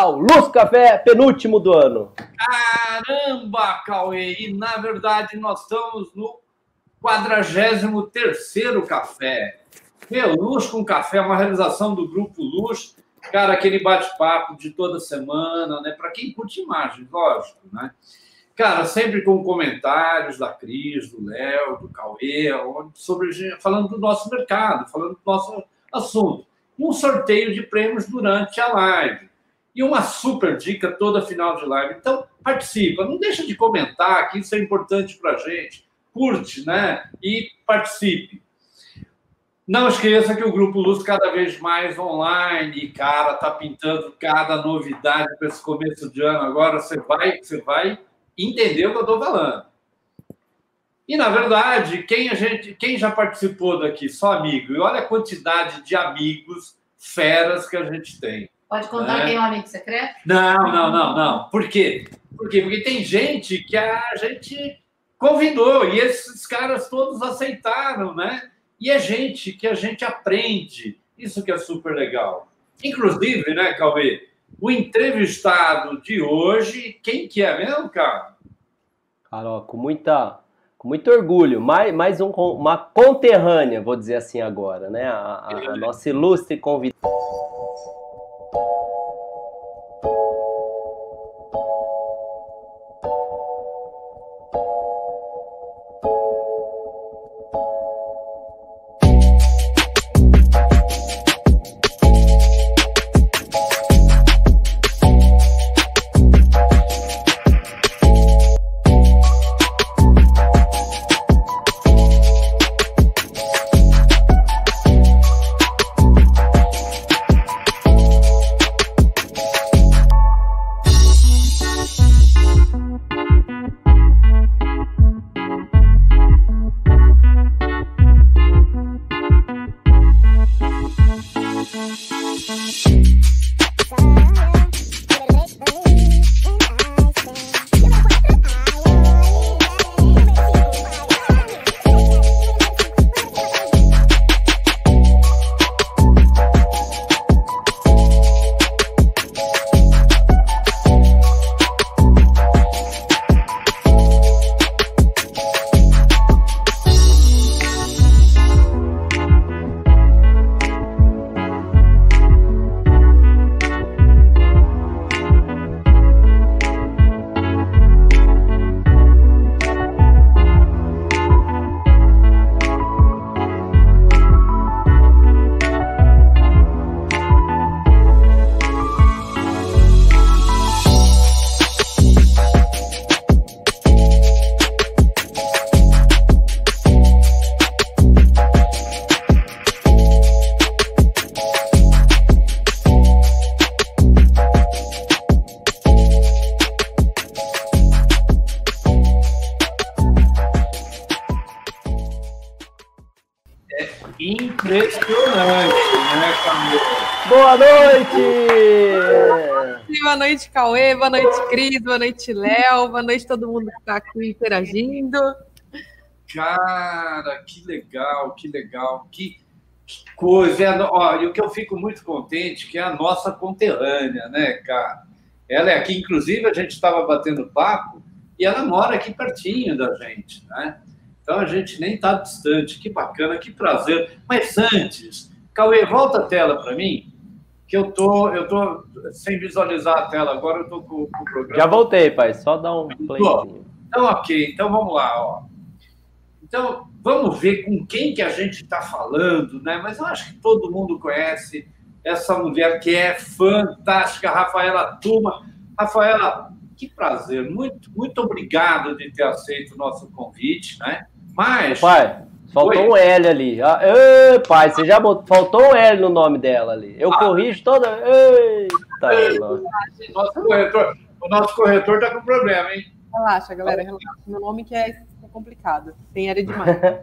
Luz Café, penúltimo do ano. Caramba, Cauê! E na verdade nós estamos no 43 café. Meu, Luz com Café é uma realização do Grupo Luz. Cara, aquele bate-papo de toda semana, né? Para quem curte imagens, lógico, né? Cara, sempre com comentários da Cris, do Léo, do Cauê, sobre, falando do nosso mercado, falando do nosso assunto. Um sorteio de prêmios durante a live e uma super dica toda final de live. Então, participa, não deixa de comentar, que isso é importante para a gente. Curte, né? E participe. Não esqueça que o Grupo Luz cada vez mais online, cara, tá pintando cada novidade para esse começo de ano. Agora você vai, você vai entender o que eu estou falando. E na verdade, quem a gente, quem já participou daqui, só amigo. E olha a quantidade de amigos feras que a gente tem. Pode contar né? quem é o amigo secreto? Não, não, não, não. Por quê? Por quê? Porque tem gente que a gente convidou e esses caras todos aceitaram, né? E é gente que a gente aprende. Isso que é super legal. Inclusive, né, Cauê? O entrevistado de hoje, quem que é mesmo, cara? Carol, com muita com muito orgulho, mais, mais um, uma conterrânea, vou dizer assim agora, né? A, a, a nossa ilustre convidada. Cauê. Boa noite, Cris. Boa noite, Léo. Boa noite, todo mundo que está aqui interagindo. Cara, que legal, que legal. Que, que coisa. Ó, e o que eu fico muito contente que é a nossa conterrânea, né, cara? Ela é aqui, inclusive, a gente estava batendo papo e ela mora aqui pertinho da gente, né? Então a gente nem está distante. Que bacana, que prazer. Mas antes, Cauê, volta a tela para mim que eu tô, eu tô sem visualizar a tela, agora eu tô com, com o programa. Já voltei, pai, só dá um play. Então, ok, então vamos lá, ó. Então, vamos ver com quem que a gente está falando, né? Mas eu acho que todo mundo conhece essa mulher que é fantástica, Rafaela Tuma. Rafaela, que prazer, muito, muito obrigado de ter aceito o nosso convite, né? Mas. Pai, Faltou Oi? um L ali. Ah, ei, pai, você já botou. Faltou um L no nome dela ali. Eu ah. corrijo toda. Eita, Ei, nosso corretor, o nosso corretor tá com problema, hein? Relaxa, galera. Relaxa. Meu nome que é complicado. Tem L demais.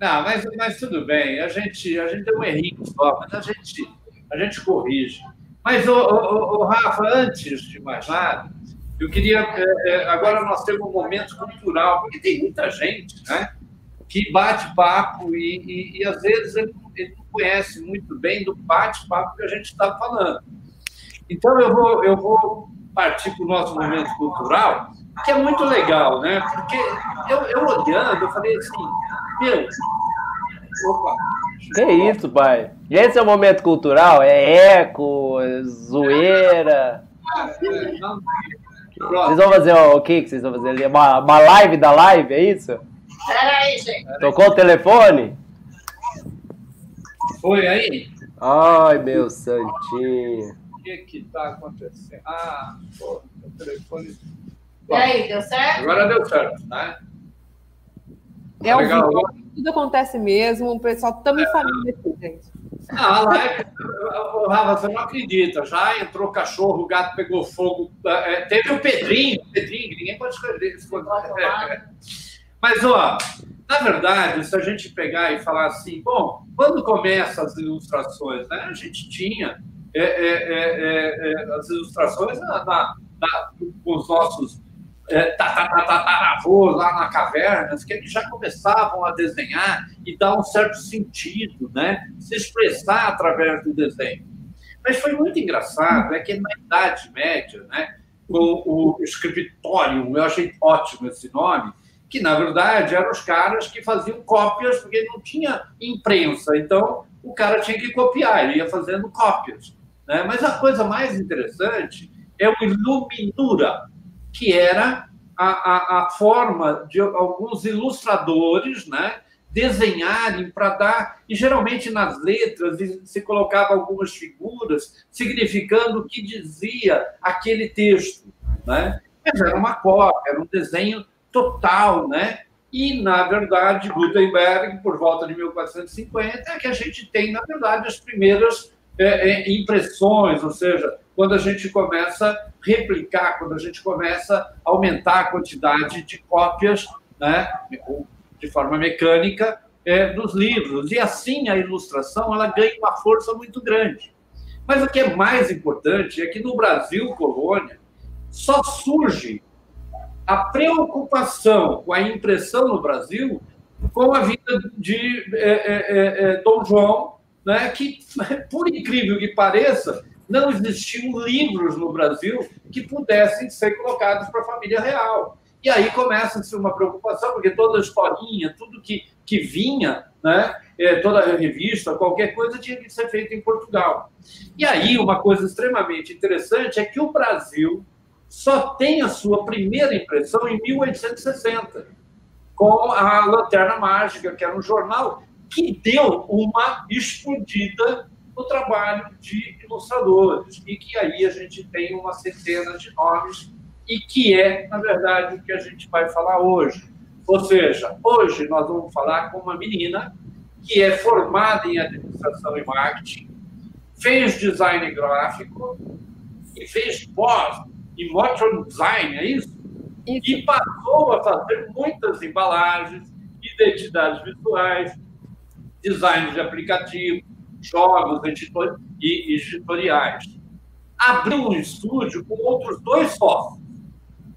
Não, mas, mas tudo bem. A gente, a gente deu um errinho só, mas a gente, a gente corrige. Mas, o, o, o Rafa, antes de mais nada, eu queria. É, é, agora nós temos um momento cultural, porque tem muita gente, né? Que bate papo e, e, e às vezes ele, ele, não conhece muito bem do bate-papo que a gente está falando. Então, eu vou, eu vou partir para o nosso momento cultural, que é muito legal, né? Porque eu, eu olhando, eu falei assim, meu, opa. Que isso, pai? E esse é o momento cultural? É eco, é zoeira? Vocês vão fazer o, que vocês vão fazer ali? Uma, uma live da live, é isso? Peraí, gente. Tocou o telefone? Foi aí? Ai, meu santinho. O que que tá acontecendo? Ah, pô, o telefone... E aí, deu certo? Agora deu certo, né? É Legal. tudo acontece mesmo, o pessoal também é. família aqui, gente. Ah, a live, Rafa, você não acredita. Já entrou cachorro, o gato pegou fogo. É, teve o Pedrinho, Pedrinho, ninguém pode escrever. Mas, ó, na verdade, se a gente pegar e falar assim, bom, quando começam as ilustrações, né? A gente tinha é, é, é, é as ilustrações na, na, na, com os nossos é, tataravôs lá na caverna, que eles já começavam a desenhar e dar um certo sentido, né? se expressar através do desenho. Mas foi muito engraçado, é que na Idade Média, né, com o Scriptorium, eu achei ótimo esse nome, que na verdade eram os caras que faziam cópias, porque não tinha imprensa, então o cara tinha que copiar, ele ia fazendo cópias. Né? Mas a coisa mais interessante é o Iluminura, que era a, a, a forma de alguns ilustradores né, desenharem para dar, e geralmente nas letras se colocava algumas figuras significando o que dizia aquele texto. Né? Mas era uma cópia, era um desenho total, né? E, na verdade, Gutenberg, por volta de 1450, é que a gente tem, na verdade, as primeiras é, é, impressões, ou seja, quando a gente começa a replicar, quando a gente começa a aumentar a quantidade de cópias, né, de forma mecânica, é, dos livros. E assim a ilustração ela ganha uma força muito grande. Mas o que é mais importante é que no Brasil colônia só surge a preocupação com a impressão no Brasil com a vida de é, é, é, é Dom João, né, que, por incrível que pareça, não existiam livros no Brasil que pudessem ser colocados para a família real. E aí começa a ser uma preocupação, porque toda a historinha, tudo que, que vinha, né, é, toda a revista, qualquer coisa tinha que ser feita em Portugal. E aí, uma coisa extremamente interessante é que o Brasil só tem a sua primeira impressão em 1860, com a Lanterna Mágica, que era um jornal que deu uma explodida no trabalho de ilustradores, e que aí a gente tem uma centena de nomes, e que é, na verdade, o que a gente vai falar hoje. Ou seja, hoje nós vamos falar com uma menina que é formada em administração e marketing, fez design gráfico e fez pós em motion design, é isso? isso? E passou a fazer muitas embalagens, identidades visuais, design de aplicativo, jogos editor e editoriais. Abriu um estúdio com outros dois sócios.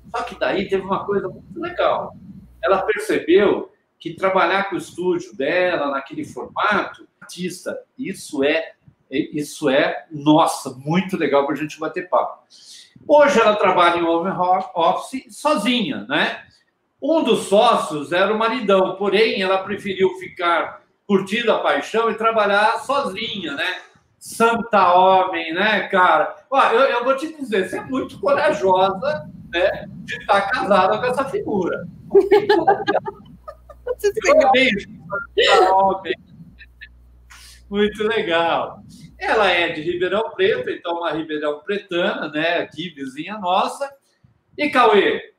Só que daí teve uma coisa muito legal. Ela percebeu que trabalhar com o estúdio dela naquele formato, artista, isso é isso é, nossa, muito legal para a gente bater papo. Hoje ela trabalha em home office sozinha, né? Um dos sócios era o maridão, porém ela preferiu ficar curtindo a paixão e trabalhar sozinha, né? Santa homem, né, cara? Ó, eu, eu vou te dizer, você é muito corajosa, né, de estar casada com essa figura. Muito legal. Ela é de Ribeirão Preto, então uma Ribeirão Pretana, né? Aqui, vizinha nossa. E Cauê?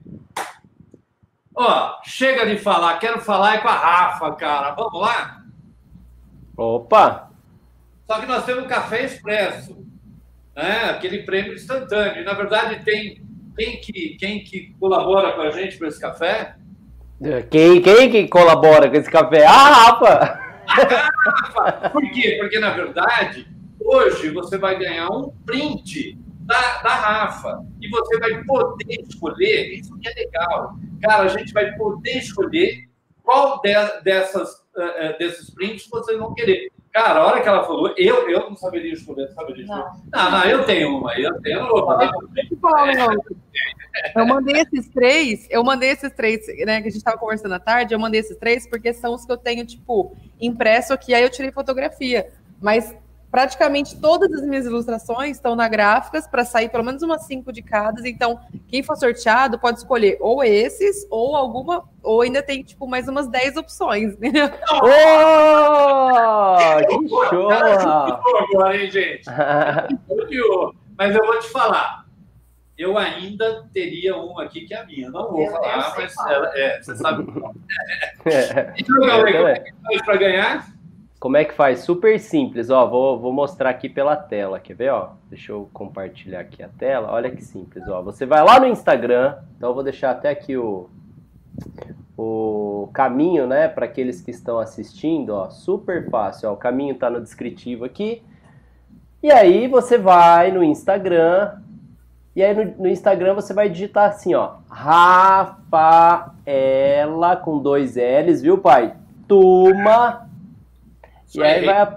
Ó, chega de falar, quero falar é com a Rafa, cara. Vamos lá? Opa! Só que nós temos um café expresso, né? aquele prêmio instantâneo. E, na verdade, tem quem que, quem que colabora com a gente para esse café? Quem, quem que colabora com esse café? Ah, Rafa! Ah, Por quê? Porque, na verdade, hoje você vai ganhar um print da, da Rafa e você vai poder escolher, isso que é legal. Cara, a gente vai poder escolher qual de, dessas uh, desses prints vocês vão querer. Cara, a hora que ela falou, eu, eu não saberia escolher, saberia escolher. Não. não, não, eu tenho uma, eu tenho, eu não vou falar. Eu mandei esses três, eu mandei esses três, né, que a gente estava conversando à tarde, eu mandei esses três porque são os que eu tenho, tipo, impresso aqui, aí eu tirei fotografia. Mas praticamente todas as minhas ilustrações estão na Gráficas para sair pelo menos umas cinco de cada. Então, quem for sorteado pode escolher ou esses, ou alguma, ou ainda tem tipo mais umas 10 opções. Né? Oh, que show! agora, hein, gente? Mas eu vou te falar. Eu ainda teria uma aqui que é a minha. Não vou eu falar, mas ela, é, você sabe. É. Então, galera, como é que faz para ganhar? Como é que faz? Super simples, ó. Vou, vou mostrar aqui pela tela, quer ver, ó? Deixa eu compartilhar aqui a tela. Olha que simples, ó. Você vai lá no Instagram, então eu vou deixar até aqui o, o caminho, né, para aqueles que estão assistindo, ó. Super fácil, ó. O caminho tá no descritivo aqui. E aí você vai no Instagram, e aí no, no, Instagram você vai digitar assim, ó, Rafaela com dois L's, viu, pai? Turma e aí vai,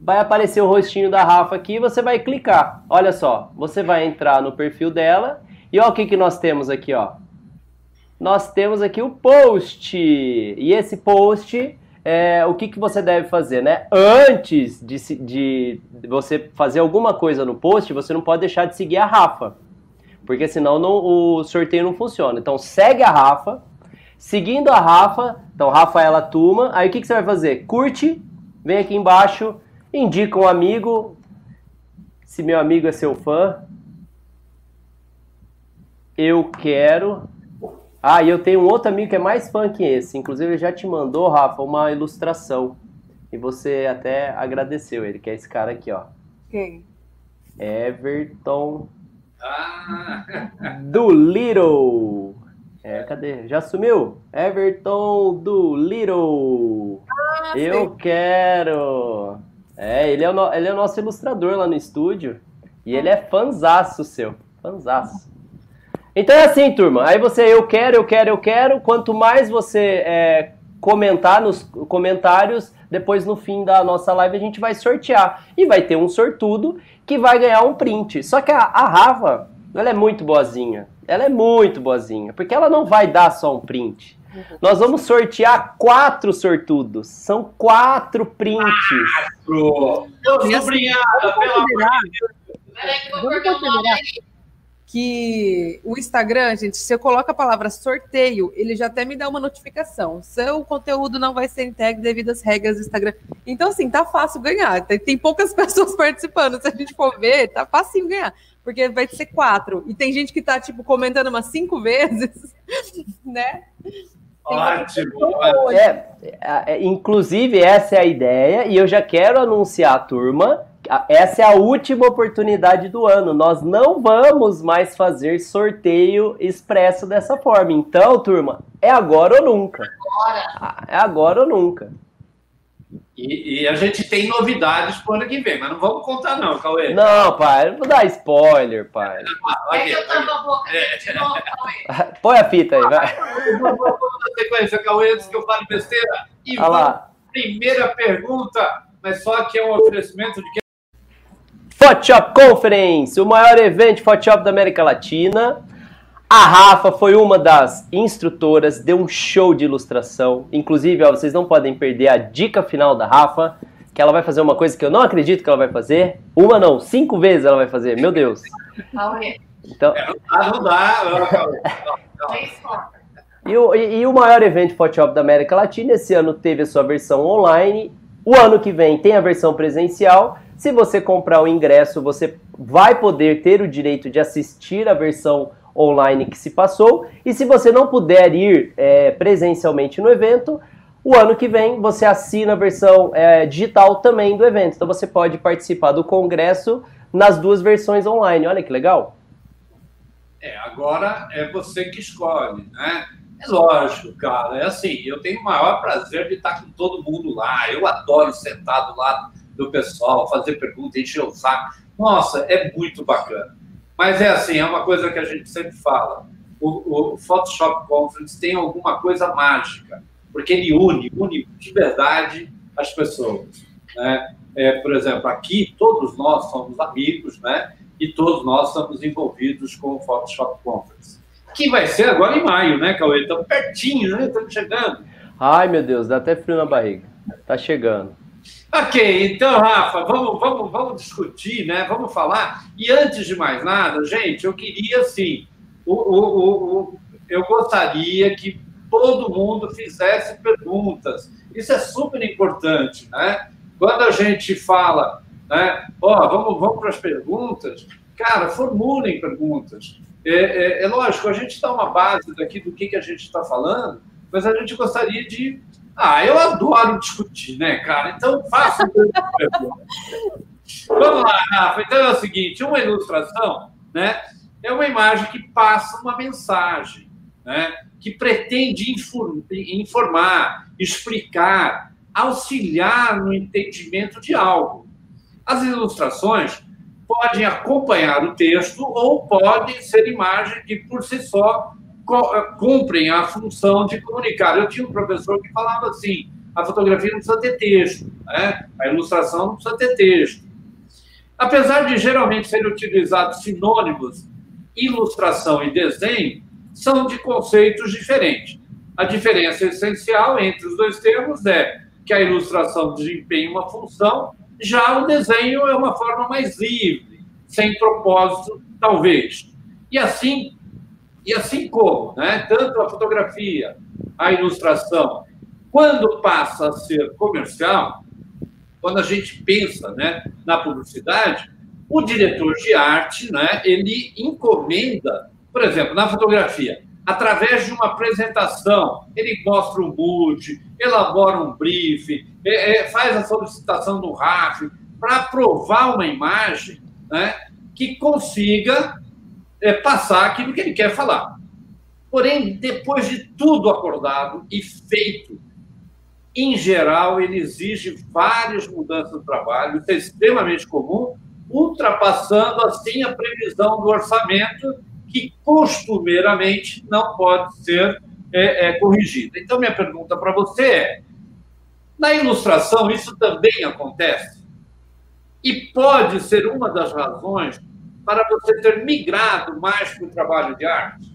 vai aparecer o rostinho da Rafa aqui e você vai clicar. Olha só, você vai entrar no perfil dela e olha o que, que nós temos aqui, ó. Nós temos aqui o post. E esse post, é, o que, que você deve fazer, né? Antes de, de você fazer alguma coisa no post, você não pode deixar de seguir a Rafa. Porque senão não, o sorteio não funciona. Então segue a Rafa, Seguindo a Rafa, então Rafaela Tuma, aí o que, que você vai fazer? Curte, vem aqui embaixo, indica um amigo, se meu amigo é seu fã. Eu quero. Ah, e eu tenho um outro amigo que é mais fã que esse. Inclusive, ele já te mandou, Rafa, uma ilustração. E você até agradeceu ele, que é esse cara aqui, ó. Quem? Everton ah. do Little. É, cadê? Já sumiu? Everton do Little. Ah, Eu sim. quero. É, ele é, o no... ele é o nosso ilustrador lá no estúdio. E ele é fanzaço seu. Fanzaço. Então é assim, turma. Aí você, eu quero, eu quero, eu quero. Quanto mais você é, comentar nos comentários, depois no fim da nossa live a gente vai sortear. E vai ter um sortudo que vai ganhar um print. Só que a, a Rafa, ela é muito boazinha. Ela é muito boazinha, porque ela não vai dar só um print. Nós vamos sortear quatro sortudos. São quatro prints. Quatro! Meu sobrinhada, pelo amor de Deus. Peraí que eu vou considerar que o Instagram, gente, se eu coloco a palavra sorteio, ele já até me dá uma notificação. Seu conteúdo não vai ser entregue devido às regras do Instagram. Então, assim, tá fácil ganhar. Tem, tem poucas pessoas participando. Se a gente for ver, tá fácil ganhar porque vai ser quatro. E tem gente que tá, tipo, comentando umas cinco vezes, né? Ótimo! É, é, inclusive, essa é a ideia, e eu já quero anunciar a turma. Essa é a última oportunidade do ano. Nós não vamos mais fazer sorteio expresso dessa forma. Então, turma, é agora ou nunca. Agora. É agora ou nunca. E, e, a gente tem novidades pro ano que vem, mas não vamos contar, não, Cauê. Não, pai, não vou dar spoiler, pai. Ah, é que eu tava boca de novo, Cauê. Põe a fita aí, vai. Vamos na sequência, Cauê, antes que eu fale besteira. E Olha lá. primeira pergunta, mas só que é um oferecimento de Photoshop Conference, o maior evento de Photoshop da América Latina. A Rafa foi uma das instrutoras, deu um show de ilustração. Inclusive, ó, vocês não podem perder a dica final da Rafa, que ela vai fazer uma coisa que eu não acredito que ela vai fazer. Uma não, cinco vezes ela vai fazer, meu Deus. Então... É, não dá, não dá. E o, e o maior evento de Photoshop da América Latina esse ano teve a sua versão online. O ano que vem tem a versão presencial. Se você comprar o ingresso, você vai poder ter o direito de assistir a versão online que se passou. E se você não puder ir é, presencialmente no evento, o ano que vem você assina a versão é, digital também do evento. Então você pode participar do congresso nas duas versões online. Olha que legal. É, agora é você que escolhe, né? É lógico, cara. É assim, eu tenho o maior prazer de estar com todo mundo lá. Eu adoro sentar do lado do pessoal, fazer perguntas, encher o saco. Nossa, é muito bacana. Mas é assim, é uma coisa que a gente sempre fala. O, o Photoshop Conference tem alguma coisa mágica, porque ele une, une de verdade as pessoas. Né? É, por exemplo, aqui todos nós somos amigos, né? E todos nós estamos envolvidos com o Photoshop Conference. Que vai ser agora em maio, né, Cauê? Estamos pertinho, né? Estamos chegando. Ai, meu Deus, dá até frio na barriga. Tá chegando. Ok, então, Rafa, vamos, vamos, vamos discutir, né? Vamos falar. E antes de mais nada, gente, eu queria, assim, o, o, o, eu gostaria que todo mundo fizesse perguntas. Isso é super importante, né? Quando a gente fala, né? Ó, oh, vamos, vamos para as perguntas. Cara, formulem perguntas. É, é, é, lógico, a gente dá uma base daqui do que, que a gente está falando, mas a gente gostaria de. Ah, eu adoro discutir, né, cara? Então faça Vamos lá, Rafa. Então é o seguinte: uma ilustração, né? É uma imagem que passa uma mensagem, né? Que pretende informar, explicar, auxiliar no entendimento de algo. As ilustrações podem acompanhar o texto ou podem ser imagens que, por si só, cumprem a função de comunicar. Eu tinha um professor que falava assim: a fotografia não precisa ter texto, né? a ilustração não precisa ter texto. Apesar de geralmente serem utilizados sinônimos, ilustração e desenho são de conceitos diferentes. A diferença essencial entre os dois termos é que a ilustração desempenha uma função, já o desenho é uma forma mais livre, sem propósito, talvez. E assim, e assim como, né, tanto a fotografia, a ilustração, quando passa a ser comercial, quando a gente pensa, né, na publicidade, o diretor de arte, né, ele encomenda, por exemplo, na fotografia, através de uma apresentação, ele mostra um mood, elabora um brief, é, é, faz a solicitação do RAF para aprovar uma imagem né, que consiga é, passar aquilo que ele quer falar. Porém, depois de tudo acordado e feito, em geral, ele exige várias mudanças no trabalho, isso é extremamente comum, ultrapassando assim a previsão do orçamento que costumeiramente não pode ser é, é, corrigida. Então, minha pergunta para você é: na ilustração, isso também acontece? E pode ser uma das razões para você ter migrado mais para o trabalho de arte?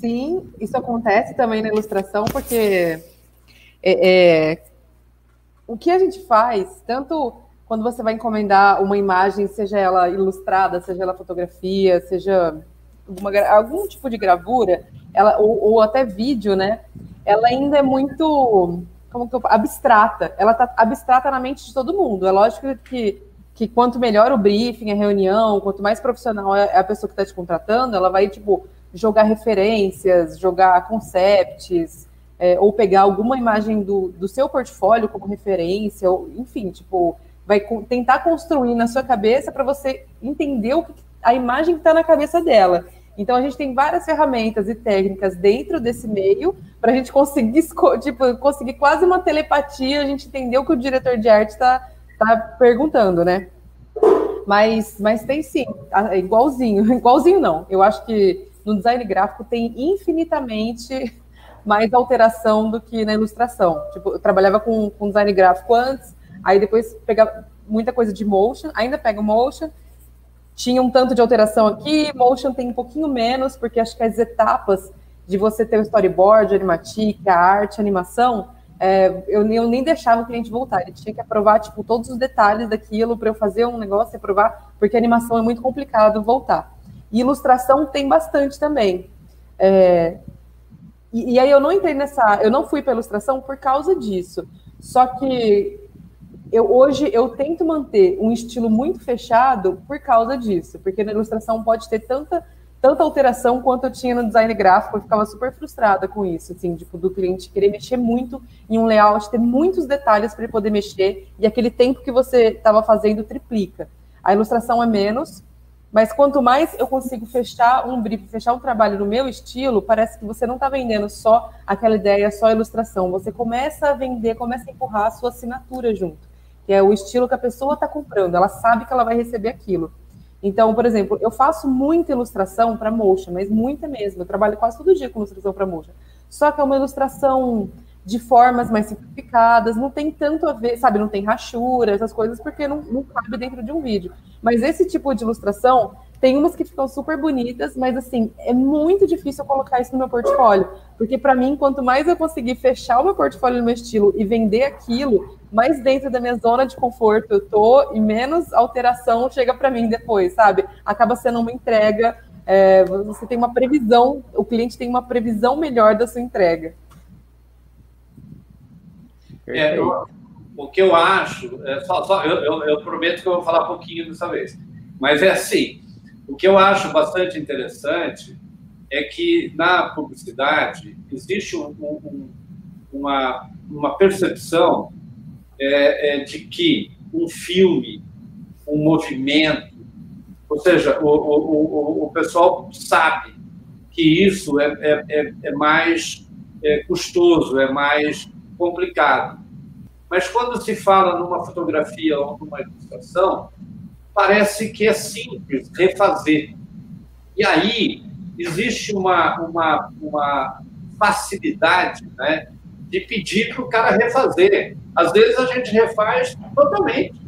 Sim, isso acontece também na ilustração, porque é, é, o que a gente faz, tanto quando você vai encomendar uma imagem, seja ela ilustrada, seja ela fotografia, seja uma, algum tipo de gravura, ela, ou, ou, até vídeo, né? Ela ainda é muito como que eu, abstrata. Ela está abstrata na mente de todo mundo. É lógico que, que quanto melhor o briefing, a reunião, quanto mais profissional é a pessoa que está te contratando, ela vai, tipo, jogar referências, jogar concepts, é, ou pegar alguma imagem do, do seu portfólio como referência, ou, enfim, tipo, vai tentar construir na sua cabeça para você entender o que, a imagem que está na cabeça dela. Então a gente tem várias ferramentas e técnicas dentro desse meio para a gente conseguir, tipo, conseguir quase uma telepatia, a gente entender o que o diretor de arte está tá perguntando, né? Mas, mas tem sim, igualzinho, igualzinho não. Eu acho que no design gráfico tem infinitamente mais alteração do que na ilustração. Tipo, eu trabalhava com, com design gráfico antes, Aí depois pega muita coisa de motion, ainda pega motion. Tinha um tanto de alteração aqui, motion tem um pouquinho menos, porque acho que as etapas de você ter o storyboard, animatica, arte, animação, é, eu, eu, nem deixava o cliente voltar. Ele tinha que aprovar tipo, todos os detalhes daquilo para eu fazer um negócio e aprovar, porque animação é muito complicado voltar. E ilustração tem bastante também. É, e, e, aí eu não entrei nessa. Eu não fui para ilustração por causa disso. Só que eu hoje eu tento manter um estilo muito fechado por causa disso, porque na ilustração pode ter tanta tanta alteração quanto eu tinha no design gráfico, eu ficava super frustrada com isso, assim, tipo, do cliente querer mexer muito em um layout, ter muitos detalhes para ele poder mexer, e aquele tempo que você estava fazendo triplica. A ilustração é menos, mas quanto mais eu consigo fechar um brief, fechar um trabalho no meu estilo, parece que você não está vendendo só aquela ideia, só a ilustração. Você começa a vender, começa a empurrar a sua assinatura junto que é o estilo que a pessoa está comprando, ela sabe que ela vai receber aquilo. Então, por exemplo, eu faço muita ilustração para motion, mas muita mesmo. Eu trabalho quase todo dia com ilustração para motion. Só que é uma ilustração de formas mais simplificadas, não tem tanto a ver, sabe, não tem rachura, essas coisas, porque não, não cabe dentro de um vídeo. Mas esse tipo de ilustração, tem umas que ficam super bonitas, mas assim, é muito difícil eu colocar isso no meu portfólio. Porque para mim, quanto mais eu conseguir fechar o meu portfólio no meu estilo e vender aquilo, mais dentro da minha zona de conforto eu tô e menos alteração chega para mim depois, sabe? Acaba sendo uma entrega, é, você tem uma previsão, o cliente tem uma previsão melhor da sua entrega. É, eu, o que eu acho, é, só, só eu, eu, eu, prometo que eu vou falar pouquinho dessa vez, mas é assim: o que eu acho bastante interessante é que na publicidade existe um, um, uma, uma percepção é, é, de que um filme, um movimento, ou seja, o, o, o, o pessoal sabe que isso é, é, é, é mais é, custoso, é mais complicado. Mas quando se fala numa fotografia ou numa ilustração, parece que é simples refazer. E aí existe uma, uma, uma facilidade né, de pedir para o cara refazer. Às vezes a gente refaz totalmente,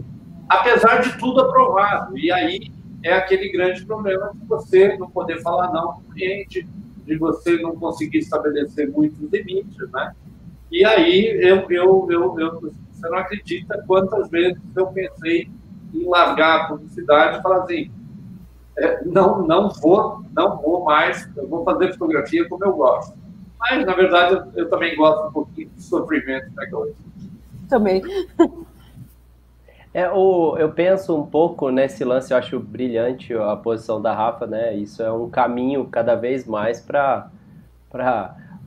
apesar de tudo aprovado. E aí é aquele grande problema de você não poder falar não para o cliente, de você não conseguir estabelecer muitos limites, né? E aí eu, eu, eu, eu, você não acredita quantas vezes eu pensei em largar a publicidade e falar assim, é, não, não vou, não vou mais, eu vou fazer fotografia como eu gosto. Mas, na verdade, eu, eu também gosto um pouquinho de sofrimento da coisa. Também. É, o, eu penso um pouco nesse lance, eu acho brilhante a posição da Rafa, né? Isso é um caminho cada vez mais para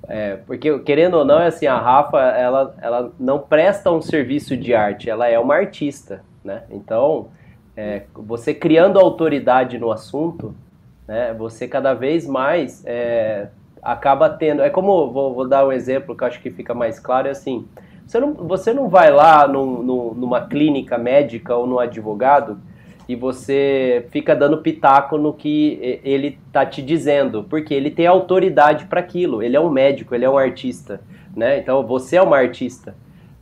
é, porque, querendo ou não, é assim, a Rafa, ela, ela não presta um serviço de arte, ela é uma artista, né? Então, é, você criando autoridade no assunto, né, você cada vez mais é, acaba tendo... É como, vou, vou, dar um exemplo que eu acho que fica mais claro, é assim, você não, você não vai lá num, numa clínica médica ou num advogado e você fica dando pitaco no que ele tá te dizendo, porque ele tem autoridade para aquilo. Ele é um médico, ele é um artista, né? Então você é uma artista.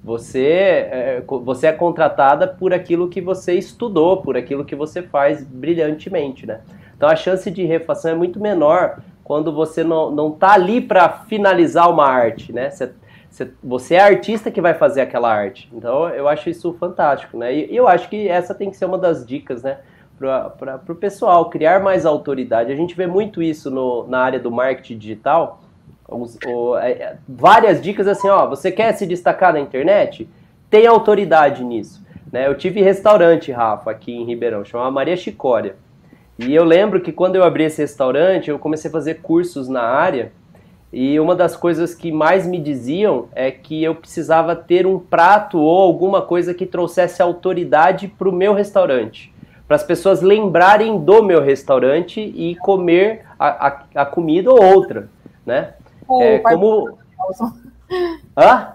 Você é, você é contratada por aquilo que você estudou, por aquilo que você faz brilhantemente, né? Então a chance de refação é muito menor quando você não, não tá ali para finalizar uma arte, né? Você você é artista que vai fazer aquela arte. Então eu acho isso fantástico, né? E eu acho que essa tem que ser uma das dicas, né? Para o pessoal criar mais autoridade. A gente vê muito isso no, na área do marketing digital. Os, o, é, várias dicas assim, ó, você quer se destacar na internet? Tem autoridade nisso. Né? Eu tive restaurante, Rafa, aqui em Ribeirão, chamava Maria Chicória. E eu lembro que quando eu abri esse restaurante, eu comecei a fazer cursos na área e uma das coisas que mais me diziam é que eu precisava ter um prato ou alguma coisa que trouxesse autoridade para o meu restaurante. Para as pessoas lembrarem do meu restaurante e comer a, a, a comida ou outra, né? O é, como... Hã?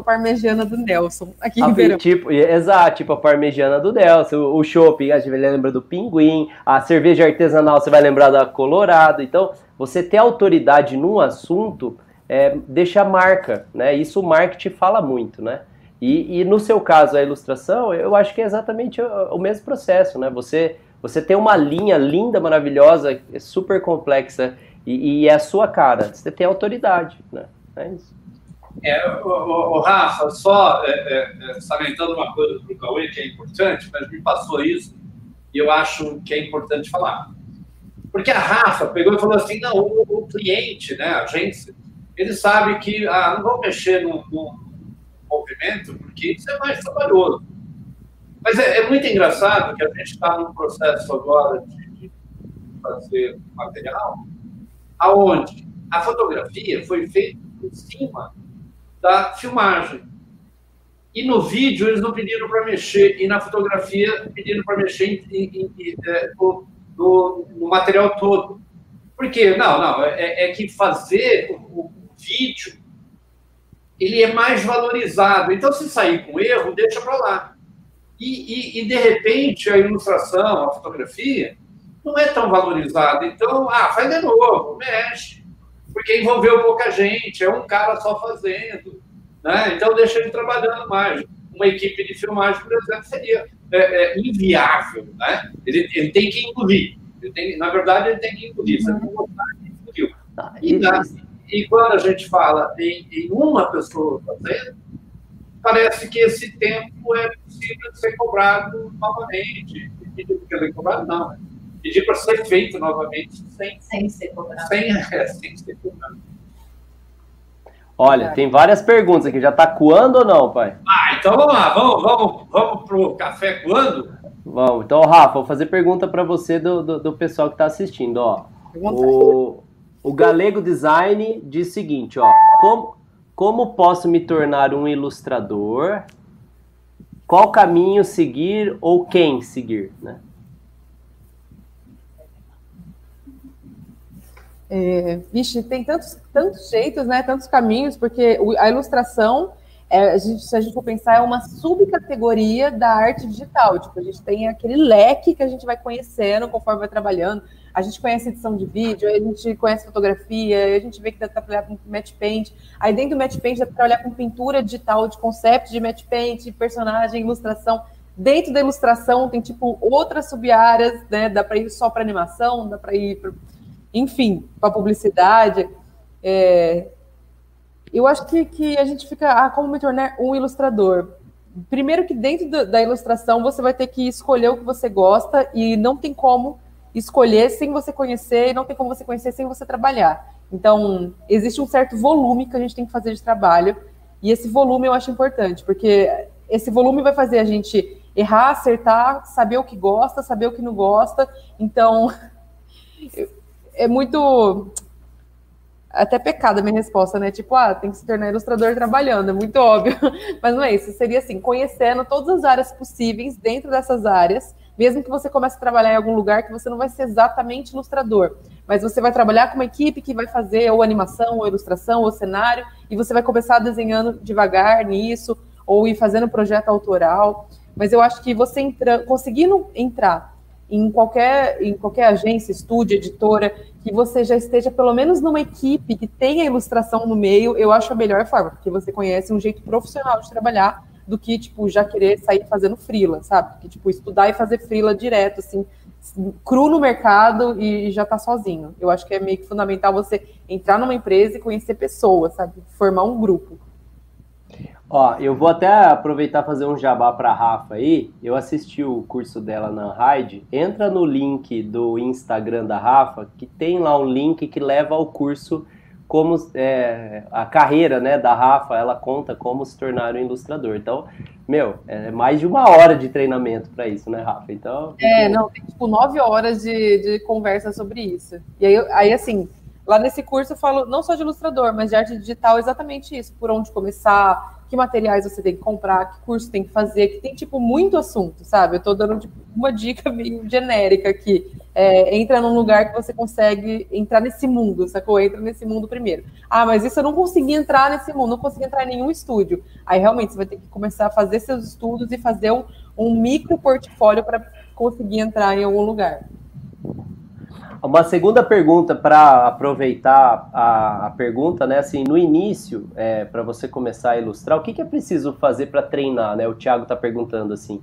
Tipo a parmegiana do Nelson, aqui em Ribeirão. Tipo, exato, tipo a parmegiana do Nelson. O shopping, a gente lembra do pinguim. A cerveja artesanal, você vai lembrar da Colorado. Então, você ter autoridade num assunto é, deixa marca, né? Isso o marketing fala muito, né? E, e, no seu caso, a ilustração, eu acho que é exatamente o, o, mesmo processo, né? Você, você tem uma linha linda, maravilhosa, super complexa, e, e é a sua cara. Você tem autoridade, né? É isso. É, o, o, o Rafa, só é, é, é salientando uma coisa para o Cauê que é importante, mas me passou isso e eu acho que é importante falar. Porque a Rafa pegou e falou assim: não, o, o cliente, né, a agência, ele sabe que ah, não vou mexer no, no, movimento porque isso é mais trabalhoso. Mas é, é muito engraçado que a gente está num processo agora de, fazer material, aonde a fotografia foi feita por cima da filmagem. E no vídeo eles não pediram para mexer, e na fotografia pediram para mexer em, em, em, é, no, no material todo. Por quê? Não, não, é, é que fazer o, o, vídeo ele é mais valorizado. Então, se sair com erro, deixa para lá. E, e, e, de repente, a ilustração, a fotografia, não é tão valorizada. Então, ah, faz de novo, mexe. Porque envolveu pouca gente, é um cara só fazendo. Né? Então, deixa ele trabalhando mais. Uma equipe de filmagem, por exemplo, seria é, é, inviável. Né? Ele, ele tem que engolir. Tem, na verdade, ele tem que engolir. Você não gostar, ele engoliu. Ah, e, e quando a gente fala em, em uma pessoa fazendo, parece que esse tempo é possível ser cobrado novamente. Ser cobrado, não. Pedir para ser feito novamente sem, sem ser cobrado. Sem, é, sem ser cobrado. Olha, tem várias perguntas aqui. Já está coando ou não, pai? Ah, então vamos lá. Vamos, vamos, vamos para o café coando? Vamos. Então, Rafa, vou fazer pergunta para você do, do, do, pessoal que está assistindo. Ó. O, o Galego Design diz o seguinte, ó. Como, como posso me tornar um ilustrador? Qual caminho seguir ou quem seguir, né? É, vixe, tem tantos, tantos jeitos, né? Tantos caminhos, porque a ilustração, é, a gente, se a gente for pensar, é uma subcategoria da arte digital. Tipo, a gente tem aquele leque que a gente vai conhecendo conforme vai trabalhando. A gente conhece edição de vídeo, a gente conhece fotografia, a gente vê que dá para trabalhar com match paint. Aí dentro do match paint dá para trabalhar com pintura digital, de concept de match paint, personagem, ilustração. Dentro da ilustração tem tipo outras sub-áreas, né? Dá para ir só para animação, dá para ir, pra... enfim, para publicidade. É... Eu acho que, que a gente fica, ah, como me tornar um ilustrador? Primeiro que dentro da ilustração você vai ter que escolher o que você gosta e não tem como escolher sem você conhecer e não tem como você conhecer sem você trabalhar. Então, existe um certo volume que a gente tem que fazer de trabalho e esse volume eu acho importante, porque esse volume vai fazer a gente errar, acertar, saber o que gosta, saber o que não gosta. Então, é muito até pecado a minha resposta, né? Tipo, ah, tem que se tornar ilustrador trabalhando, é muito óbvio. Mas não é isso. Seria assim, conhecendo todas as áreas possíveis dentro dessas áreas mesmo que você comece a trabalhar em algum lugar que você não vai ser exatamente ilustrador, mas você vai trabalhar com uma equipe que vai fazer ou animação, ou ilustração, ou cenário, e você vai começar desenhando devagar nisso, ou ir fazendo projeto autoral. Mas eu acho que você entra, conseguindo entrar em qualquer, em qualquer agência, estúdio, editora, que você já esteja pelo menos numa equipe que tenha ilustração no meio, eu acho a melhor forma, porque você conhece um jeito profissional de trabalhar do que, tipo, já querer sair fazendo frila, sabe? Que, tipo, estudar e fazer frila direto, assim, cru no mercado e já tá sozinho. Eu acho que é meio que fundamental você entrar numa empresa e conhecer pessoas, sabe? Formar um grupo. Ó, eu vou até aproveitar fazer um jabá para Rafa aí. Eu assisti o curso dela na Hyde. Entra no link do Instagram da Rafa, que tem lá um link que leva ao curso como é, a carreira né, da Rafa, ela conta como se tornar um ilustrador. Então, meu, é mais de uma hora de treinamento para isso, né, Rafa? Então. É, não, tem tipo nove horas de, de conversa sobre isso. E aí, aí, assim, lá nesse curso eu falo não só de ilustrador, mas de arte digital, exatamente isso, por onde começar, que materiais você tem que comprar, que curso tem que fazer, que tem, tipo, muito assunto, sabe? Eu tô dando tipo, uma dica meio genérica aqui. É, entra num lugar que você consegue entrar nesse mundo, sacou? Entra nesse mundo primeiro. Ah, mas isso eu não consegui entrar nesse mundo, não consegui entrar em nenhum estúdio. Aí realmente você vai ter que começar a fazer seus estudos e fazer um, um micro portfólio para conseguir entrar em algum lugar. Uma segunda pergunta para aproveitar a, a, pergunta, né? Assim, no início, é, para você começar a ilustrar, o que, que é preciso fazer para treinar, né? O Thiago está perguntando assim.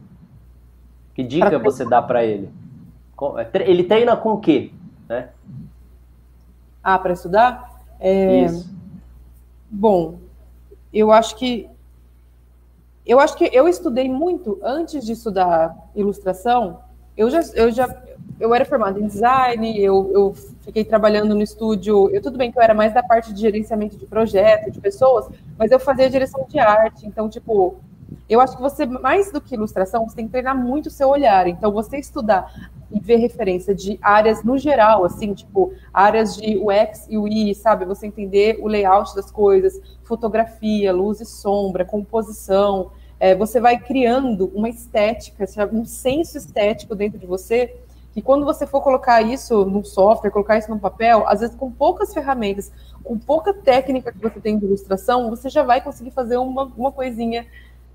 Que dica você dá para ele? É, ele treina com o quê, né? Ah, para estudar? É... Isso. Bom, eu acho que eu acho que eu estudei muito antes de estudar ilustração. Eu já, eu já eu era formada em design, eu, eu fiquei trabalhando no estúdio. Eu, tudo bem que eu era mais da parte de gerenciamento de projeto, de pessoas, mas eu fazia direção de arte. Então, tipo, eu acho que você, mais do que ilustração, você tem que treinar muito o seu olhar. Então, você estudar e ver referência de áreas no geral, assim, tipo, áreas de UX e UI, sabe? Você entender o layout das coisas, fotografia, luz e sombra, composição. É, você vai criando uma estética, um senso estético dentro de você e quando você for colocar isso no software, colocar isso no papel, às vezes com poucas ferramentas, com pouca técnica que você tem de ilustração, você já vai conseguir fazer uma, uma coisinha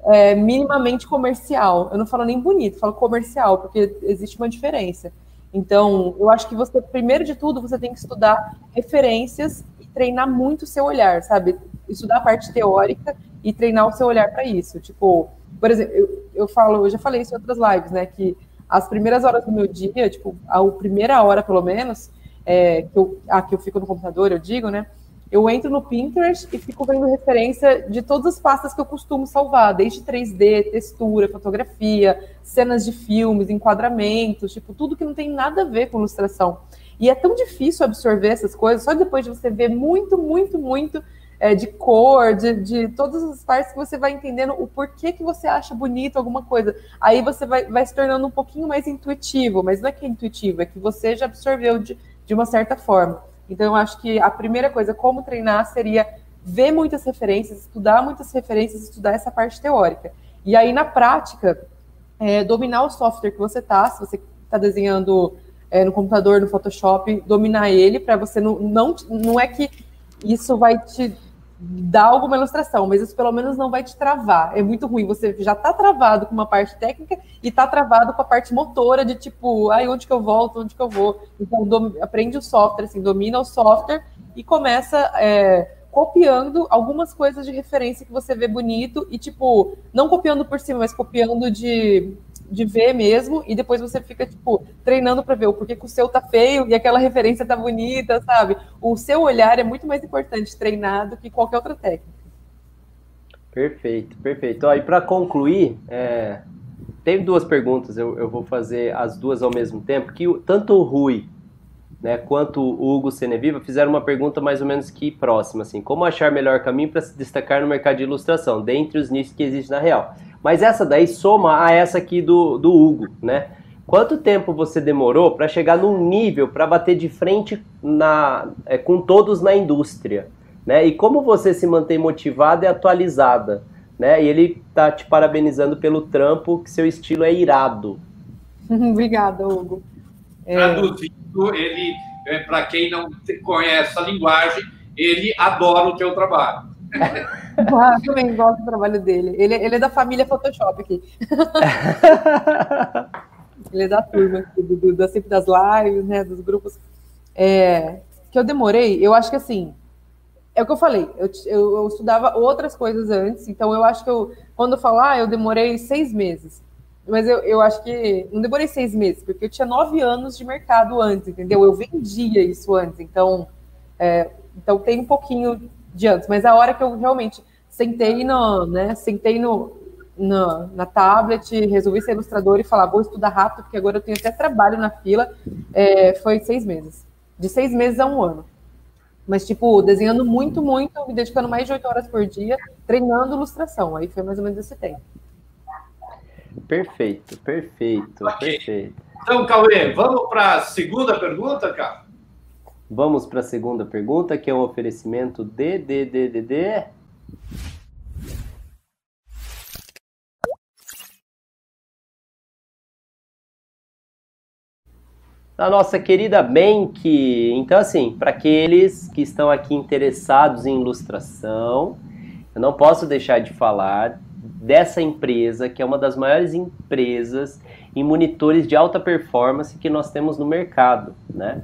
é, minimamente comercial. Eu não falo nem bonito, falo comercial, porque existe uma diferença. Então, eu acho que você, primeiro de tudo, você tem que estudar referências e treinar muito o seu olhar, sabe? Estudar a parte teórica e treinar o seu olhar para isso. Tipo, por exemplo, eu, eu falo, eu já falei isso em outras lives, né? Que as primeiras horas do meu dia, tipo, a primeira hora pelo menos, é, que, eu, a que eu fico no computador, eu digo, né? Eu entro no Pinterest e fico vendo referência de todas as pastas que eu costumo salvar, desde 3D, textura, fotografia, cenas de filmes, enquadramentos, tipo, tudo que não tem nada a ver com ilustração. E é tão difícil absorver essas coisas, só depois de você ver muito, muito, muito é, de cor, de, de todas as partes que você vai entendendo o porquê que você acha bonito alguma coisa. Aí você vai, vai se tornando um pouquinho mais intuitivo, mas não é que é intuitivo, é que você já absorveu de, de uma certa forma. Então, eu acho que a primeira coisa, como treinar, seria ver muitas referências, estudar muitas referências, estudar essa parte teórica. E aí, na prática, é, dominar o software que você está, se você está desenhando é, no computador, no Photoshop, dominar ele para você não, não. Não é que isso vai te dar alguma ilustração, mas isso pelo menos não vai te travar. É muito ruim. Você já está travado com uma parte técnica e está travado com a parte motora de tipo, ai, onde que eu volto, onde que eu vou. Então, do, aprende o software, assim, domina o software e começa é, copiando algumas coisas de referência que você vê bonito e, tipo, não copiando por cima, mas copiando de de ver mesmo, e depois você fica, tipo, treinando para ver o porquê que o seu tá feio e aquela referência tá bonita, sabe? O seu olhar é muito mais importante treinar do que qualquer outra técnica. Perfeito, perfeito. Ó, e para concluir, é, teve duas perguntas, eu, eu vou fazer as duas ao mesmo tempo, que tanto o Rui né, quanto o Hugo Seneviva fizeram uma pergunta mais ou menos que próxima, assim, como achar melhor caminho para se destacar no mercado de ilustração, dentre os nichos que existem na real. Mas essa daí soma a essa aqui do, do Hugo, né? Quanto tempo você demorou para chegar num nível para bater de frente na, é, com todos na indústria? Né? E como você se mantém motivada e atualizada? Né? E ele tá te parabenizando pelo trampo, que seu estilo é irado. Obrigada, Hugo. É... Traduzindo, ele, é, para quem não conhece a linguagem, ele adora o teu trabalho. Ah, também gosto do trabalho dele. Ele, ele é da família Photoshop aqui. ele é da turma aqui, do, do, da, sempre das lives, né, dos grupos. É, que eu demorei, eu acho que assim, é o que eu falei, eu, eu, eu, estudava outras coisas antes, então eu acho que eu, quando eu falar, eu demorei seis meses. Mas eu, eu acho que não demorei seis meses, porque eu tinha nove anos de mercado antes, entendeu? Eu vendia isso antes, então, é, então tem um pouquinho de antes, mas a hora que eu realmente sentei no, né, sentei no, no, na tablet, resolvi ser ilustrador e falar, vou estudar rápido, porque agora eu tenho até trabalho na fila, é, foi seis meses. De seis meses a um ano. Mas, tipo, desenhando muito, muito, me dedicando mais de oito horas por dia, treinando ilustração. Aí foi mais ou menos esse tempo. Perfeito, perfeito, okay. perfeito. Então, Cauê, vamos para a segunda pergunta, cara? Vamos para a segunda pergunta, que é um oferecimento de, de, de, de, de... da nossa querida Bank. Então, assim, para aqueles que estão aqui interessados em ilustração, eu não posso deixar de falar dessa empresa, que é uma das maiores empresas em monitores de alta performance que nós temos no mercado, né?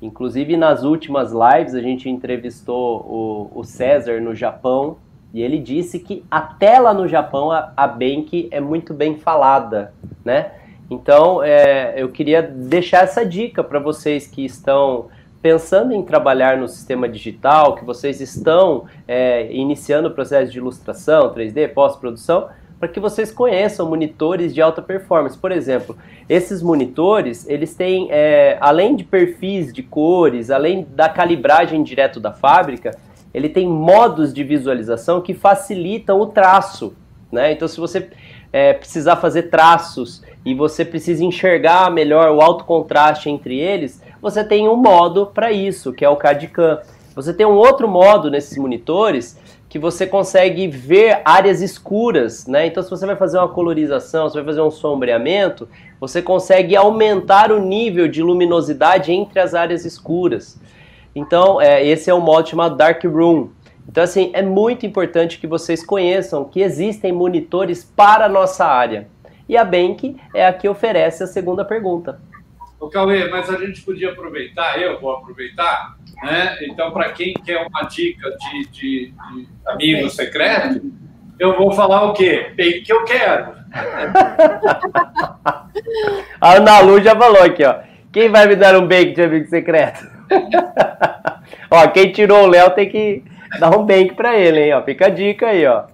Inclusive, nas últimas lives, a gente entrevistou o, o César no Japão e ele disse que até lá no Japão a, a Bank é muito bem falada, né? Então, é, eu queria deixar essa dica para vocês que estão pensando em trabalhar no sistema digital, que vocês estão é, iniciando o processo de ilustração, 3D, pós-produção, para que vocês conheçam monitores de alta performance. Por exemplo, esses monitores, eles têm, é, além de perfis de cores, além da calibragem direto da fábrica, ele tem modos de visualização que facilitam o traço. Né? Então, se você é, precisar fazer traços e você precisa enxergar melhor o alto contraste entre eles, você tem um modo para isso, que é o CAD-CAM. Você tem um outro modo nesses monitores que você consegue ver áreas escuras, né? Então, se você vai fazer uma colorização, se vai fazer um sombreamento, você consegue aumentar o nível de luminosidade entre as áreas escuras. Então, é, esse é o modo chamado Dark Room. Então, assim, é muito importante que vocês conheçam que existem monitores para a nossa área. E a Bank é a que oferece a segunda pergunta. Ô, Cauê, mas a gente podia aproveitar, eu vou aproveitar, né? Então, para quem quer uma dica de, de, de amigo secreto, eu vou falar o quê? Bem que eu quero. a Ana Lu já falou aqui, ó. Quem vai me dar um bake de amigo secreto? ó, quem tirou o Léo tem que dar um bake pra ele, hein? Ó, fica a dica aí, ó.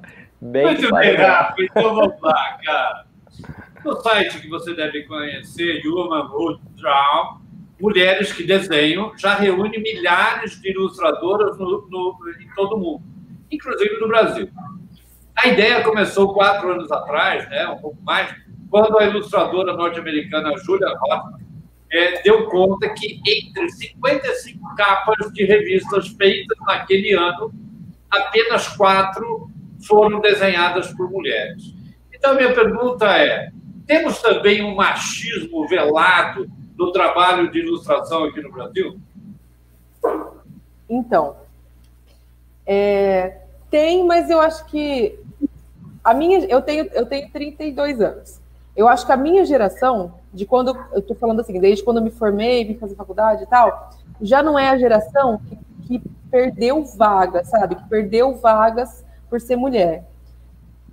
Bake Muito bem, Rafa. Então vamos lá, cara. No site que você deve conhecer, Human Wood Drown, Mulheres que Desenham, já reúne milhares de ilustradoras no, no, em todo o mundo, inclusive no Brasil. A ideia começou quatro anos atrás, né, um pouco mais, quando a ilustradora norte-americana Julia Roth é, deu conta que entre 55 capas de revistas feitas naquele ano, apenas quatro foram desenhadas por mulheres. Então, minha pergunta é: temos também um machismo velado no trabalho de ilustração aqui no Brasil? Então, é, tem, mas eu acho que a minha, eu tenho, eu tenho 32 anos. Eu acho que a minha geração, de quando eu estou falando assim, desde quando eu me formei, vim fazer faculdade e tal, já não é a geração que, que perdeu vagas, sabe? Que perdeu vagas por ser mulher.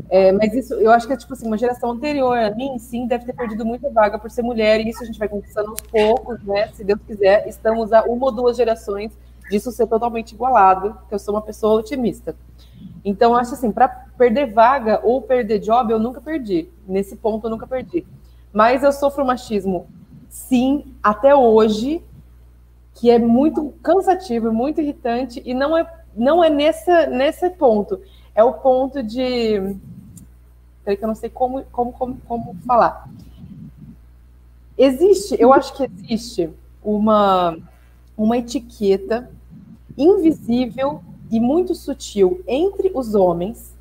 É, mas isso, eu acho que é tipo assim, uma geração anterior a mim, sim, deve ter perdido muita vaga por ser mulher, e isso a gente vai conquistando aos poucos, né? Se Deus quiser, estamos a uma ou duas gerações disso ser totalmente igualado, que eu sou uma pessoa otimista. Então, acho assim, para perder vaga ou perder job, eu nunca perdi. Nesse ponto, eu nunca perdi. Mas eu sofro machismo, sim, até hoje, que é muito cansativo, muito irritante, e não é, não é nessa, nesse ponto. É o ponto de. Peraí, que eu não sei como, como, como, como falar. Existe, eu acho que existe uma, uma etiqueta invisível e muito sutil entre os homens.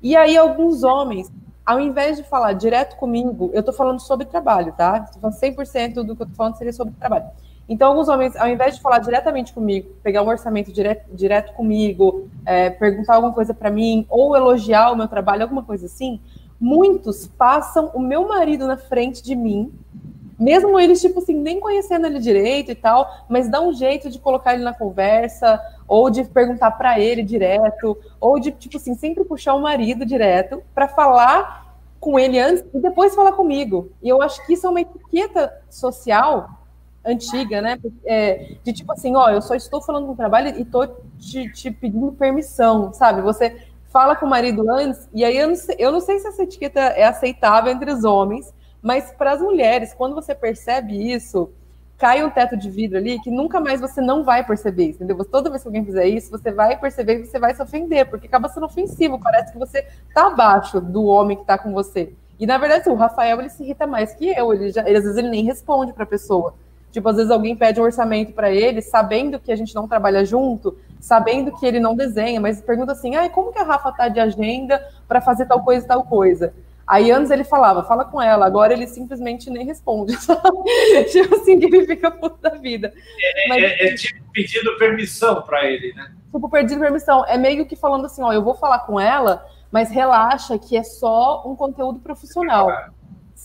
E aí, alguns homens, ao invés de falar direto comigo, eu estou falando sobre trabalho, tá? Estou falando 100% do que eu estou falando seria sobre trabalho. Então, alguns homens, ao invés de falar diretamente comigo, pegar um orçamento direto, direto comigo, é, perguntar alguma coisa para mim, ou elogiar o meu trabalho, alguma coisa assim, muitos passam o meu marido na frente de mim mesmo eles, tipo assim, nem conhecendo ele direito e tal, mas dá um jeito de colocar ele na conversa, ou de perguntar para ele direto, ou de, tipo assim, sempre puxar o marido direto para falar com ele antes e depois falar comigo. E eu acho que isso é uma etiqueta social antiga, né? É, de tipo assim, ó, eu só estou falando com o trabalho e tô te, te, pedindo permissão, sabe? Você fala com o marido antes, e aí eu não, sei, eu não sei se essa etiqueta é aceitável entre os homens, mas para as mulheres, quando você percebe isso, cai um teto de vidro ali que nunca mais você não vai perceber, entendeu? Toda vez que alguém fizer isso, você vai perceber e você vai se ofender, porque acaba sendo ofensivo, parece que você tá abaixo do homem que tá com você. E na verdade, o Rafael ele se irrita mais que eu, ele, já, ele às vezes ele nem responde para a pessoa. Tipo, às vezes alguém pede um orçamento para ele, sabendo que a gente não trabalha junto, sabendo que ele não desenha, mas pergunta assim: "Ah, como que a Rafa tá de agenda para fazer tal coisa e tal coisa?" Aí antes ele falava, fala com ela, agora ele simplesmente nem responde, tipo assim, que ele fica puto da vida. É, Mas, é, é tipo pedindo permissão para ele, né? Tipo, pedindo permissão. É meio que falando assim, ó, eu vou falar com ela, mas relaxa que é só um conteúdo profissional.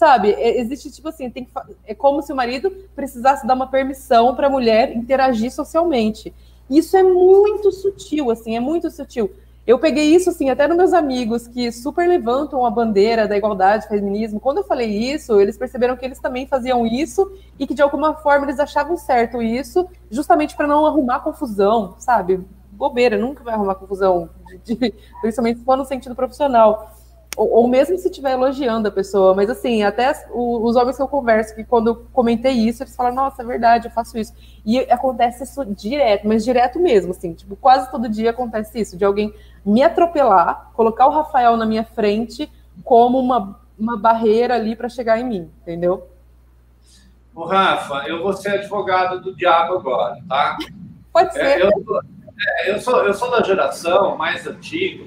Sabe? É, existe, tipo assim, tem que, é como se o marido precisasse dar uma permissão para a mulher interagir socialmente. Isso é muito sutil, assim, é muito sutil. Eu peguei isso, assim, até nos meus amigos que super levantam a bandeira da igualdade, feminismo. Quando eu falei isso, eles perceberam que eles também faziam isso e que, de alguma forma, eles achavam certo isso, justamente para não arrumar confusão, sabe? Bobeira, nunca vai arrumar confusão, de, de, principalmente se for no sentido profissional ou, ou, mesmo se estiver elogiando a pessoa, mas assim, até os homens que eu converso, que quando eu comentei isso, eles falam, nossa, é verdade, eu faço isso. E acontece isso direto, mas direto mesmo, assim, tipo, quase todo dia acontece isso, de alguém me atropelar, colocar o Rafael na minha frente como uma, uma barreira ali para chegar em mim, entendeu? Ô, Rafa, eu vou ser advogado do diabo agora, tá? Pode é, ser. É, eu, é, eu, sou, eu sou da geração mais antiga,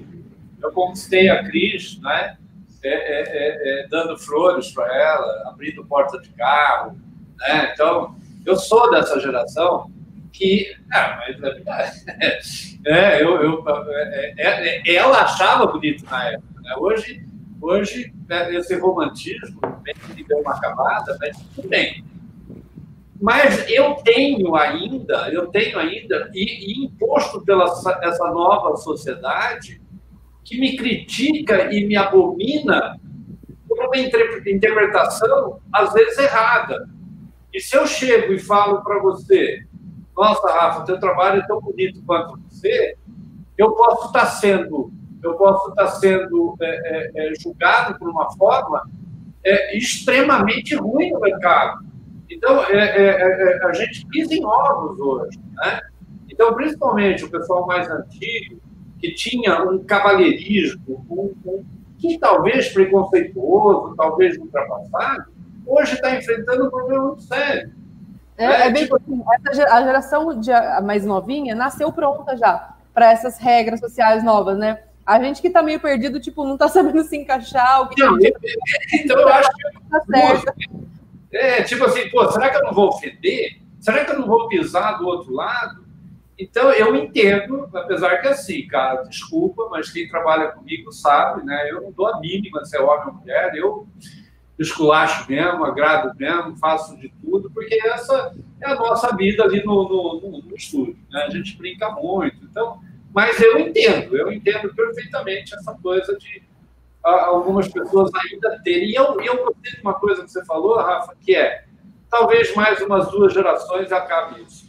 eu conquistei a Cris, né? É, é, é, é dando flores para ela, abrindo porta de carro, né? Então, eu sou dessa geração que, ah, mas é, eu, eu, é, ela achava bonito na época. Né? Hoje, hoje esse romantismo que deu uma camada, mas tudo bem. Mas eu tenho ainda, eu tenho ainda, e, e imposto pela essa nova sociedade, que me critica e me abomina por uma interpretação, às vezes, errada. E se eu chego e falo para você, nossa, Rafa, teu trabalho é tão bonito quanto você, eu posso estar tá sendo, eu posso estar tá sendo é, é, é, julgado por uma forma é, extremamente ruim no mercado. Então, é, é, a gente pisa em ovos hoje, né? Então, principalmente o pessoal mais antigo, que tinha um cavalheirismo, um, um, que talvez preconceituoso, talvez ultrapassado, hoje está enfrentando um problema muito sério. É, é, é bem tipo... assim, a geração de, a mais novinha nasceu pronta já para essas regras sociais novas, né? A gente que está meio perdido, tipo, não está sabendo se encaixar. O que não, que... Então eu acho que tá certo. É, tipo assim, pô, será que eu não vou ofender? Será que eu não vou pisar do outro lado? Então, eu entendo, apesar que assim, cara, desculpa, mas quem trabalha comigo sabe, né? Eu não dou a mínima se é homem ou mulher, eu esculacho mesmo, agrado mesmo, faço de tudo, porque essa é a nossa vida ali no, no, no estúdio, né? A gente brinca muito, então... Mas eu entendo, eu entendo perfeitamente essa coisa de algumas pessoas ainda terem. E eu, eu gostei de uma coisa que você falou, Rafa, que é talvez mais umas duas gerações acabe isso.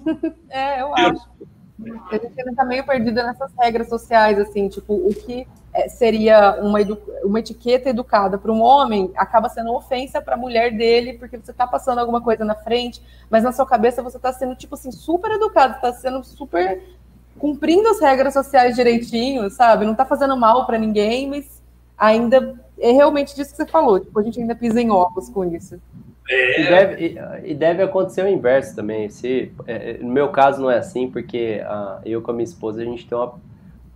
é, eu acho. A gente ainda está meio perdida nessas regras sociais, assim, tipo, o que é, seria uma, uma etiqueta educada para um homem acaba sendo ofensa para a mulher dele, porque você está passando alguma coisa na frente, mas na sua cabeça você está sendo, tipo assim, super educado, está sendo super cumprindo as regras sociais direitinho, sabe? Não está fazendo mal para ninguém, mas ainda é realmente disso que você falou, tipo, a gente ainda pisa em ovos com isso. É. E, deve, e, e, deve acontecer o inverso também. Se, é, no meu caso não é assim, porque ah, eu com a minha esposa a gente tem uma,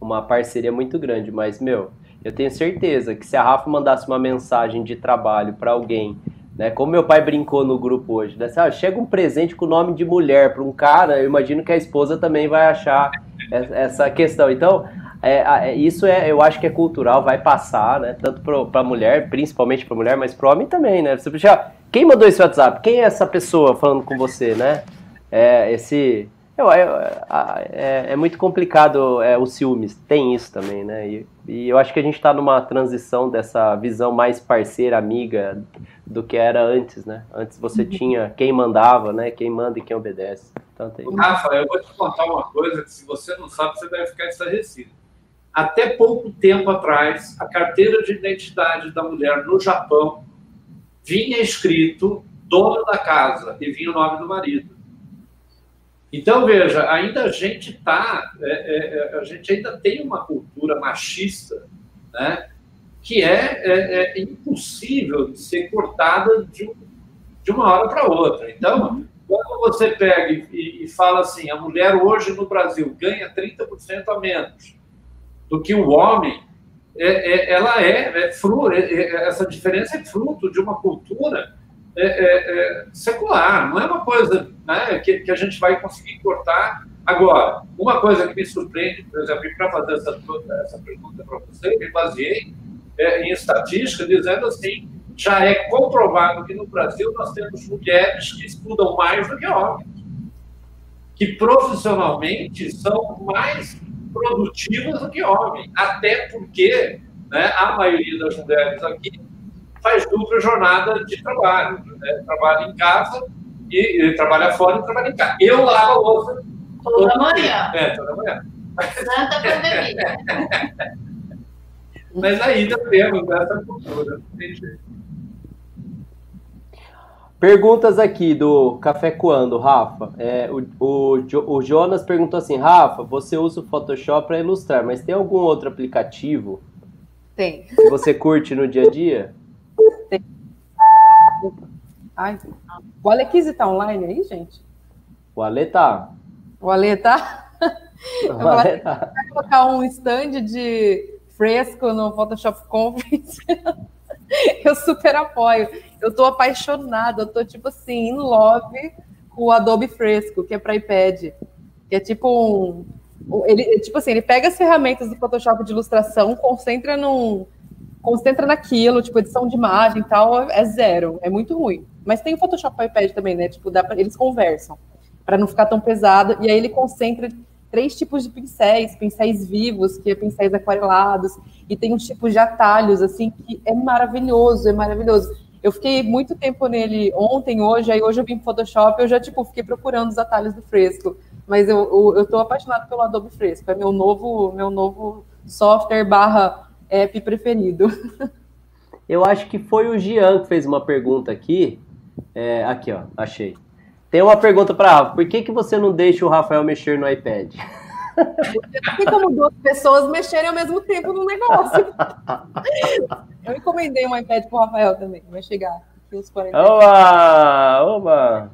uma parceria muito grande, mas, meu, eu tenho certeza que se a Rafa mandasse uma mensagem de trabalho para alguém, né, como meu pai brincou no grupo hoje, né, ah, chega um presente com o nome de mulher para um cara, eu imagino que a esposa também vai achar essa questão. Então, é, é, isso é, eu acho que é cultural, vai passar, né? Tanto para mulher, principalmente para mulher, mas para homem também, né? Você já, quem mandou esse WhatsApp? Quem é essa pessoa falando com você, né? É, esse. Eu, é, é, muito complicado é, o ciúmes, tem isso também, né? E, e eu acho que a gente está numa transição dessa visão mais parceira, amiga, do que era antes, né? Antes você uhum. tinha quem mandava, né? Quem manda e quem obedece. Então, tem... Rafa, eu vou te contar uma coisa que se você não sabe, você deve ficar estarrecido. Até pouco tempo atrás, a carteira de identidade da mulher no Japão vinha escrito dono da casa e vinha o nome do marido. Então, veja, ainda a gente está, é, é, é, a gente ainda tem uma cultura machista, né, que é, é, é impossível de ser cortada de, de uma hora para outra. Então, quando você pega e, e, fala assim, a mulher hoje no Brasil ganha 30% a menos do que o homem, é, é, ela é, é fruto, é, é, essa diferença é fruto de uma cultura é, secular, não é uma coisa né, que, que, a gente vai conseguir cortar agora. Uma coisa que me surpreende, por exemplo, para fazer essa, essa pergunta para você, me baseei em estatística, dizendo assim, já é comprovado que no Brasil nós temos mulheres que estudam mais do que homens, que profissionalmente são mais produtivas do que homens, até porque né, a maioria das mulheres aqui faz dupla jornada de trabalho, né? trabalha em casa e, e trabalha fora e trabalha em casa. Eu lavo a louça toda, toda manhã. É, toda manhã. Santa pandemia. Mas ainda temos essa cultura, não tem jeito. Perguntas aqui do Café Coando, Rafa. É, o, o, o, Jonas perguntou assim: Rafa, você usa o Photoshop para ilustrar, mas tem algum outro aplicativo? Tem. Que você curte no dia a dia? Tem. Ai, o Alequise tá online aí, gente? O Ale tá. O Ale tá? O Ale tá. Vai colocar um stand de fresco no Photoshop Conference. eu super apoio. Eu tô apaixonada, eu tô tipo assim, in love com o Adobe Fresco, que é para iPad. Que é tipo um. Ele, tipo assim, ele pega as ferramentas do Photoshop de ilustração, concentra num. Concentra naquilo, tipo, edição de imagem e tal, é zero. É muito ruim. Mas tem o Photoshop para iPad também, né? Tipo, dá pra, eles conversam para não ficar tão pesado. E aí ele concentra três tipos de pincéis, pincéis vivos, que é pincéis aquarelados, e tem uns tipos de atalhos, assim, que é maravilhoso, é maravilhoso. Eu fiquei muito tempo nele ontem, hoje, aí hoje eu vim pro Photoshop, eu já, tipo, fiquei procurando os atalhos do Fresco. Mas eu, eu, eu tô apaixonado pelo Adobe Fresco, é meu novo, meu novo software barra app preferido. Eu acho que foi o Gian que fez uma pergunta aqui. É, aqui, ó, achei. Tem uma pergunta para Rafa. Por que, que você não deixa o Rafael mexer no iPad? Tem como duas pessoas mexerem ao mesmo tempo no negócio. Eu encomendei um iPad pro Rafael também. Vai chegar aqui os 40. Oba! Oba!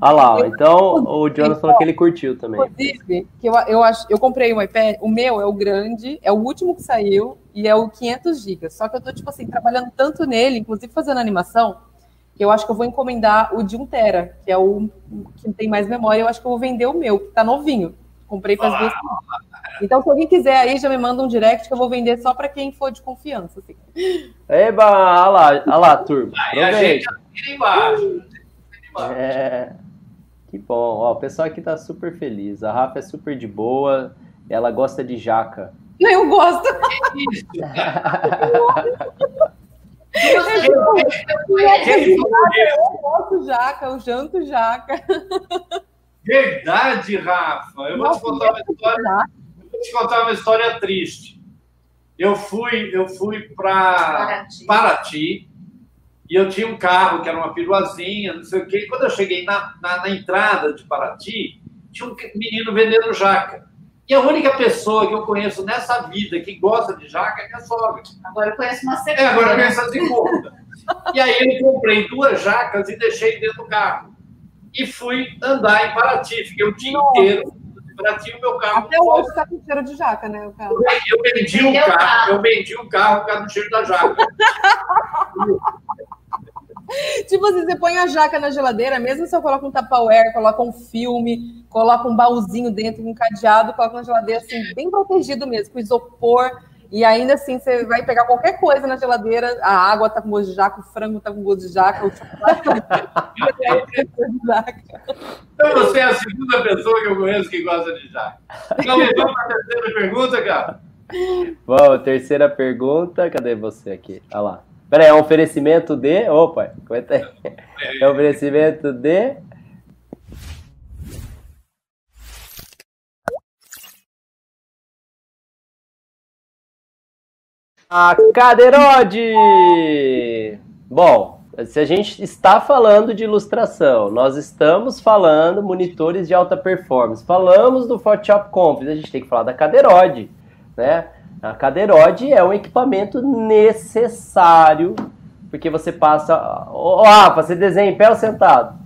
Olha lá, então o Jonas falou que ele curtiu também. Inclusive, que eu, eu, acho, eu comprei um iPad, o meu é o grande, é o último que saiu e é o 500 GB. Só que eu tô, tipo assim, trabalhando tanto nele, inclusive fazendo animação, eu acho que eu vou encomendar o de 1 tera, que é o que tem mais memória. Eu acho que eu vou vender o meu, que tá novinho. Comprei faz duas semanas. Então, se alguém quiser aí, já me manda um direct que eu vou vender só para quem for de confiança. Assim. Eba, olha lá, olha lá, turma. Aí a gente embaixo. É, que bom. Ó, o pessoal aqui tá super feliz. A Rafa é super de boa. Ela gosta de jaca. Eu gosto. Isso. Eu jaca, eu janto jaca. Verdade, Rafa. Eu vou te contar uma história. Vou te contar uma história triste. Eu fui, eu fui para Paraty. Paraty e eu tinha um carro que era uma piruazinha, não sei o quê. E quando eu cheguei na, na, na entrada de Paraty, tinha um menino vendendo jaca. E a única pessoa que eu conheço nessa vida que gosta de jaca é minha sogra. Agora eu conheço uma É, segunda. agora eu assim, conta. E aí eu comprei duas jacas e deixei dentro do carro. E fui andar em Paraty. Fiquei o dia Nossa. inteiro em Paraty o meu carro. Até hoje tá com cheiro de jaca, né? O carro. Eu vendi o o carro, carro. eu vendi o carro por causa do cheiro da jaca. Tipo assim, você põe a jaca na geladeira, mesmo se eu coloco um Tupperware, coloca um filme, coloca um baúzinho dentro, um cadeado, coloca na geladeira, assim, bem protegido mesmo, com isopor. E ainda assim, você vai pegar qualquer coisa na geladeira, a água tá com gosto de jaca, o frango tá com gosto de jaca, o chocolate tá com gosto de jaca. Então você é a segunda pessoa que eu conheço que gosta de jaca. Então vamos para a terceira pergunta, cara. Bom, terceira pergunta. Cadê você aqui? Olha lá. Peraí, é um oferecimento de. Opa, comenta aí. É um oferecimento de. A Cadeirode! Bom, se a gente está falando de ilustração, nós estamos falando monitores de alta performance, falamos do Photoshop Compass, a gente tem que falar da Cadeirode, né? A Cadeirode é um equipamento necessário, porque você passa... Ó, Rafa, você desenha em pé ou sentado?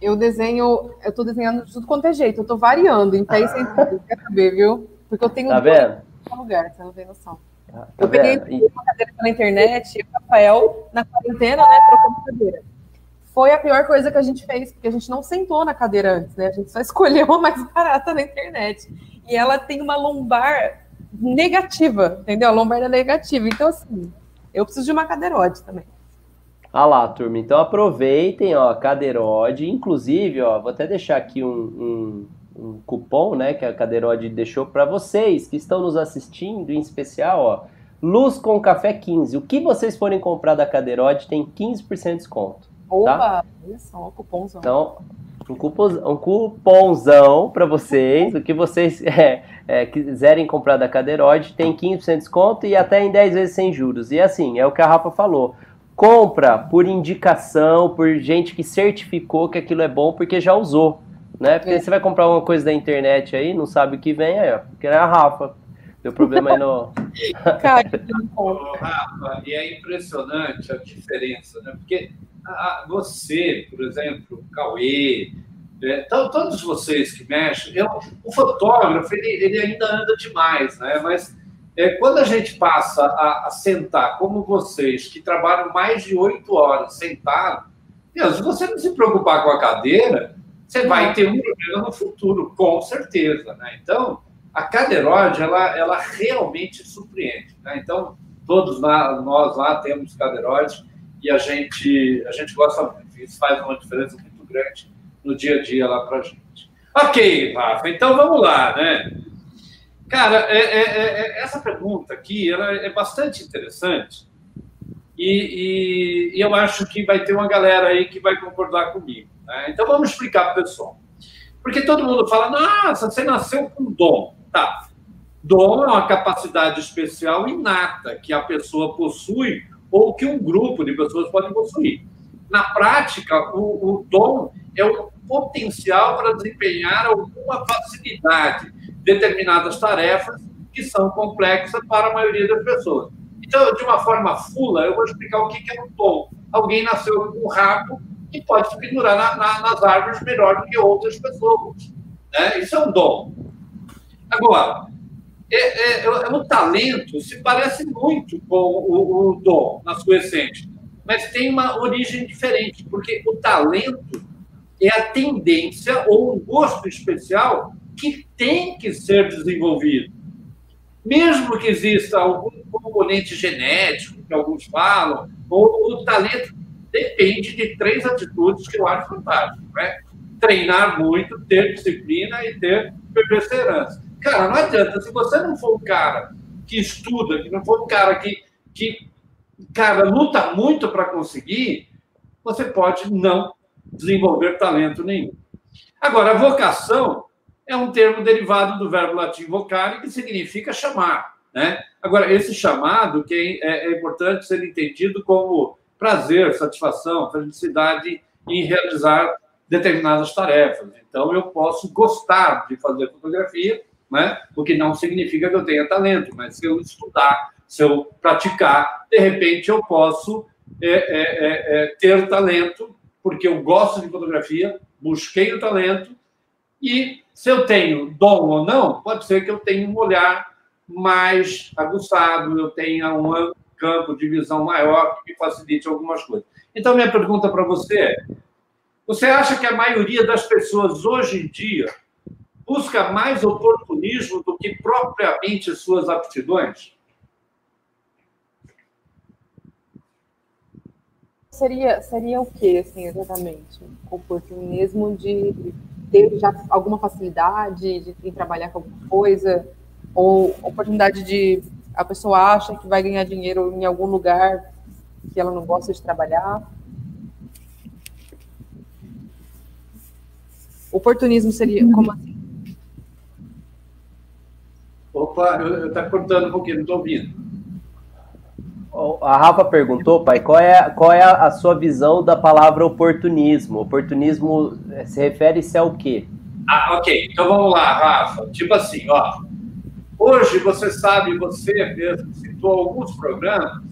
Eu desenho, eu tô desenhando de tudo quanto é jeito, eu tô variando em pé e sentido, quer saber, viu? Porque eu tenho Tá vendo? em lugar, você não tem noção. Tá Eu peguei vendo? Uma cadeira pela internet, e o Rafael, na quarentena, né, trocou cadeira. Foi a pior coisa que a gente fez, porque a gente não sentou na cadeira antes, né? A gente só escolheu a mais barata na internet. E ela tem uma lombar negativa, entendeu? A lombar é negativa. Então, assim, eu preciso de uma cadeirote também. Ah lá, turma. Então aproveitem, ó, Cadeirode. Inclusive, ó, vou até deixar aqui um, um, um cupom, né, que a Cadeirode deixou para vocês que estão nos assistindo, em especial, ó, Luz com Café 15. O que vocês forem comprar da Cadeirode tem 15% de desconto. Opa, olha só, cupomzão. Então, um, cupom, um cupomzão para vocês. O que vocês é, é, quiserem comprar da Cadeirode tem 15% de desconto e até em 10 vezes sem juros. E assim, é o que a Rafa falou. Compra por indicação, por gente que certificou que aquilo é bom porque já usou. Né? Porque É. você vai comprar uma coisa da internet aí, não sabe o que vem, aí, ó, porque é a Rafa. Deu problema aí no. Cara, que Rafa, e é impressionante a diferença, né? Porque você, por exemplo, Cauê, é, to- todos vocês que mexem, eu- o fotógrafo, ele, ele ainda anda demais, né? Mas é, quando a gente passa a, a sentar, como vocês, que trabalham mais de oito horas sentado, se você não se preocupar com a cadeira, você vai ter um problema no futuro, com certeza, né? Então, a Cadeirode, ela, ela realmente surpreende. Né? Então, todos lá, nós lá temos Cadeirode e a gente, a gente gosta muito. Isso faz uma diferença muito grande no dia a dia lá para a gente. Ok, Rafa, então vamos lá, né? Cara, é, é, é, essa pergunta aqui ela é bastante interessante e, e, e, eu acho que vai ter uma galera aí que vai concordar comigo. Né? Então vamos explicar para o pessoal. Porque todo mundo fala, nossa, você nasceu com dom. Tá. Dom é uma capacidade especial inata que a pessoa possui ou que um grupo de pessoas pode possuir. Na prática, o, o dom é o potencial para desempenhar alguma facilidade determinadas tarefas que são complexas para a maioria das pessoas. Então, de uma forma fula, eu vou explicar o que é um dom. Alguém nasceu com um rabo e pode se pendurar na, na, nas árvores melhor do que outras pessoas. Né? Isso é um dom. Agora, é, é, é, o talento se parece muito com o, o dom, na sua essência, mas tem uma origem diferente, porque o talento é a tendência ou um gosto especial que tem que ser desenvolvido. Mesmo que exista algum componente genético, que alguns falam, ou o talento depende de três atitudes que eu acho fantástico. Né? Treinar muito, ter disciplina e ter perseverança. Cara, não adianta. Se você não for um cara que estuda, que não for um cara que, que cara, luta muito para conseguir, você pode não desenvolver talento nenhum. Agora, vocação é um termo derivado do verbo latim vocare, que significa chamar. Né? Agora, esse chamado que é, é importante ser entendido como prazer, satisfação, felicidade em realizar determinadas tarefas. Então, eu posso gostar de fazer fotografia, né? o que não significa que eu tenha talento, mas se eu estudar, se eu praticar, de repente eu posso é, é, é, é ter talento, porque eu gosto de fotografia, busquei o talento, e se eu tenho dom ou não, pode ser que eu tenha um olhar mais aguçado, eu tenha um campo de visão maior que me facilite algumas coisas. Então, minha pergunta para você é: você acha que a maioria das pessoas hoje em dia busca mais oportunismo do que propriamente suas aptidões? Seria, seria o que, assim, exatamente? Oportunismo de ter já alguma facilidade de, de trabalhar com alguma coisa? Ou oportunidade de a pessoa acha que vai ganhar dinheiro em algum lugar que ela não gosta de trabalhar? Oportunismo seria como assim? Opa, está cortando um pouquinho, não estou ouvindo. A Rafa perguntou, pai, qual é, qual é a sua visão da palavra oportunismo? Oportunismo eh, se refere-se ao quê? Ah, ok. Então vamos lá, Rafa. Tipo assim, ó. Hoje você sabe, você mesmo citou alguns programas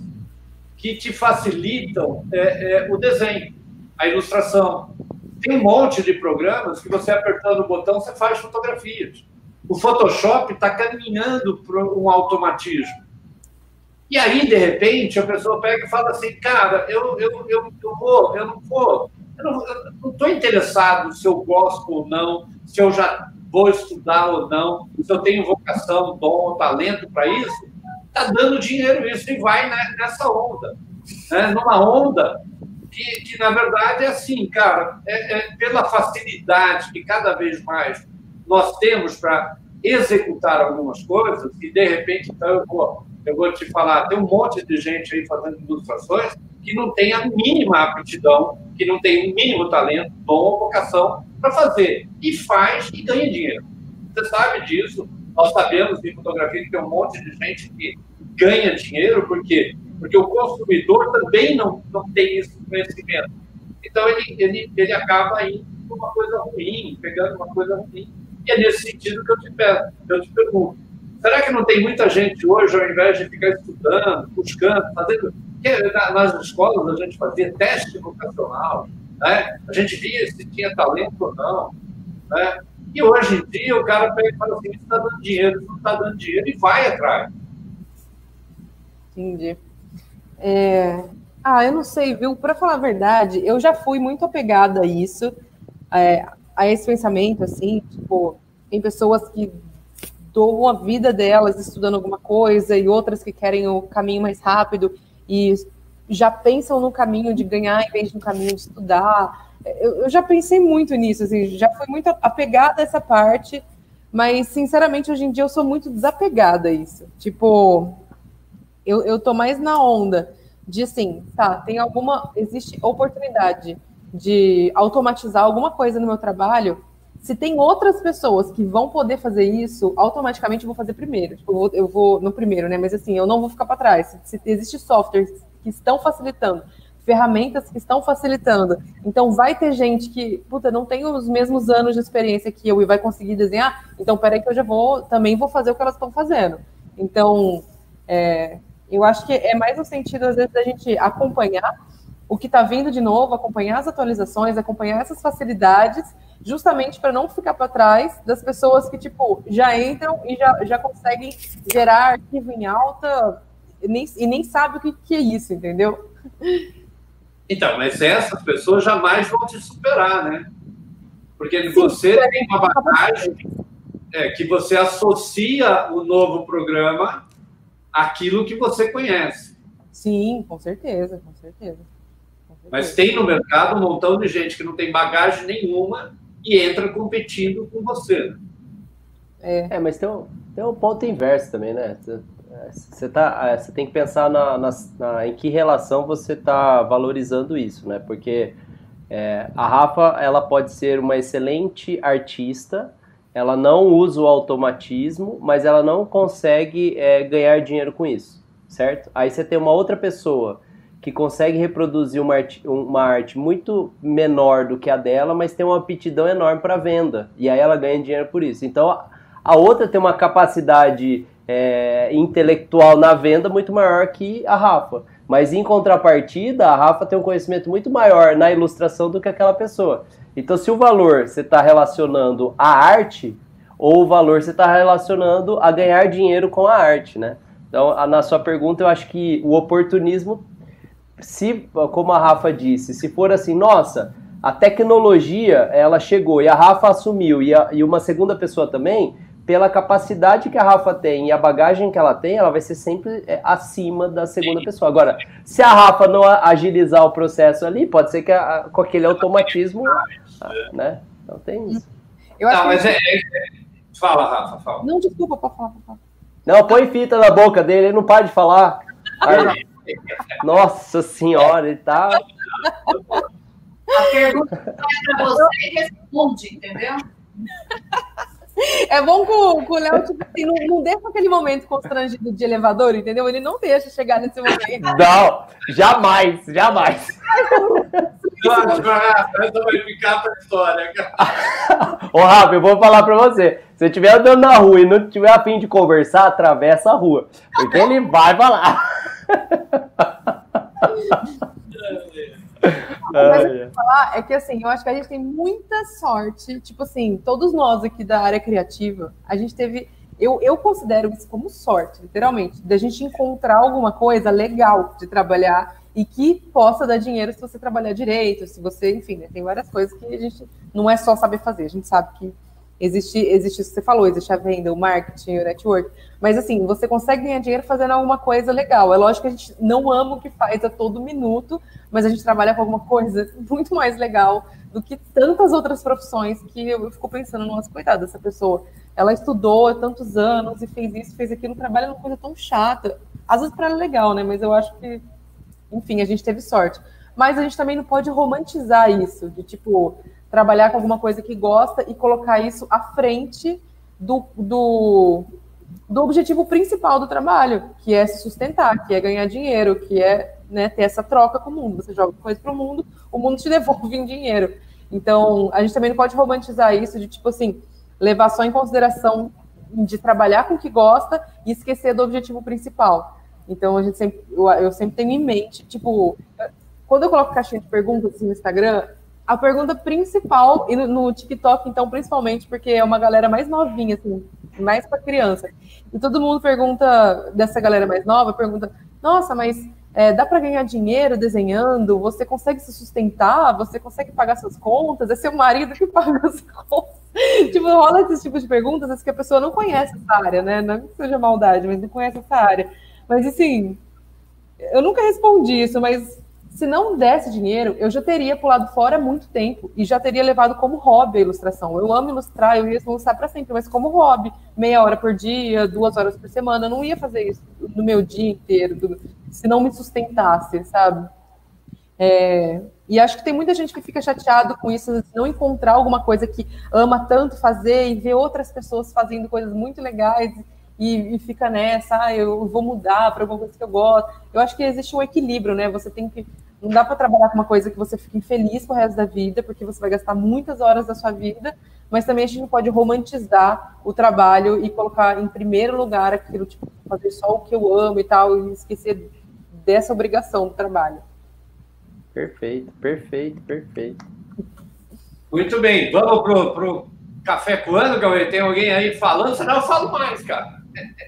que te facilitam é, é, o desenho, a ilustração. Tem um monte de programas que você apertando o botão você faz fotografias. O Photoshop está caminhando para um automatismo. E aí, de repente, a pessoa pega e fala assim, cara, eu, eu, eu, eu vou, eu não vou, eu não estou interessado se eu gosto ou não, se eu já vou estudar ou não, se eu tenho vocação, dom, talento para isso, está dando dinheiro isso e vai nessa onda. Né? Numa onda que, que, na verdade, é assim, cara, é, é pela facilidade que cada vez mais nós temos para executar algumas coisas, e de repente, então, eu vou eu vou te falar, tem um monte de gente aí fazendo ilustrações que não tem a mínima aptidão, que não tem o mínimo talento, dom ou vocação para fazer. E faz e ganha dinheiro. Você sabe disso. Nós sabemos em fotografia que tem um monte de gente que ganha dinheiro, porque porque o consumidor também não, não tem esse conhecimento. Então, ele, ele, ele acaba indo uma coisa ruim, pegando uma coisa ruim. E é nesse sentido que eu te, peço, eu te pergunto Será que não tem muita gente hoje, ao invés de ficar estudando, buscando, fazendo. Nas escolas a gente fazia teste vocacional, né? a gente via se tinha talento ou não. Né? E hoje em dia o cara pega e fala assim: está dando dinheiro, não está dando dinheiro, e vai atrás. Entendi. É... Ah, eu não sei, viu? Para falar a verdade, eu já fui muito apegada a isso, é, a esse pensamento, assim, tipo, tem pessoas que doam a vida delas estudando alguma coisa e outras que querem o caminho mais rápido e já pensam no caminho de ganhar em vez de no caminho de estudar. Eu, eu já pensei muito nisso, assim, já fui muito apegada a essa parte, mas sinceramente hoje em dia eu sou muito desapegada a isso. Tipo, eu, eu tô mais na onda de assim, tá, tem alguma, existe oportunidade de automatizar alguma coisa no meu trabalho, se tem outras pessoas que vão poder fazer isso, automaticamente eu vou fazer primeiro. Tipo, eu, vou, eu, vou, no primeiro, né? Mas assim, eu não vou ficar para trás. Se, se existe softwares que estão facilitando, ferramentas que estão facilitando, então vai ter gente que, puta, não tem os mesmos anos de experiência que eu e vai conseguir desenhar, então peraí que eu já vou, também vou fazer o que elas estão fazendo. Então, é, eu acho que é mais no sentido, às vezes, da gente acompanhar o que está vindo de novo, acompanhar as atualizações, acompanhar essas facilidades, justamente para não ficar para trás das pessoas que, tipo, já entram e já, já conseguem gerar arquivo em alta e nem, e nem sabe o que, que é isso, entendeu? Então, mas essas pessoas jamais vão te superar, né? Porque Sim, você tem uma bagagem é, que você associa o novo programa àquilo que você conhece. Sim, com certeza, com certeza. Mas tem no mercado um montão de gente que não tem bagagem nenhuma e entra competindo com você. É, é mas tem um, tem um ponto inverso também, né? Você, tá, você tem que pensar na, na, na em que relação você está valorizando isso, né? Porque é, a Rafa ela pode ser uma excelente artista, ela não usa o automatismo, mas ela não consegue é, ganhar dinheiro com isso, certo? Aí você tem uma outra pessoa que consegue reproduzir uma arte, uma arte muito menor do que a dela, mas tem uma aptidão enorme para venda. E aí ela ganha dinheiro por isso. Então a outra tem uma capacidade é, intelectual na venda muito maior que a Rafa. Mas em contrapartida, a Rafa tem um conhecimento muito maior na ilustração do que aquela pessoa. Então, se o valor você está relacionando à arte, ou o valor você está relacionando a ganhar dinheiro com a arte, né? Então, na sua pergunta, eu acho que o oportunismo se, como a Rafa disse, se for assim, nossa, a tecnologia ela chegou e a Rafa assumiu e, a, e uma segunda pessoa também, pela capacidade que a Rafa tem e a bagagem que ela tem, ela vai ser sempre é, acima da segunda pessoa. Agora, se a Rafa não agilizar o processo ali, pode ser que a, com aquele automatismo, né? Não tem isso. Eu acho não, mas que... é, é, Fala, Rafa, fala. Não, desculpa, pode falar, pode falar. Não, põe fita na boca dele, ele não para de falar. Aí, nossa senhora, ele tá. A pergunta vai para você e responde, entendeu? É bom que o, Léo, tipo assim, não, não deixa aquele momento constrangido de elevador, entendeu? Ele não deixa chegar nesse momento. Não, jamais, jamais. Essa vai ficar pra história. Ô, Rafa, eu vou falar pra você. Se você estiver andando na rua e não tiver a fim de conversar, atravessa a rua. Porque ele vai falar. Mas o que eu falar é que assim, eu acho que a gente tem muita sorte, tipo assim, todos nós aqui da área criativa, a gente teve, eu, eu considero isso como sorte, literalmente, da gente encontrar alguma coisa legal de trabalhar e que possa dar dinheiro se você trabalhar direito, se você, enfim, né, tem várias coisas que a gente não é só saber fazer, a gente sabe que Existe, existe isso que você falou, existe a venda, o marketing, o network. Mas assim, você consegue ganhar dinheiro fazendo alguma coisa legal. É lógico que a gente não ama o que faz a todo minuto, mas a gente trabalha com alguma coisa muito mais legal do que tantas outras profissões que eu, fico pensando, nossa, coitada dessa pessoa. Ela estudou há tantos anos e fez isso, fez aquilo, trabalha numa coisa tão chata. Às vezes para ela é legal, né? Mas eu acho que, enfim, a gente teve sorte. Mas a gente também não pode romantizar isso, de tipo, trabalhar com alguma coisa que gosta e colocar isso à frente do, do, do objetivo principal do trabalho, que é se sustentar, que é ganhar dinheiro, que é né, ter essa troca com o mundo. Você joga coisa para o mundo, o mundo te devolve em dinheiro. Então, a gente também não pode romantizar isso de tipo assim, levar só em consideração de trabalhar com o que gosta e esquecer do objetivo principal. Então, a gente sempre, eu, eu sempre tenho em mente, tipo, quando eu coloco caixinha de perguntas assim, no Instagram, a pergunta principal, e no, TikTok, então, principalmente, porque é uma galera mais novinha, assim, mais para criança. E todo mundo pergunta, dessa galera mais nova, pergunta: nossa, mas é, dá para ganhar dinheiro desenhando? Você consegue se sustentar? Você consegue pagar suas contas? É seu marido que paga as contas? tipo, rola esse tipo de perguntas, às que a pessoa não conhece essa área, né? Não que seja maldade, mas não conhece essa área. Mas, assim, Eu nunca respondi isso, mas se não desse dinheiro, eu já teria pulado fora há muito tempo e já teria levado como hobby a ilustração. Eu amo ilustrar, eu ia ilustrar para sempre, mas como hobby, meia hora por dia, duas horas por semana, eu não ia fazer isso no meu dia inteiro, do, se não me sustentasse, sabe? É, e acho que tem muita gente que fica chateado com isso, não encontrar alguma coisa que ama tanto fazer e ver outras pessoas fazendo coisas muito legais e, e fica nessa, ah, eu vou mudar para alguma coisa que eu gosto. Eu acho que existe um equilíbrio, né? Você tem que. Não dá para trabalhar com uma coisa que você fica infeliz pro resto da vida, porque você vai gastar muitas horas da sua vida, mas também a gente não pode romantizar o trabalho e colocar em primeiro lugar aquilo, tipo, fazer só o que eu amo e tal, e esquecer dessa obrigação do trabalho. Perfeito, perfeito, perfeito. Muito bem, vamos pro, pro café com ano, Cauê? Tem alguém aí falando? Senão eu falo mais, cara.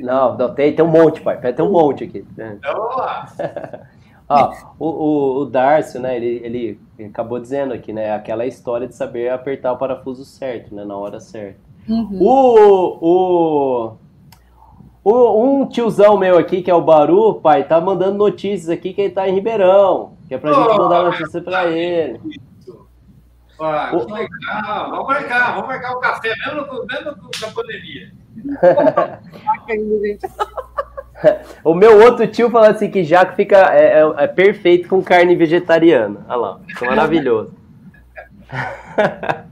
Não, não tem, tem um monte, pai. Tem um monte aqui. Então vamos lá. Ó, o, o, o Darcio, né, ele, ele, acabou dizendo aqui, né, aquela história de saber apertar o parafuso certo, né, na hora certa. Uhum. O, o, o, um tiozão meu aqui, que é o Baru, pai, tá mandando notícias aqui que ele tá em Ribeirão, que é pra gente mandar notícia pra ele. Ah, que legal. Vamos marcar, vamos marcar o café, mesmo, mesmo com a pandemia. O meu outro tio fala assim que Jaco fica é, é- é perfeito com carne vegetariana. Olha lá, fica maravilhoso.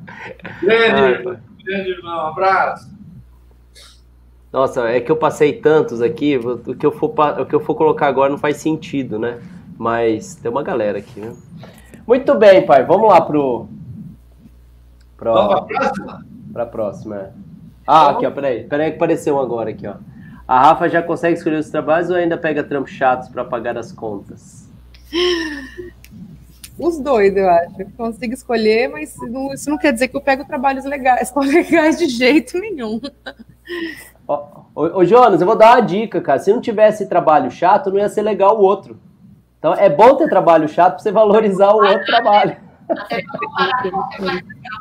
Grande, grande irmão, um abraço. Nossa, é que eu passei tantos aqui, o que eu for, o que eu for colocar agora não faz sentido, né? Mas tem uma galera aqui, né? Muito bem, pai. Vamos lá pro. pro Vamos para a próxima? pra próxima. é. Ah, aqui, ó, peraí. Peraí que apareceu um agora aqui, ó. A Rafa já consegue escolher os trabalhos ou ainda pega trampos chatos pra pagar as contas? Os dois, eu acho. Eu consigo escolher, mas não- isso não quer dizer que eu pego trabalhos legais, legais de jeito nenhum. Ó, Ô, ô, Jonas, eu vou dar uma dica, cara. Se não tivesse trabalho chato, não ia ser legal o outro. Então é bom ter trabalho chato pra você valorizar o outro trabalho. Até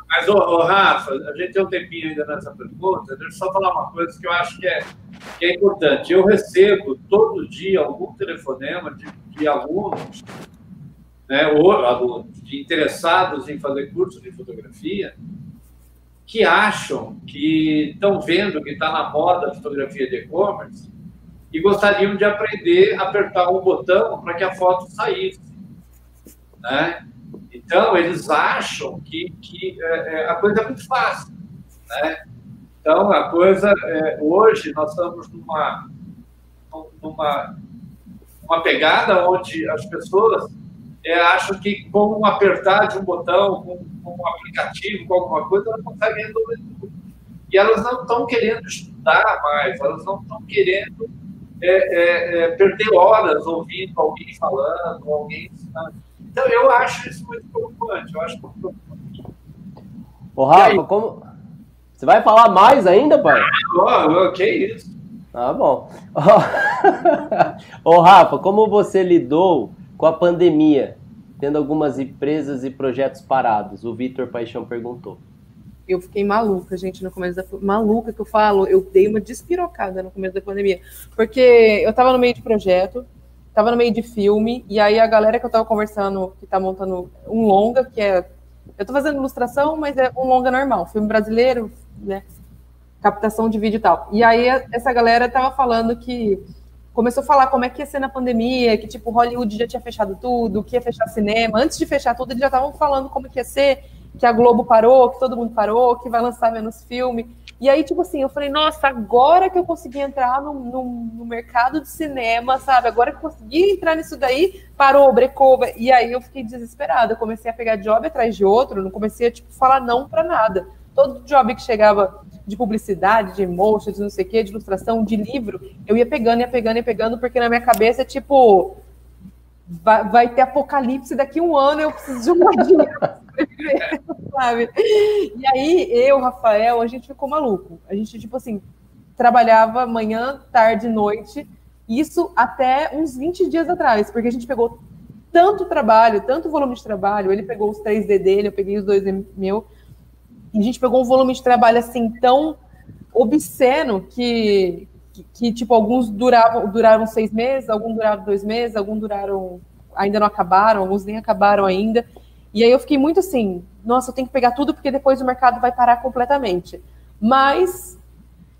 Mas, ô, ô, Rafa, a gente tem um tempinho ainda nessa pergunta. Deixa eu só falar uma coisa que eu acho que é, que é importante. Eu recebo todo dia algum telefonema de, de alunos, né, ou alunos, de interessados em fazer curso de fotografia, que acham que estão vendo que está na moda a fotografia de e-commerce e gostariam de aprender a apertar um botão para que a foto saísse. Né? Então, eles acham que, que é, é, a coisa é muito fácil. Né? Então, a coisa. é, hoje, nós estamos numa, numa uma pegada onde as pessoas é, acham que, com um apertar de um botão, com, com um aplicativo, com alguma coisa, elas conseguem resolver tudo. E elas não estão querendo estudar mais, elas não estão querendo é, é, é, perder horas ouvindo alguém falando, alguém ensinando. Então, eu acho isso muito preocupante. Eu acho muito preocupante. Ô, Rafa, como. Você vai falar mais ainda, pai? Oh, que isso? Tá bom. Ô, Rafa, como você lidou com a pandemia, tendo algumas empresas e projetos parados? O Vitor Paixão perguntou. Eu fiquei maluca, gente, no começo da maluca que eu falo, eu dei uma despirocada no começo da pandemia, porque eu tava no meio de projeto, tava no meio de filme, e aí a galera que eu tava conversando, que tá montando um longa, que é eu tô fazendo ilustração, mas é um longa normal, filme brasileiro, né? Captação de vídeo e tal. E aí essa galera tava falando que começou a falar como é que ia ser na pandemia, que tipo Hollywood já tinha fechado tudo, que ia fechar cinema. Antes de fechar tudo, eles já estavam falando como que ia ser, que a Globo parou, que todo mundo parou, que vai lançar menos filme. E aí, tipo assim, eu falei, nossa, agora que eu consegui entrar no, no, no mercado de cinema, sabe? Agora que eu consegui entrar nisso daí, parou, brecou. E aí eu fiquei desesperada. Eu comecei a pegar job atrás de outro, não comecei a, tipo, falar não para nada. Todo job que chegava de publicidade, de motion, de não sei o quê, de ilustração, de livro, eu ia pegando, ia pegando, ia pegando, porque na minha cabeça tipo, vai, vai ter apocalipse daqui a um ano, eu preciso de um dinheiro sabe? E aí, eu, Rafael, a gente ficou maluco. A gente, tipo assim, trabalhava manhã, tarde, noite, isso até uns 20 dias atrás, porque a gente pegou tanto trabalho, tanto volume de trabalho, ele pegou os 3D dele, eu peguei os dois meu, e a gente pegou um volume de trabalho assim tão obsceno que, que, que, tipo, alguns duravam, duraram seis meses, alguns duraram dois meses, alguns duraram, ainda não acabaram, alguns nem acabaram ainda. E aí eu fiquei muito assim, nossa, eu tenho que pegar tudo porque depois o mercado vai parar completamente. Mas,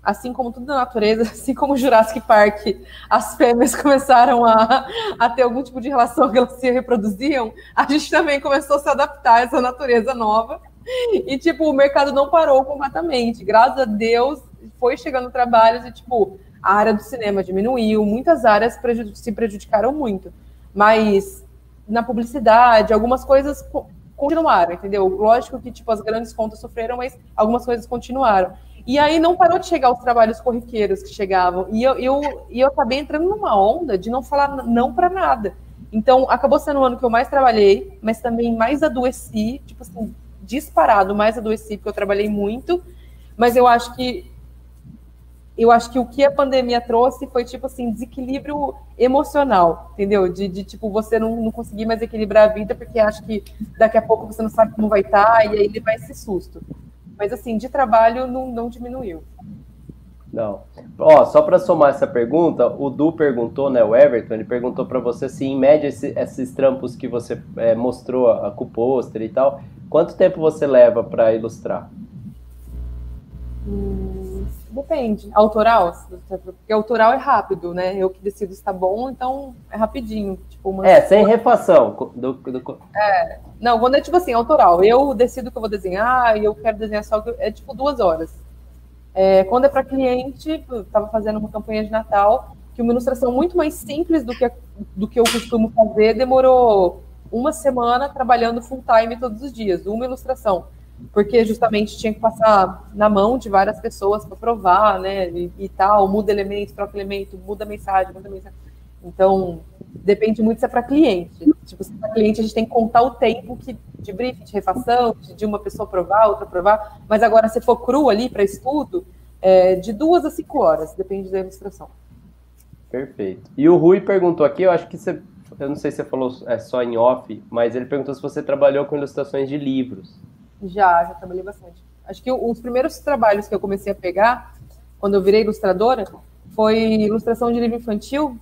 assim como tudo na natureza, assim como o Jurassic Park, as fêmeas começaram a, a ter algum tipo de relação que elas se reproduziam, a gente também começou a se adaptar a essa natureza nova. E, tipo, o mercado não parou completamente. Graças a Deus, foi chegando trabalhos e, tipo, a área do cinema diminuiu, muitas áreas se prejudicaram muito. Mas na publicidade, algumas coisas continuaram, entendeu? Lógico que, tipo, as grandes contas sofreram, mas algumas coisas continuaram. E aí não parou de chegar os trabalhos corriqueiros que chegavam. E eu, eu, eu acabei entrando numa onda de não falar não para nada. Então, acabou sendo o ano que eu mais trabalhei, mas também mais adoeci, tipo assim, disparado mais adoeci, porque eu trabalhei muito. Mas eu acho que eu acho que o que a pandemia trouxe foi, tipo assim, desequilíbrio emocional, entendeu? De, de tipo, você não, não conseguir mais equilibrar a vida porque acha que daqui a pouco você não sabe como vai estar tá, e aí ele vai esse susto. Mas, assim, de trabalho não, não diminuiu. Não. Ó, só para somar essa pergunta, o Du perguntou, né, o Everton, ele perguntou para você se, em média, esse, esses trampos que você é, mostrou, a, pôster e tal, quanto tempo você leva para ilustrar? Hum Depende. Autoral? Porque autoral é rápido, né? Eu que decido se tá bom, então é rapidinho. Tipo, uma... É, sem refação. Do, do... É. Não, quando é tipo assim, autoral, eu decido que eu vou desenhar e eu quero desenhar só, é tipo duas horas. É, quando é para cliente, estava fazendo uma campanha de Natal, que uma ilustração muito mais simples do que, do que eu costumo fazer, demorou uma semana trabalhando full time todos os dias, uma ilustração porque justamente tinha que passar na mão de várias pessoas para provar, né, e, e, tal, muda elemento, troca elemento, muda mensagem, muda mensagem. Então, depende muito se é para cliente. Tipo, se é para cliente, a gente tem que contar o tempo que, de briefing, de refação, de uma pessoa provar, outra provar, mas agora, se for cru ali para estudo, é de duas a cinco horas, depende da ilustração. Perfeito. E o Rui perguntou aqui, eu acho que você, eu não sei se você falou é, só em off, mas ele perguntou se você trabalhou com ilustrações de livros. Já, já trabalhei bastante. Acho que os primeiros trabalhos que eu comecei a pegar, quando eu virei ilustradora, foi ilustração de livro infantil,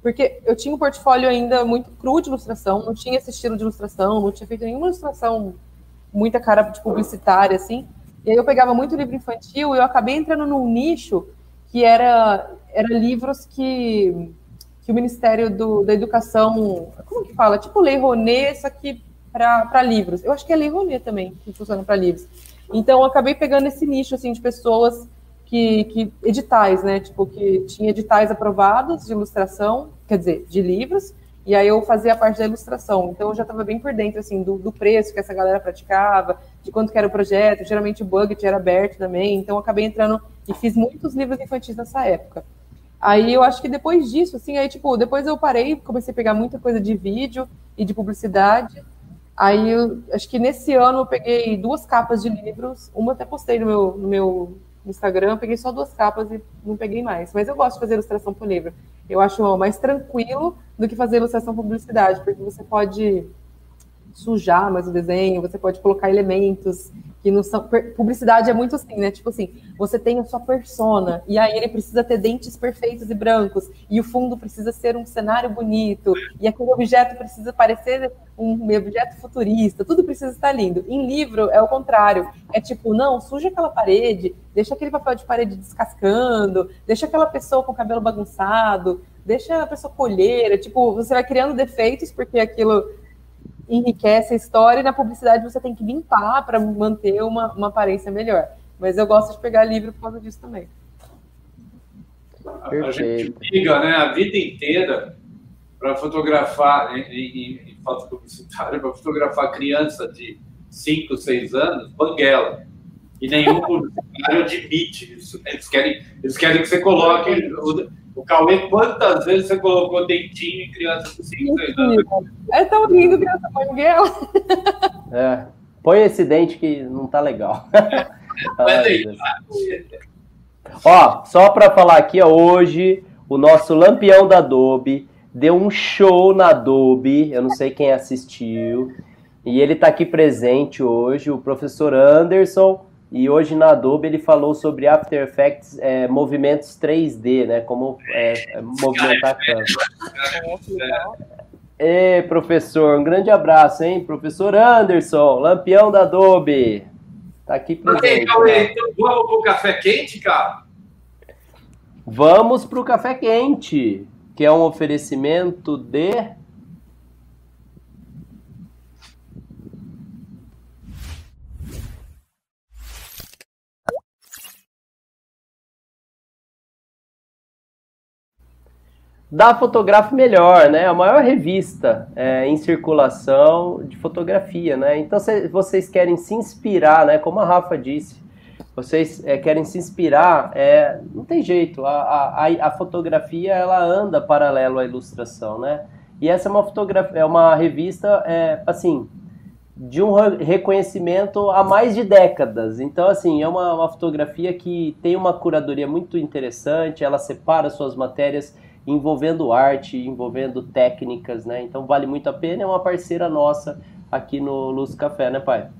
porque eu tinha um portfólio ainda muito cru de ilustração, não tinha esse estilo de ilustração, não tinha feito nenhuma ilustração muita cara de publicitária, assim. E aí eu pegava muito livro infantil e eu acabei entrando num nicho que era, era livros que, que o Ministério do, da Educação, como que fala? Tipo Lei Rouanet, só que para livros. Eu acho que é Lei Rouanet também, que funciona para livros. Então, eu acabei pegando esse nicho, assim, de pessoas que, que, editais, né? Tipo, que tinha editais aprovados de ilustração, quer dizer, de livros, e aí eu fazia a parte da ilustração. Então, eu já estava bem por dentro, assim, do, do, preço que essa galera praticava, de quanto que era o projeto. Geralmente o budget era aberto também, então eu acabei entrando e fiz muitos livros infantis nessa época. Aí eu acho que depois disso, assim, aí, tipo, depois eu parei, comecei a pegar muita coisa de vídeo e de publicidade, Aí, eu, acho que nesse ano eu peguei duas capas de livros, uma até postei no meu, no meu Instagram, peguei só duas capas e não peguei mais. Mas eu gosto de fazer ilustração para livro. Eu acho mais tranquilo do que fazer ilustração publicidade, porque você pode sujar mais o desenho, você pode colocar elementos que não são. Publicidade é muito assim, né? Tipo assim, você tem a sua persona, e aí ele precisa ter dentes perfeitos e brancos, e o fundo precisa ser um cenário bonito, e aquele objeto precisa parecer um objeto futurista, tudo precisa estar lindo. Em livro é o contrário. É tipo, não, suja aquela parede, deixa aquele papel de parede descascando, deixa aquela pessoa com o cabelo bagunçado, deixa a pessoa colheira, tipo, você vai criando defeitos porque aquilo enriquece a história e na publicidade você tem que limpar para manter uma, uma aparência melhor. Mas eu gosto de pegar livro por causa disso também. Perfeito. A gente liga né, a vida inteira para fotografar, em, em, em foto publicitária, para fotografar criança de 5, 6 anos, banguela. E nenhum publicitário admite isso. Eles querem, eles querem que você coloque o, Cauê, quantas vezes você colocou dentinho em criança de 5, 6 anos? É tão lindo criança banguela. É. Põe esse dente que não tá legal. ó, só para falar aqui, ó, hoje o nosso lampião da Adobe deu um show na Adobe, eu não sei quem assistiu, e ele tá aqui presente hoje, o professor Anderson, E hoje na Adobe ele falou sobre After Effects é, movimentos 3D, né? Como é, movimentar a câmera. Ê, professor, um grande abraço, hein? Professor Anderson, lampião da Adobe. Tá aqui presente. Então, então vamos pro café quente, cara? Vamos pro café quente, que é um oferecimento de da Fotografe Melhor, né? A maior revista é, em circulação de fotografia, né? Então, se vocês querem se inspirar, né? Como a Rafa disse, vocês é, querem se inspirar, é, não tem jeito. A, a, a fotografia ela anda paralelo à ilustração, né? E essa é uma fotografia, é uma revista, é, assim, de um reconhecimento há mais de décadas. Então, assim, é uma, uma fotografia que tem uma curadoria muito interessante. Ela separa suas matérias envolvendo arte, envolvendo técnicas, né? Então vale muito a pena, é uma parceira nossa aqui no Luz Café, né, pai?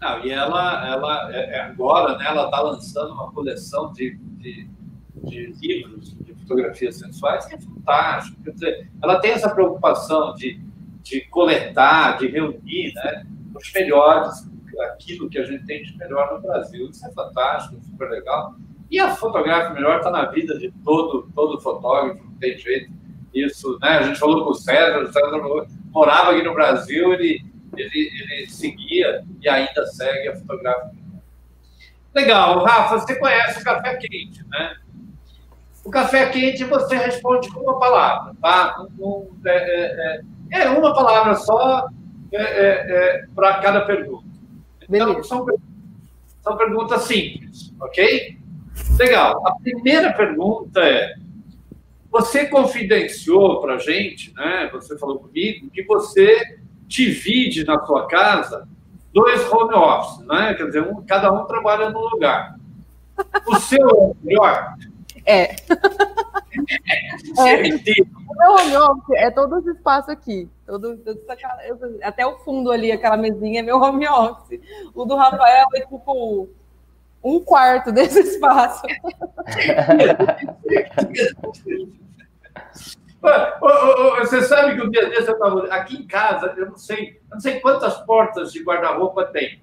Não, e ela, ela é, é agora, né, ela está lançando uma coleção de, de, de, livros de fotografias sensuais que é fantástico. Quer dizer, ela tem essa preocupação de, de coletar, de reunir, né, os melhores, aquilo que a gente tem de melhor no Brasil. Isso é fantástico, super legal. E a fotografia melhor está na vida de todo, todo fotógrafo, não tem jeito. Isso, né? A gente falou com o César, o César morava aqui no Brasil, ele, ele, ele seguia e ainda segue a fotografia. Legal, Rafa, você conhece o café quente, né? O café quente você responde com uma palavra, tá? Um, é, é, é, é uma palavra só é, é, é para cada pergunta. Então, são, são perguntas simples, ok? Legal. A primeira pergunta é: você confidenciou para a gente, né? Você falou comigo que você divide na sua casa dois home office, né? Quer dizer, um, cada um trabalha num lugar. O seu é melhor? É. é. O meu home office é todo esse espaço aqui. Todo, todo até o fundo ali, aquela mesinha, é meu home office. O do Rafael é tipo um quarto desse espaço. Você sabe que o dia desse eu estava aqui em casa, eu não sei, eu não sei quantas portas de guarda-roupa tem.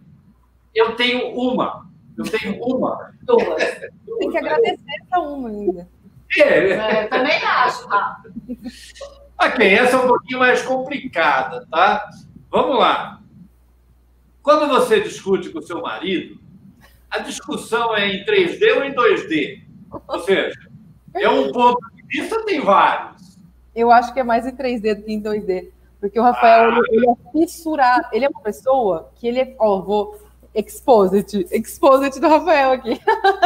Eu tenho uma. Eu tenho uma. Duas. Tem que agradecer essa uma ainda. É. é também acho, tá? Ok, essa é um pouquinho mais complicada, tá? Vamos lá. Quando você discute com o seu marido, a discussão é em 3D ou em 2D? Ou seja, é um ponto de vista, tem vários. Eu acho que é mais em 3D do que em 2D. Porque o Rafael, ah. ele, ele, é fissurado. Ele é uma pessoa que ele é. Ó, vou. Exposit. Exposit do Rafael aqui.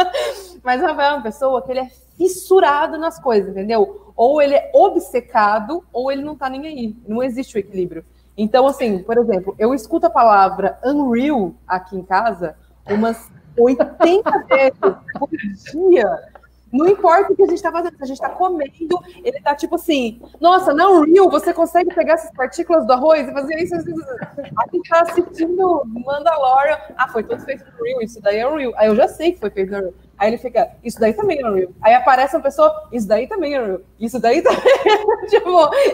Mas o Rafael é uma pessoa que ele é fissurado nas coisas, entendeu? Ou ele é obcecado, ou ele não tá nem aí. Não existe o equilíbrio. Então, assim, por exemplo, eu escuto a palavra Unreal aqui em casa umas 80 vezes por dia. Não importa o que a gente está fazendo, se a gente está comendo, ele está tipo assim, nossa, na Unreal você consegue pegar essas partículas do arroz e fazer isso. isso, isso. A gente está assistindo Mandalorian. Ah, foi tudo feito no Unreal, isso daí é Unreal. Aí eu já sei que foi feito no Unreal. Aí ele fica, isso daí também é Unreal. Aí aparece uma pessoa, isso daí também é Unreal. Isso daí também. tipo,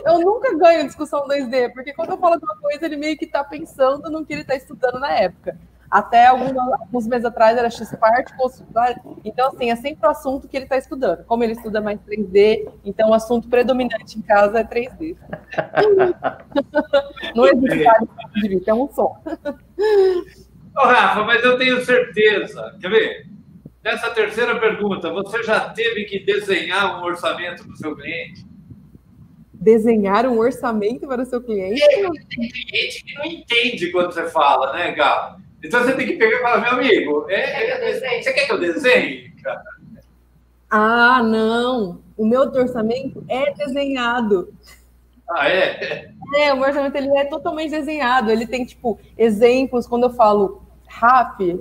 eu nunca ganho discussão 2D, porque quando eu falo de uma coisa, ele meio que está pensando no que ele está estudando na época. Até alguns, alguns meses atrás era X-Part, então assim, é sempre o assunto que ele está estudando. Como ele estuda mais 3D, então o assunto predominante em casa é 3D. Não existe de vista, é um só. Ô, Rafa, mas eu tenho certeza. Quer ver? Nessa terceira pergunta, você já teve que desenhar um orçamento para o seu cliente? Desenhar um orçamento para o seu cliente? Tem cliente que não entende quando você fala, né, Galo? Então você tem que pegar e falar, meu amigo, é, é, você quer que eu desenhe? Ah, não. O meu orçamento é desenhado. Ah, é? É, o meu orçamento ele é totalmente desenhado. Ele tem, tipo, exemplos. Quando eu falo RAF,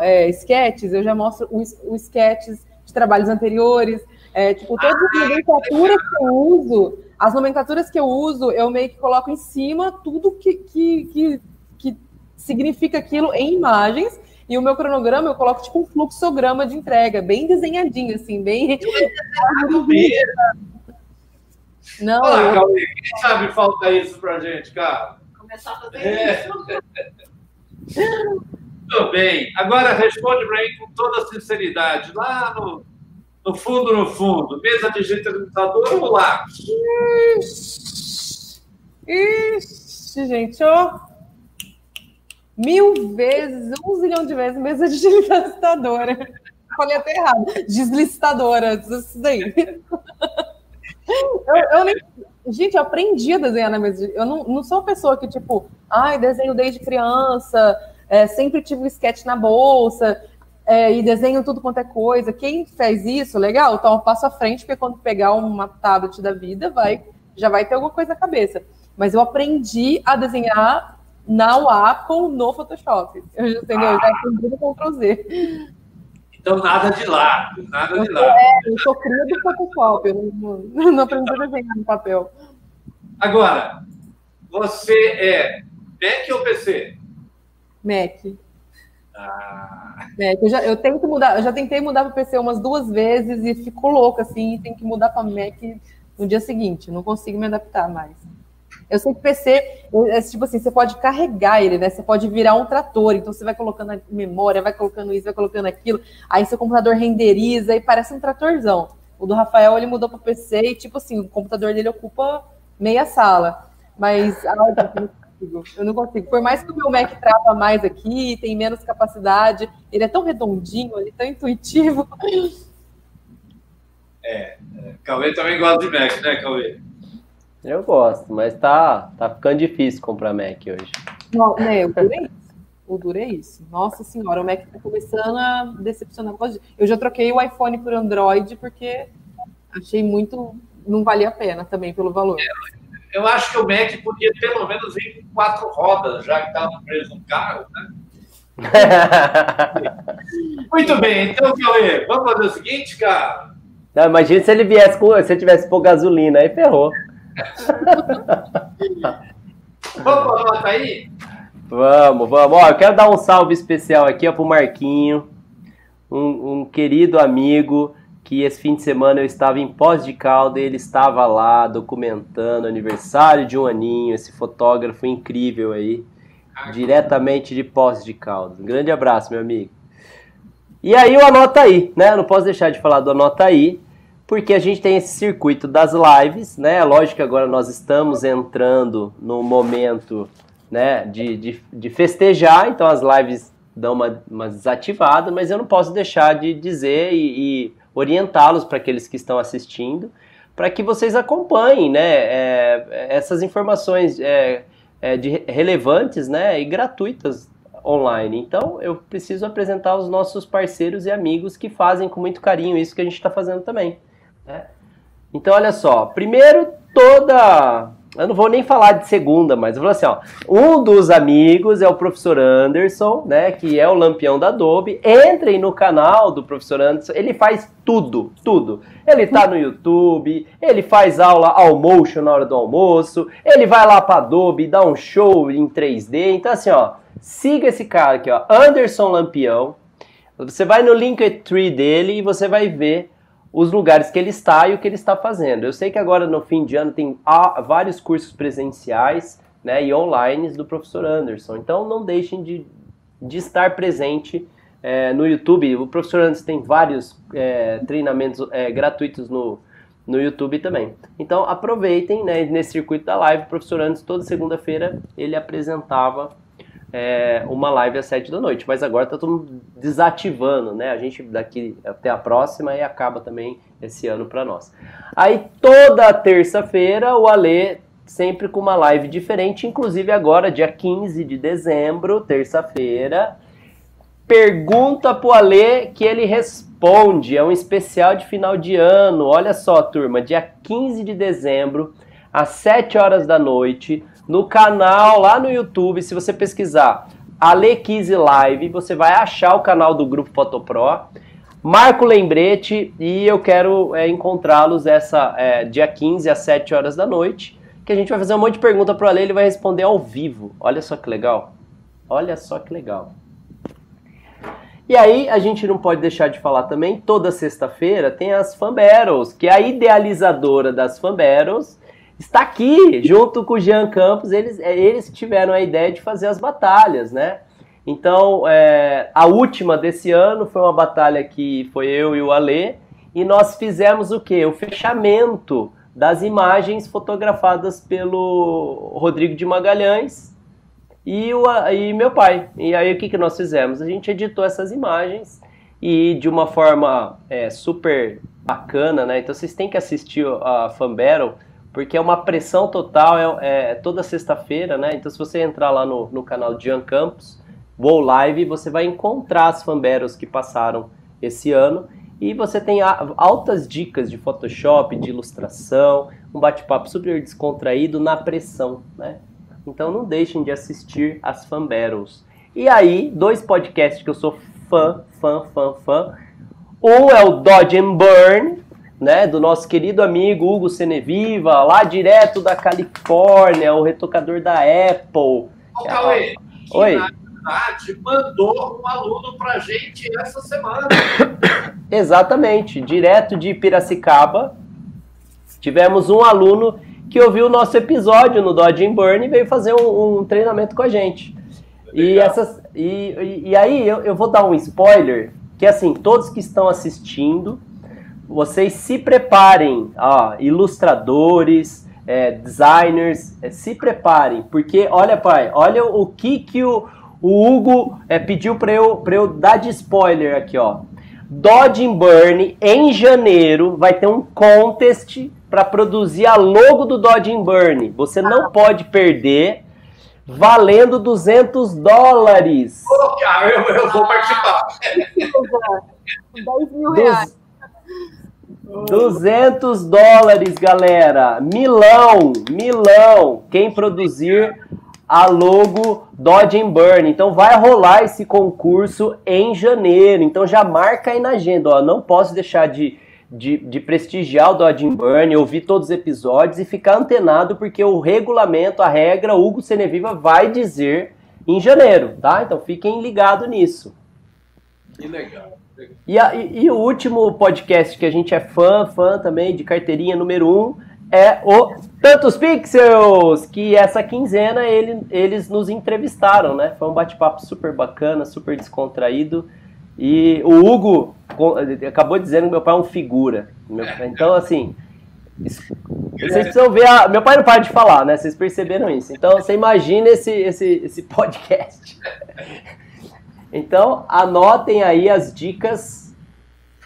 é, sketches, eu já mostro os, os sketches de trabalhos anteriores. É, tipo, todas as ah, nomenclaturas que eu uso, as nomenclaturas que eu uso, eu meio que coloco em cima tudo que, que, que significa aquilo em imagens E o meu cronograma eu coloco tipo um fluxograma de entrega, bem desenhadinho, assim, bem. Não. Olá, eu... Cauê, quem sabe falta isso pra gente, cara? Começar a fazer é. isso. Tudo bem. Agora responde para mim com toda sinceridade. Lá no, no fundo, no fundo, mesa digitalizador ou lápis? Ixi, gente, ó. Mil vezes, um zilhão de vezes, mesa digitalizadora. Falei até errado. Deslicitadora, isso daí. Eu, eu nem, gente, eu aprendi a desenhar na mesa. Eu não, não sou uma pessoa que, tipo, ai, desenho desde criança, é, sempre tive um sketch na bolsa, é, e desenho tudo quanto é coisa. Quem fez isso, legal, então eu passo à frente, porque quando pegar uma tablet da vida, vai, já vai ter alguma coisa na cabeça. Mas eu aprendi a desenhar na Wacom no Photoshop. Eu, entendeu? Eu já aprendi no Ctrl Z. Então, nada de lá, nada de lá. É, eu sou cria do Photoshop, eu não, não aprendi a desenhar no papel. Agora, você é Mac ou PC? Mac. Ah. Mac. Eu, já, eu tento mudar, eu já tentei mudar para PC umas duas vezes e fico louca assim, e tem que mudar para Mac no dia seguinte, não consigo me adaptar mais. Eu sei que PC, é, tipo assim, você pode carregar ele, né? Você pode virar um trator, então você vai colocando memória, vai colocando isso, vai colocando aquilo, aí seu computador renderiza e parece um tratorzão. O do Rafael, ele mudou para PC e, tipo assim, o computador dele ocupa meia sala. Mas eu não consigo, eu não consigo. Por mais que o meu Mac trava mais aqui, tem menos capacidade, ele é tão redondinho, ele é tão intuitivo. É, é. Cauê também gosta de Mac, né, Cauê? Eu gosto, mas tá, tá ficando difícil comprar Mac hoje. Não, né, o duro é isso. O duro é isso. Nossa senhora, o Mac tá começando a decepcionar. Eu já troquei o iPhone por Android porque achei muito. Não valia a pena também pelo valor. É, eu acho que o Mac podia pelo menos vir com quatro rodas, já que estava preso no carro, né? Muito bem, então, Cauê, vamos fazer o seguinte, cara. Não, imagina se ele viesse com. Se ele tivesse por gasolina, aí ferrou. Vamos para aí? Vamos, vamos. Ó, eu quero dar um salve especial aqui ó, pro Marquinho, um, um querido amigo que esse fim de semana eu estava em Pós de Calda e ele estava lá documentando o aniversário de um aninho, esse fotógrafo incrível aí, diretamente de Pós de Caldas. Um grande abraço, meu amigo. E aí o Anota Aí, né? não posso deixar de falar do Anota Aí, porque a gente tem esse circuito das lives, né? Lógico que agora nós estamos entrando no momento né, de, de, de festejar, então as lives dão uma, uma, desativada, mas eu não posso deixar de dizer e, e orientá-los para aqueles que estão assistindo, para que vocês acompanhem né, é, essas informações é, é, de, relevantes né, e gratuitas online. Então eu preciso apresentar os nossos parceiros e amigos que fazem com muito carinho isso que a gente está fazendo também. Né? Então, olha só. Primeiro, toda. Eu não vou nem falar de segunda, mas eu vou assim, ó. Um dos amigos é o professor Anderson, né? Que é o lampião da Adobe. Entrem no canal do professor Anderson. Ele faz tudo, tudo. Ele tá no YouTube, ele faz aula almoço na hora do almoço, ele vai lá pra Adobe, dá um show em 3D. Então, assim, ó. Siga esse cara aqui, ó. Anderson Lampião. Você vai no Linktree dele e você vai ver os lugares que ele está e o que ele está fazendo. Eu sei que agora no fim de ano tem vários cursos presenciais né, e online do professor Anderson, então não deixem de, de estar presente é, no YouTube. O professor Anderson tem vários é, treinamentos é, gratuitos no, no YouTube também. Então aproveitem né, nesse circuito da live. O professor Anderson, toda segunda-feira, ele apresentava é, uma live às 7 da noite. Mas agora tá todo mundo desativando, né? A gente daqui até a próxima e acaba também esse ano para nós. Aí toda terça-feira o Alê sempre com uma live diferente, inclusive agora, dia 15 de dezembro, terça-feira. Pergunta pro Alê que ele responde. É um especial de final de ano. Olha só, turma, dia 15 de dezembro, às 7 horas da noite no canal lá no YouTube, se você pesquisar Alequise Live, você vai achar o canal do Grupo Fotopro. Marco lembrete e eu quero é, encontrá-los essa é, dia 15 às 7 horas da noite, que a gente vai fazer um monte de pergunta para o Ale, ele vai responder ao vivo. Olha só que legal. Olha só que legal. E aí a gente não pode deixar de falar também, toda sexta-feira tem as Fan Battles, que é a idealizadora das Fan Battles está aqui, junto com o Jean Campos, eles, é, eles tiveram a ideia de fazer as batalhas, né? Então, é, a última desse ano foi uma batalha que foi eu e o Alê, e nós fizemos o quê? O fechamento das imagens fotografadas pelo Rodrigo de Magalhães e, o, e meu pai. E aí o que, que nós fizemos? A gente editou essas imagens e de uma forma é, super bacana, né? Então vocês têm que assistir a Fan Battle, porque é uma pressão total, é, é toda sexta-feira, né? Então se você entrar lá no, no canal de Jean Campos, Vou Live, você vai encontrar as Fan Battles que passaram esse ano e você tem altas dicas de Photoshop, de ilustração, um bate-papo super descontraído na pressão, né? Então não deixem de assistir as Fan. E aí, dois podcasts que eu sou fã, fã, fã, fã. Um é o Dodge and Burn, né, do nosso querido amigo Hugo Seneviva, lá direto da Califórnia, o retocador da Apple. Ô, Cauê, Oi faculdade mandou um aluno para gente essa semana. Exatamente, direto de Piracicaba. Tivemos um aluno que ouviu o nosso episódio no Dodge Burn e veio fazer um, um treinamento com a gente. E, essas, e, e, e aí eu, eu vou dar um spoiler, que assim, todos que estão assistindo, vocês se preparem, ó, ilustradores, é, designers, é, se preparem, porque olha, pai, olha o que que o, o Hugo é, pediu para eu, eu dar de spoiler aqui, ó. Dodge Burn, em janeiro, vai ter um contest para produzir a logo do Dodge Burn. Você não pode perder, valendo 200 dólares. Pô, cara, eu, eu vou participar. 10 mil reais. 200 dólares, galera. Milão, Milão. Quem produzir a logo Dodge Burn. Então vai rolar esse concurso em janeiro. Então já marca aí na agenda. Ó, não posso deixar de, de, de prestigiar o Dodge Burn, ouvir todos os episódios e ficar antenado, porque o regulamento, a regra, Hugo Seneviva vai dizer em janeiro, tá? Então fiquem ligados nisso. Que legal. E, a, e, e, o último podcast que a gente é fã, fã também, de carteirinha número 1, um, é o Tantos Pixels, que essa quinzena ele, eles nos entrevistaram, né? Foi um bate-papo super bacana, super descontraído. E o Hugo acabou dizendo que meu pai é um figura. Então, assim, vocês precisam ver. A, meu pai não para de falar, né? Vocês perceberam isso. Então, você imagina esse, esse, esse podcast. Então, anotem aí as dicas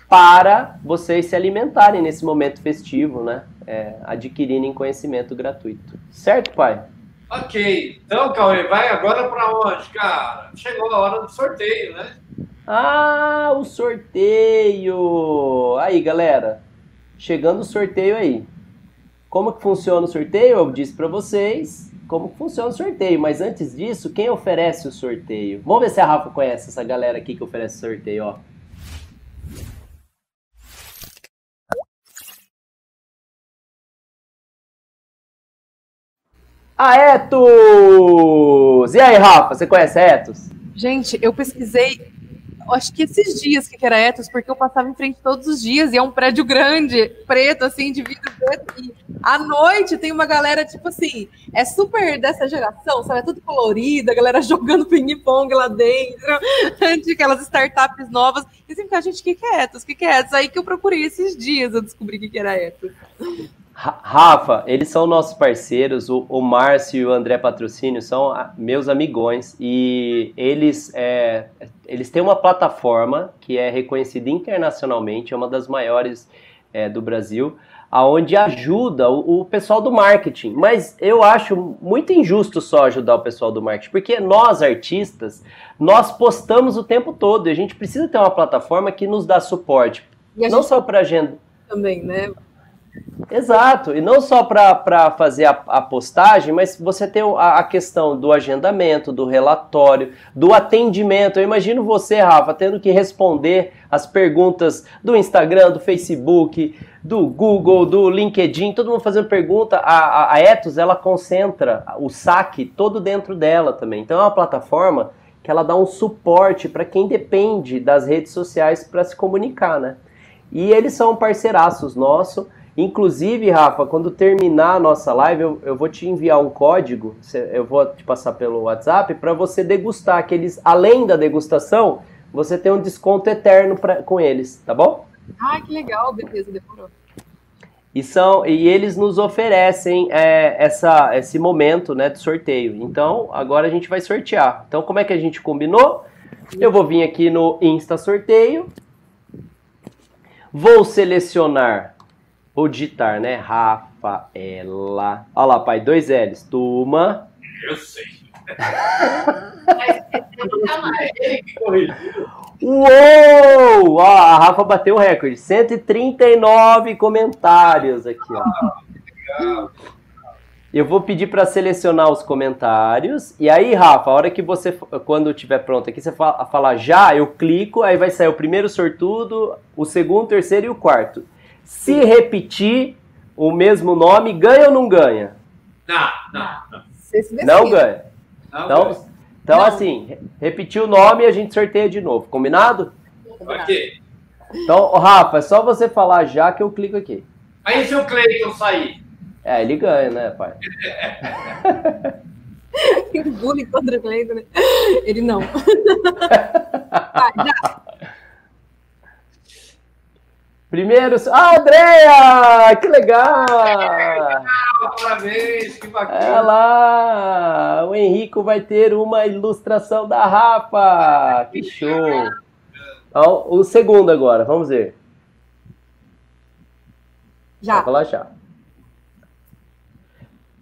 para vocês se alimentarem nesse momento festivo, né? É, adquirirem conhecimento gratuito. Certo, pai? Ok. Então, Cauê, vai agora para onde, cara? Chegou a hora do sorteio, né? Ah, o sorteio! Aí, galera. Chegando o sorteio aí. Como que funciona o sorteio? Eu disse para vocês como funciona o sorteio. Mas antes disso, quem oferece o sorteio? Vamos ver se a Rafa conhece essa galera aqui que oferece o sorteio, ó. A Etos! E aí, Rafa, você conhece a Etos? Gente, eu pesquisei, acho que esses dias que era Etos, porque eu passava em frente todos os dias, e é um prédio grande, preto, assim, de vidro preto, e à noite tem uma galera, tipo assim, é super dessa geração, sabe, é tudo colorido, a galera jogando ping-pong lá dentro, de aquelas startups novas, e sempre a gente, o que, é Etos? O que, que é Etos? Aí que eu procurei esses dias, eu descobri o que, que era Etos. Rafa, eles são nossos parceiros, o, o Márcio e o André Patrocínio são meus amigões e eles, é, eles têm uma plataforma que é reconhecida internacionalmente, é uma das maiores é, do Brasil, aonde ajuda o, o, pessoal do marketing. Mas eu acho muito injusto só ajudar o pessoal do marketing, porque nós artistas, nós postamos o tempo todo e a gente precisa ter uma plataforma que nos dá suporte, não só para agenda. Também, né? Exato, e não só para fazer a, a, postagem, mas você tem a, a, questão do agendamento, do relatório, do atendimento. Eu imagino você, Rafa, tendo que responder as perguntas do Instagram, do Facebook, do Google, do LinkedIn, todo mundo fazendo pergunta. A, a, a Ethos, ela concentra o saque todo dentro dela também. Então é uma plataforma que ela dá um suporte para quem depende das redes sociais para se comunicar, né? E eles são parceiraços nossos. Inclusive, Rafa, quando terminar a nossa live, eu, eu vou te enviar um código, eu vou te passar pelo WhatsApp, para você degustar aqueles, além da degustação, você tem um desconto eterno pra, com eles, tá bom? Ah, que legal, beleza, demorou. E, são, e eles nos oferecem é, essa, esse momento né, de sorteio. Então, agora a gente vai sortear. Então, como é que a gente combinou? Eu vou vir aqui no Insta Sorteio. Vou selecionar, vou digitar, né? Rafaela. Olha lá, pai, dois L's. Turma. Eu sei. Corrigiu. Uou! Ó, a Rafa bateu o recorde. 139 comentários aqui, ó. Legal. Eu vou pedir para selecionar os comentários. E aí, Rafa, a hora que você, quando estiver pronto aqui, você fala, falar já, eu clico, aí vai sair o primeiro sortudo, o segundo, o terceiro e o quarto. Se repetir o mesmo nome, ganha ou não ganha? Não, não, não. Não ganha. não Então, então Não. assim, re- repetir o nome e a gente sorteia de novo. Combinado? Ok. Então, Rafa, é só você falar já que eu clico aqui. Aí se o Cleiton sair. É, ele ganha, né, pai? Que bullying contra o Cleiton, né? Ele não. Tá, já. Primeiro. Ah, Andrea! Que legal! Ah, parabéns, que Olha bacana. lá! O Henrico vai ter uma ilustração da Rafa! Que show! Então, o segundo agora, vamos ver. Já. Vou falar já.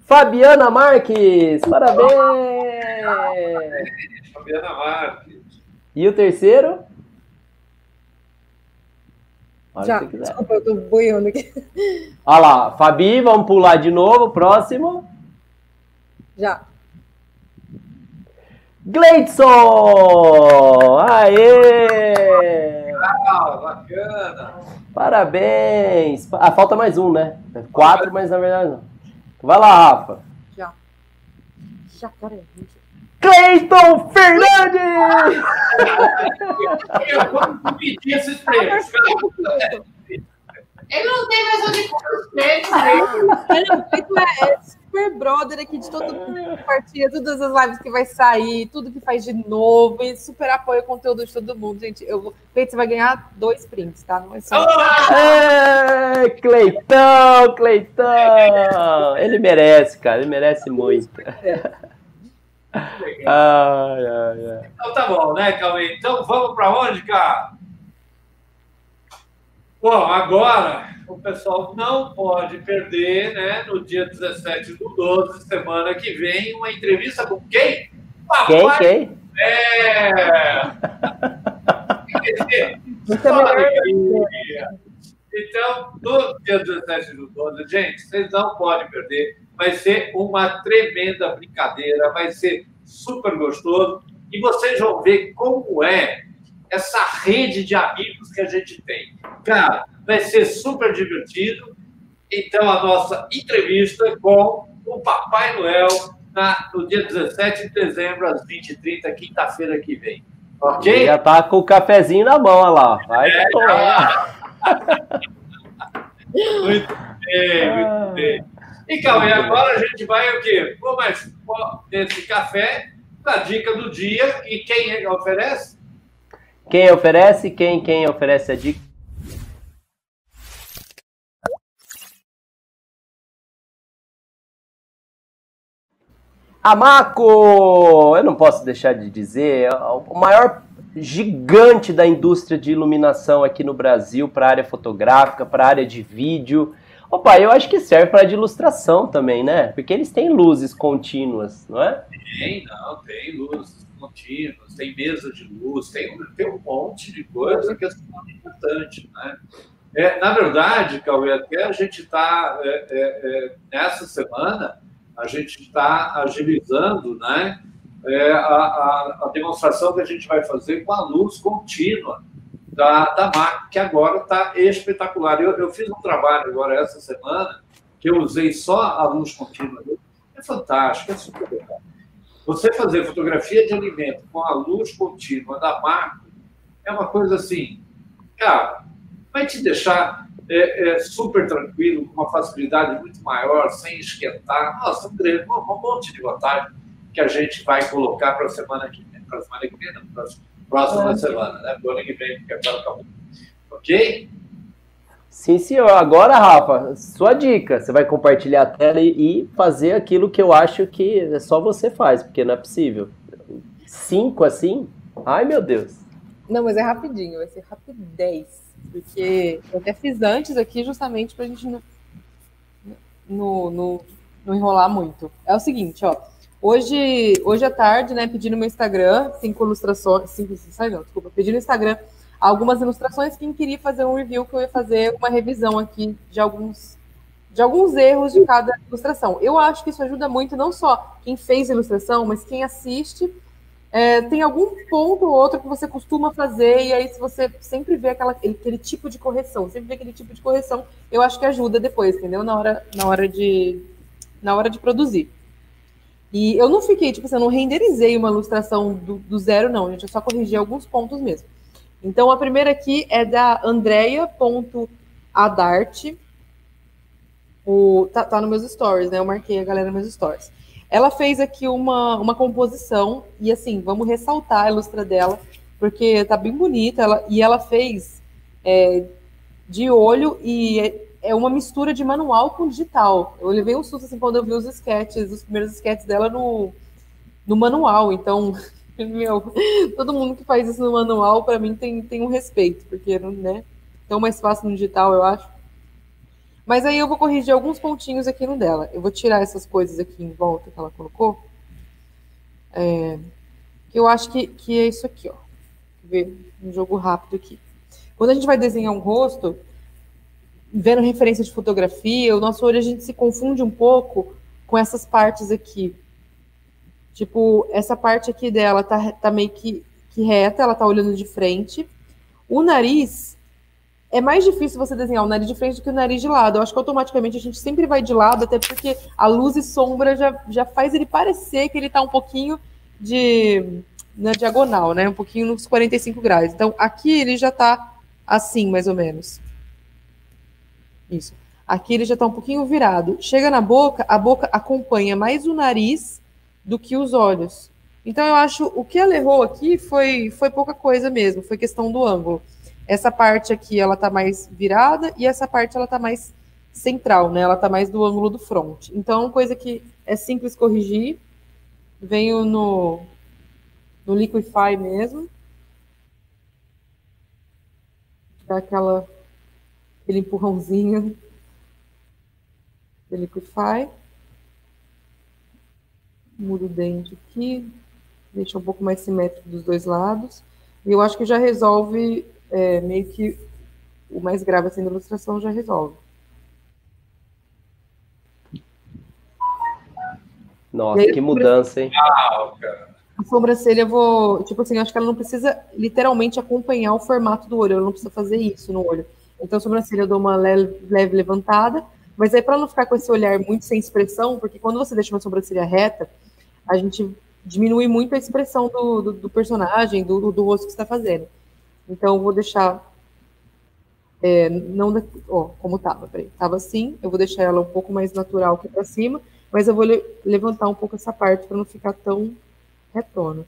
Fabiana Marques! Parabéns! Fabiana Marques. E o terceiro? Já. Desculpa, eu tô boiando aqui. Olha lá, Fabi, vamos pular de novo. Próximo. Já. Gleidson! Aê! Ah, bacana. Parabéns! Ah, falta mais um, né? Quatro, mas na verdade não. Vai lá, Rafa. Já. Já, cara. Cleiton Fernandes! Eu vou dividir esses prêmios. cara. Ele não tem mais onde pôr é, é super brother aqui de todo mundo que compartilha todas as lives que vai sair, tudo que faz de novo, e super apoia o conteúdo de todo mundo, gente. Eu vou. Cleiton, você vai ganhar dois prints, tá? Não é só. É, Cleitão, Cleitão! Ele merece, cara, ele merece muito. Ai, ai, ai. Então tá bom, né, Cauê? Então vamos para onde, cara? Bom, agora o pessoal não pode perder, né, no dia 17 do 12, semana que vem, uma entrevista com quem? Quem, Papai quem? É! Muito Alegria. Então, no dia 17 do 12, gente, vocês não podem perder. Vai ser uma tremenda brincadeira, vai ser super gostoso. E vocês vão ver como é essa rede de amigos que a gente tem. Cara, vai ser super divertido. Então, a nossa entrevista com o Papai Noel na- no dia 17 de dezembro, às 20h30, quinta-feira que vem. Ok? Ele já tá com o cafezinho na mão, olha lá. Vai tomar. Muito bem, muito bem. E Cauê, agora a gente vai o quê? Pô, mas esse café da dica do dia e quem que oferece? Quem oferece? Quem, quem oferece a dica? Amaco! Eu não posso deixar de dizer, o maior gigante da indústria de iluminação aqui no Brasil para a área fotográfica, para a área de vídeo. Opa, eu acho que serve para de ilustração também, né? Porque eles têm luzes contínuas, não é? Tem, não, tem luzes contínuas, tem mesa de luz, tem, tem um monte de coisa que é importante, né? É, na verdade, Cauê, até a gente está, nessa semana, a gente está agilizando né, é, a, a, a demonstração que a gente vai fazer com a luz contínua da, da máquina, que agora está espetacular. Eu, eu fiz um trabalho agora essa semana que eu usei só a luz contínua. É fantástico, é super legal. Você fazer fotografia de alimento com a luz contínua da macro é uma coisa assim, cara, vai te deixar é, é, super tranquilo, com uma facilidade muito maior, sem esquentar. Nossa, um, um monte de vantagem que a gente vai colocar para a semana que vem. Para a semana que vem, não, para a próxima é. semana, né? Para o ano que vem, porque agora acabou. Ok? Sim, senhor. Agora, Rafa, sua dica. Você vai compartilhar a tela e fazer aquilo que eu acho que só você faz, porque não é possível. Cinco assim? Ai, meu Deus. Não, mas é rapidinho, vai ser rapidez. Porque eu até fiz antes aqui justamente para a gente não, não, não, não, enrolar muito. É o seguinte, ó. Hoje, hoje à tarde, né, pedi no meu Instagram cinco ilustrações. Cinco, sai não, desculpa, pedi no Instagram algumas ilustrações. Quem queria fazer um review, que eu ia fazer uma revisão aqui de alguns de alguns erros de cada ilustração. Eu acho que isso ajuda muito, não só quem fez ilustração, mas quem assiste é, tem algum ponto ou outro que você costuma fazer, e aí se você sempre vê aquela, aquele tipo de correção, sempre vê aquele tipo de correção, eu acho que ajuda depois, entendeu? Na hora, na hora, de, na hora de produzir. E eu não fiquei, tipo assim, eu não renderizei uma ilustração do, do zero, não, gente, eu só corrigi alguns pontos mesmo. Então, a primeira aqui é da Andrea.adarte. O, tá, tá nos meus stories, né? Eu marquei a galera nos meus stories. Ela fez aqui uma, uma composição, e assim, vamos ressaltar a ilustra dela, porque tá bem bonita, ela, e ela fez é, de olho e é, uma mistura de manual com digital. Eu levei um susto assim quando eu vi os sketches, os primeiros sketches dela no, no manual, então, meu, todo mundo que faz isso no manual, para mim, tem, tem um respeito, porque, né, tão mais fácil no digital, eu acho. Mas aí eu vou corrigir alguns pontinhos aqui no dela. Eu vou tirar essas coisas aqui em volta que ela colocou. É, eu acho que, que é isso aqui, ó. Ver um jogo rápido aqui. Quando a gente vai desenhar um rosto, vendo referência de fotografia, o nosso olho a gente se confunde um pouco com essas partes aqui. Tipo, essa parte aqui dela tá, tá meio que, que reta, ela tá olhando de frente. O nariz, é mais difícil você desenhar o nariz de frente do que o nariz de lado. Eu acho que automaticamente a gente sempre vai de lado, até porque a luz e sombra já, já faz ele parecer que ele está um pouquinho de na diagonal, né? Um pouquinho nos 45 graus. Então, aqui ele já está assim, mais ou menos. Isso. Aqui ele já está um pouquinho virado. Chega na boca, a boca acompanha mais o nariz do que os olhos. Então, eu acho o que ela errou aqui foi, foi pouca coisa mesmo, foi questão do ângulo. Essa parte aqui, ela tá mais virada e essa parte, ela tá mais central, né? Ela tá mais do ângulo do front. Então, coisa que é simples corrigir. Venho no, no Liquify mesmo. Dá aquela, aquele empurrãozinho do Liquify. Mudo o dente aqui. Deixa um pouco mais simétrico dos dois lados. E eu acho que já resolve é, meio que o mais grave assim da ilustração já resolve. Nossa, aí, que mudança, hein? A sobrancelha eu vou, tipo assim, acho que ela não precisa literalmente acompanhar o formato do olho, ela não precisa fazer isso no olho. Então, a sobrancelha eu dou uma leve, leve levantada, mas aí para não ficar com esse olhar muito sem expressão, porque quando você deixa uma sobrancelha reta, a gente diminui muito a expressão do, do, do personagem, do, do rosto que está fazendo. Então, eu vou deixar. É, não ó, como estava, peraí. Estava assim, eu vou deixar ela um pouco mais natural aqui para cima, mas eu vou le levantar um pouco essa parte para não ficar tão retona.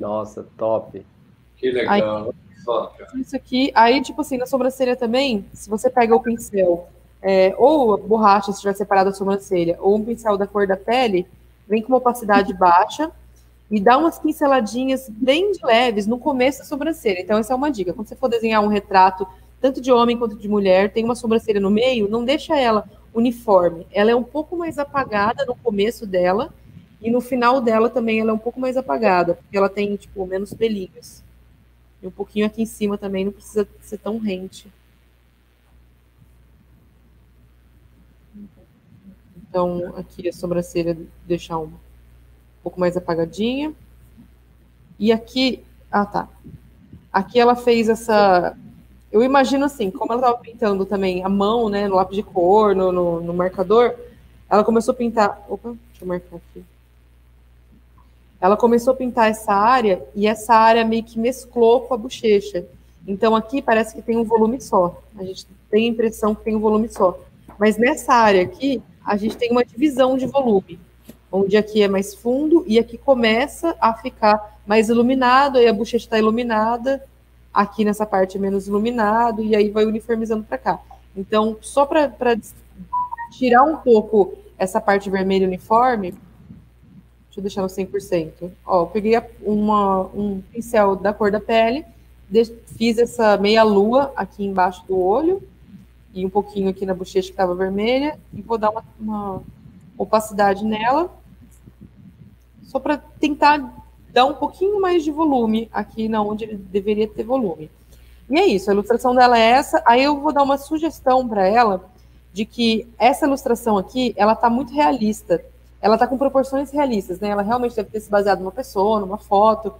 Nossa, top. Que legal. Aí, isso aqui, aí, tipo assim, na sobrancelha também, se você pega o pincel é, ou borracha, se tiver separado a sobrancelha, ou um pincel da cor da pele, vem com uma opacidade baixa e dá umas pinceladinhas bem leves no começo da sobrancelha. Então, essa é uma dica. Quando você for desenhar um retrato, tanto de homem quanto de mulher, tem uma sobrancelha no meio, não deixa ela uniforme. Ela é um pouco mais apagada no começo dela, e no final dela também ela é um pouco mais apagada, porque ela tem, tipo, menos pelinhos. E um pouquinho aqui em cima também, não precisa ser tão rente. Então, aqui a sobrancelha deixar um pouco mais apagadinha. E aqui, ah tá. Aqui ela fez essa, eu imagino assim, como ela estava pintando também a mão, né, no lápis de cor, no, no, no marcador, ela começou a pintar. Opa, deixa eu marcar aqui. Ela começou a pintar essa área e essa área meio que mesclou com a bochecha. Então aqui parece que tem um volume só. A gente tem a impressão que tem um volume só. Mas nessa área aqui, a gente tem uma divisão de volume, onde aqui é mais fundo e aqui começa a ficar mais iluminado, aí a bochecha está iluminada, aqui nessa parte é menos iluminado, e aí vai uniformizando para cá. Então, só para tirar um pouco essa parte vermelha uniforme, deixa eu deixar no 100%. Ó, eu peguei uma, um pincel da cor da pele, fiz essa meia lua aqui embaixo do olho, e um pouquinho aqui na bochecha que estava vermelha, e vou dar uma, uma opacidade nela, só para tentar dar um pouquinho mais de volume aqui na onde ele deveria ter volume. E é isso, a ilustração dela é essa. Aí eu vou dar uma sugestão para ela de que essa ilustração aqui, ela está muito realista. Ela está com proporções realistas, né? Ela realmente deve ter se baseado numa pessoa, numa foto.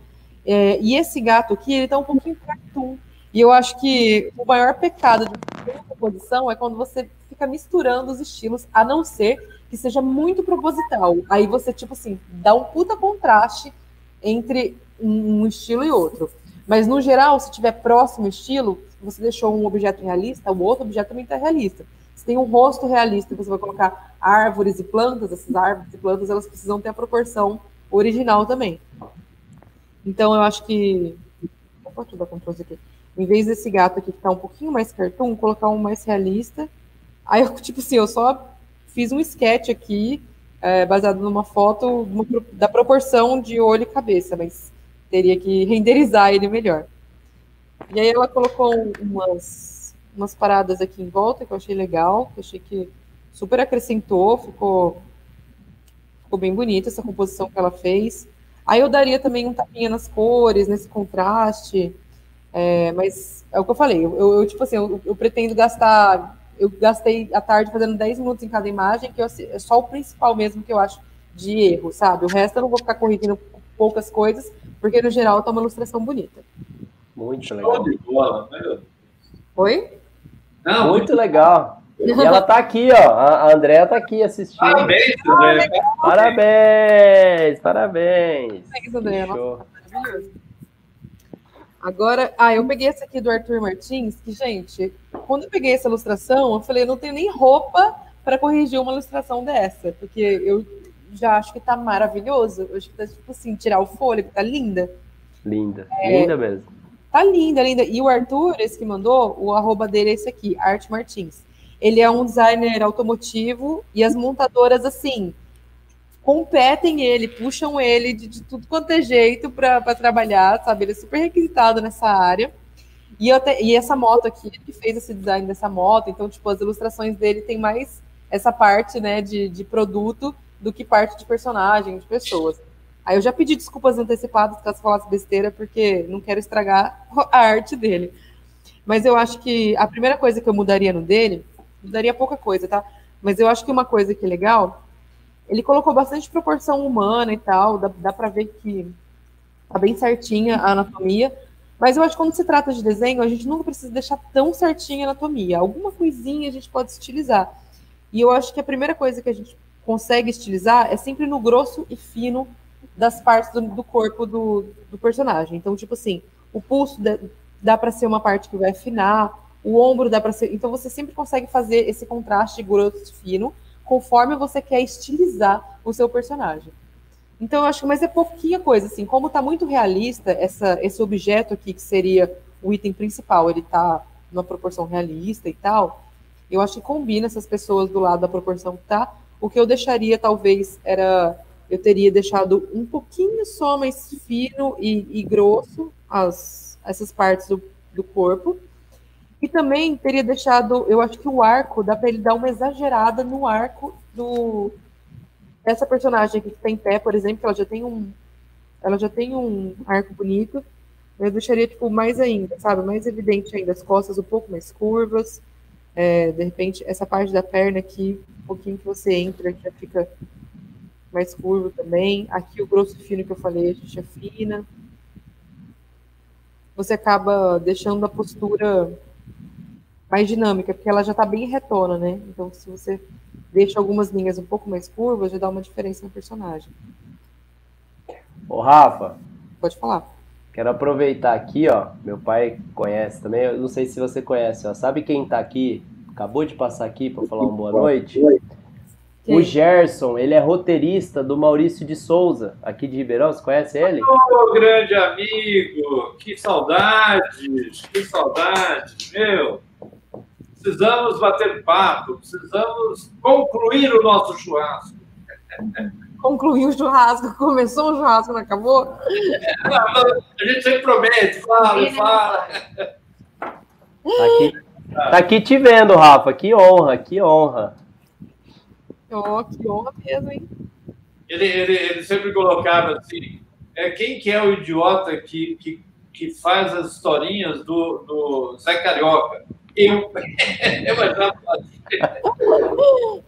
É, e esse gato aqui, ele está um pouquinho cartoon. E eu acho que o maior pecado de composição é quando você fica misturando os estilos, a não ser que seja muito proposital. Aí você, tipo assim, dá um puta contraste entre um estilo e outro. Mas, no geral, se tiver próximo estilo, você deixou um objeto realista, o outro objeto também está realista. Se tem um rosto realista, você vai colocar árvores e plantas, essas árvores e plantas, elas precisam ter a proporção original também. Então, eu acho que... Eu dar Ctrl aqui. Em vez desse gato aqui que tá um pouquinho mais cartoon, colocar um mais realista. Aí, eu, tipo assim, eu só fiz um sketch aqui, é, baseado numa foto da proporção de olho e cabeça, mas teria que renderizar ele melhor. E aí ela colocou umas, umas paradas aqui em volta que eu achei legal, que eu achei que super acrescentou, ficou, ficou bem bonita essa composição que ela fez. Aí eu daria também um tapinha nas cores, nesse contraste, é, mas é o que eu falei, eu, eu tipo assim, eu, eu, pretendo gastar, eu gastei a tarde fazendo 10 minutos em cada imagem, que eu, é só o principal mesmo que eu acho de erro, sabe? O resto eu não vou ficar corrigindo poucas coisas, porque no geral tá uma ilustração bonita. Muito legal. Meu. Oi? Não, muito legal. E ela tá aqui, ó. A Andréa tá aqui assistindo. Parabéns, André. Parabéns, parabéns. Parabéns, Andréa. Maravilhoso. Agora, ah, eu peguei essa aqui do Arthur Martins, que, gente, quando eu peguei essa ilustração, eu falei, eu não tenho nem roupa para corrigir uma ilustração dessa, porque eu já acho que tá maravilhoso. Eu acho que tá, tipo assim, tirar o fôlego, tá linda. Linda, é, linda mesmo. Tá linda, linda. E o Arthur, esse que mandou, o arroba dele é esse aqui, Art Martins. Ele é um designer automotivo e as montadoras, assim, competem ele, puxam ele de, de tudo quanto é jeito para trabalhar, sabe? Ele é super requisitado nessa área. E, te, e essa moto aqui, ele fez esse design dessa moto, então, tipo, as ilustrações dele tem mais essa parte, né, de, de produto do que parte de personagem, de pessoas. Aí eu já pedi desculpas antecipadas caso falasse besteira, porque não quero estragar a arte dele. Mas eu acho que a primeira coisa que eu mudaria no dele, mudaria pouca coisa, tá? Mas eu acho que uma coisa que é legal ele colocou bastante proporção humana e tal, dá, dá para ver que tá bem certinha a anatomia. Mas eu acho que quando se trata de desenho, a gente nunca precisa deixar tão certinha a anatomia. Alguma coisinha a gente pode estilizar. E eu acho que a primeira coisa que a gente consegue estilizar é sempre no grosso e fino das partes do, do corpo do, do, personagem. Então, tipo assim, o pulso dá, dá para ser uma parte que vai afinar, o ombro dá para ser. Então, você sempre consegue fazer esse contraste grosso fino conforme você quer estilizar o seu personagem. Então, eu acho que, mas é pouquinha coisa, assim, como está muito realista essa, esse objeto aqui, que seria o item principal, ele está numa proporção realista e tal, eu acho que combina essas pessoas do lado da proporção que tá. O que eu deixaria, talvez, era. Eu teria deixado um pouquinho só mais fino e, e grosso as, essas partes do, do corpo. E também teria deixado, eu acho que o arco, dá para ele dar uma exagerada no arco do dessa personagem aqui que está em pé, por exemplo, ela já tem um ela já tem um arco bonito. Eu deixaria tipo mais ainda, sabe, mais evidente ainda as costas um pouco mais curvas. É, de repente essa parte da perna aqui, um pouquinho que você entra, que já fica mais curvo também. Aqui o grosso fino que eu falei, a gente afina. Você acaba deixando a postura mais dinâmica, porque ela já tá bem retona, né? Então, se você deixa algumas linhas um pouco mais curvas, já dá uma diferença no personagem. Ô, Rafa, Pode falar. quero aproveitar aqui, ó. Meu pai conhece também. Eu não sei se você conhece, ó. Sabe quem tá aqui? Acabou de passar aqui para falar uma boa noite? O Quem? Gerson, ele é roteirista do Maurício de Souza, aqui de Ribeirão. Você conhece ele? Ô, grande amigo, que saudades, que saudades, meu. Precisamos bater papo, precisamos concluir o nosso churrasco. Concluiu o churrasco, começou o churrasco, não acabou? A gente sempre promete, fala, fala. Tá aqui, tá aqui te vendo, Rafa. Que honra, que honra. Ó, que honra mesmo, hein? Ele, ele, ele sempre colocava assim: é, quem que é o idiota que, que, que faz as historinhas do, do Zé Carioca? Eu. Eu achava assim.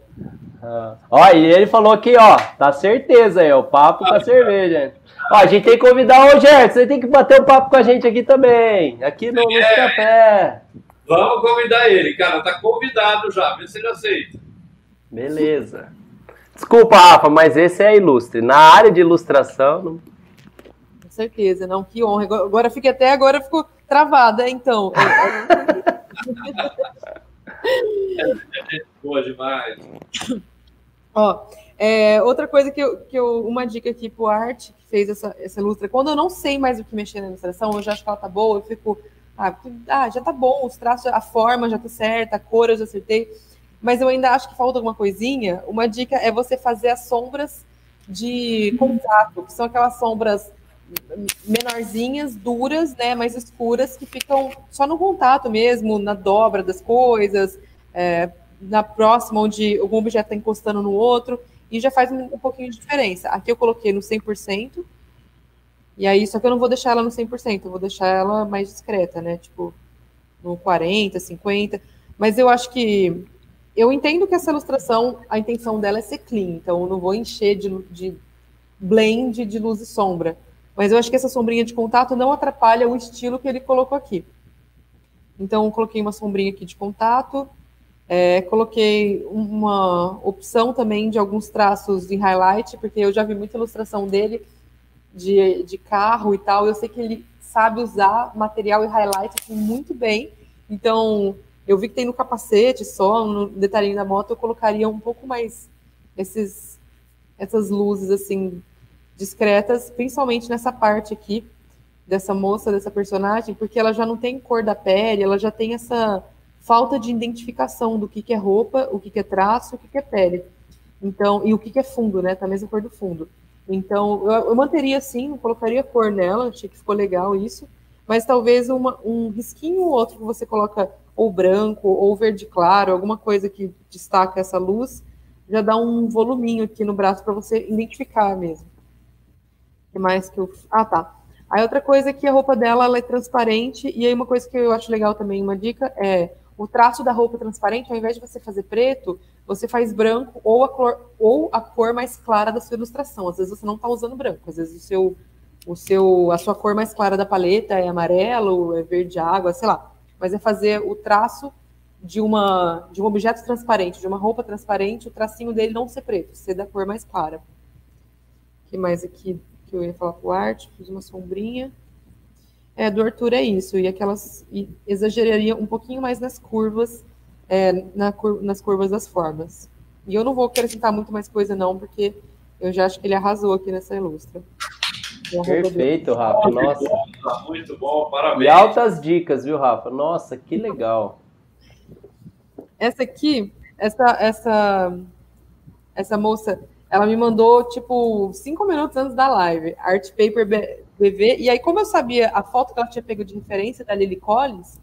Ah. Ó, e ele falou aqui, ó, tá certeza aí, ó, o papo com a cerveja. Ó, a gente tem que convidar o Gerson, você tem que bater o papo com a gente aqui também, aqui no, no É. café. Vamos convidar ele, cara. Tá convidado já, vê se ele aceita. Beleza. Desculpa, Rafa, mas esse é ilustre. Na área de ilustração, não- Com certeza, não, que honra. Agora, agora fica até agora ficou travada, então. Boa demais. Ó, é, outra coisa que eu, que eu. Uma dica aqui pro Arte, que fez essa, essa ilustra. Quando eu não sei mais o que mexer na ilustração, eu já acho que ela tá boa, eu fico. Ah, ah, já tá bom, os traços, a forma já tá certa, a cor eu já acertei. Mas eu ainda acho que falta alguma coisinha. Uma dica é você fazer as sombras de contato, que são aquelas sombras menorzinhas, duras, né, mais escuras, que ficam só no contato mesmo, na dobra das coisas, é, na próxima, onde algum objeto está encostando no outro, e já faz um, um pouquinho de diferença. Aqui eu coloquei no 100%, e aí, só que eu não vou deixar ela no 100%, eu vou deixar ela mais discreta, né, tipo, no 40%, 50%, mas eu acho que, eu entendo que essa ilustração, a intenção dela é ser clean, então eu não vou encher de, de blend de luz e sombra, mas eu acho que essa sombrinha de contato não atrapalha o estilo que ele colocou aqui. Então, eu coloquei uma sombrinha aqui de contato, é, coloquei uma opção também de alguns traços em highlight, porque eu já vi muita ilustração dele de, de carro e tal. Eu sei que ele sabe usar material e highlight assim, muito bem. Então, eu vi que tem no capacete só, no detalhinho da moto, eu colocaria um pouco mais esses, essas luzes assim discretas, principalmente nessa parte aqui dessa moça, dessa personagem, porque ela já não tem cor da pele, ela já tem essa falta de identificação do que, que é roupa, o que, que é traço, o que, que é pele. Então, e o que, que é fundo, né? Tá a mesma cor do fundo. Então, eu, eu manteria assim, não colocaria cor nela, achei que ficou legal isso, mas talvez uma, um risquinho ou outro que você coloca ou branco ou verde claro, alguma coisa que destaca essa luz, já dá um voluminho aqui no braço para você identificar mesmo. O que mais que eu. Ah, tá. Aí outra coisa é que a roupa dela ela é transparente, e aí uma coisa que eu acho legal também, uma dica, é o traço da roupa transparente, ao invés de você fazer preto, você faz branco ou a cor, ou a cor mais clara da sua ilustração. Às vezes você não está usando branco, às vezes o seu, o seu, a sua cor mais clara da paleta é amarelo, é verde água, sei lá. Mas é fazer o traço de uma de um objeto transparente, de uma roupa transparente, o tracinho dele não ser preto, ser da cor mais clara. O que mais aqui que eu ia falar pro arte? Fiz uma sombrinha. É, do Arthur é isso, e aquelas e exageraria um pouquinho mais nas curvas, é, na cur, nas curvas das formas. E eu não vou acrescentar muito mais coisa não, porque eu já acho que ele arrasou aqui nessa ilustra. Perfeito, Rafa. Nossa. Muito bom, E parabéns. altas dicas, viu, Rafa? Nossa, que legal. Essa aqui, essa, essa, essa moça, ela me mandou, tipo, cinco minutos antes da live, Art Paper BV, e aí, como eu sabia a foto que ela tinha pego de referência da Lily Collins,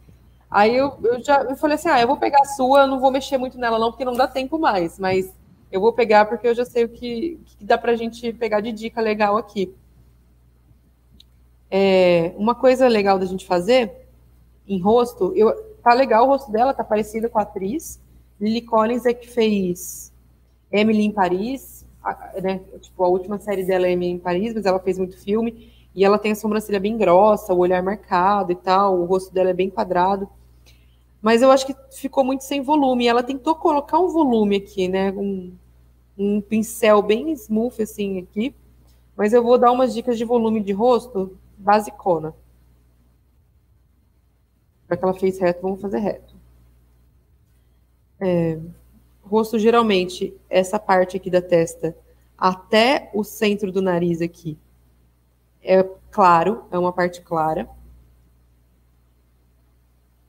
aí eu, eu já eu falei assim, ah, eu vou pegar a sua, eu não vou mexer muito nela não, porque não dá tempo mais, mas eu vou pegar porque eu já sei o que, que dá pra gente pegar de dica legal aqui. É, uma coisa legal da gente fazer em rosto, eu, tá legal o rosto dela, tá parecido com a atriz. Lily Collins é que fez Emily em Paris, a, né? Tipo, a última série dela é Emily em Paris, mas ela fez muito filme. E ela tem a sobrancelha bem grossa, o olhar marcado e tal, o rosto dela é bem quadrado. Mas eu acho que ficou muito sem volume. Ela tentou colocar um volume aqui, né? Um, um pincel bem smooth assim aqui. Mas eu vou dar umas dicas de volume de rosto basicona. Já que ela fez reto, vamos fazer reto. É, rosto, geralmente, essa parte aqui da testa até o centro do nariz aqui é claro, é uma parte clara.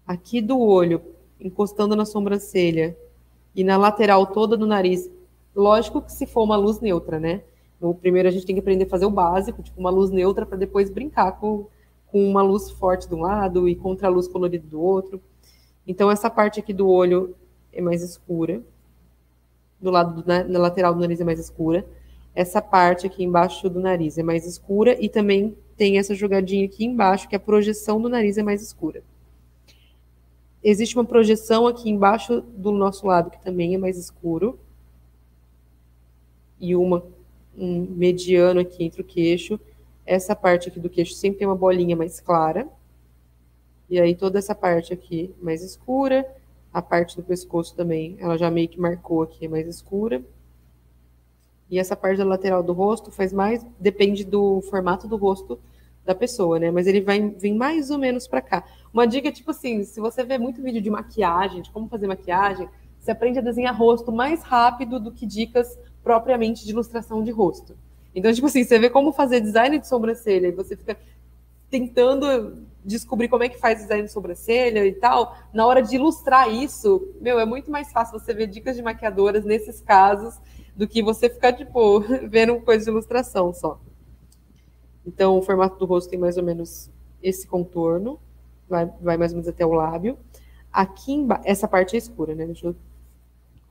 Aqui do olho, encostando na sobrancelha e na lateral toda do nariz, lógico que se for uma luz neutra, né? No primeiro a gente tem que aprender a fazer o básico, tipo uma luz neutra para depois brincar com, com uma luz forte de um lado e contra a luz colorida do outro. Então essa parte aqui do olho é mais escura, do lado do, na lateral do nariz é mais escura essa parte aqui embaixo do nariz é mais escura e também tem essa jogadinha aqui embaixo, que a projeção do nariz é mais escura. Existe uma projeção aqui embaixo do nosso lado que também é mais escuro. E uma, um mediano aqui entre o queixo. Essa parte aqui do queixo sempre tem uma bolinha mais clara. E aí toda essa parte aqui mais escura. A parte do pescoço também, ela já meio que marcou aqui, é mais escura. E essa parte da lateral do rosto faz mais, depende do formato do rosto da pessoa, né? Mas ele vai vir mais ou menos para cá. Uma dica tipo assim, se você vê muito vídeo de maquiagem, de como fazer maquiagem, você aprende a desenhar rosto mais rápido do que dicas propriamente de ilustração de rosto. Então, tipo assim, você vê como fazer design de sobrancelha e você fica tentando descobrir como é que faz design de sobrancelha e tal, na hora de ilustrar isso, meu, é muito mais fácil você ver dicas de maquiadoras nesses casos do que você ficar, tipo, vendo coisa de ilustração só. Então, o formato do rosto tem mais ou menos esse contorno, vai, vai mais ou menos até o lábio. Aqui embaixo, essa parte é escura, né? Deixa eu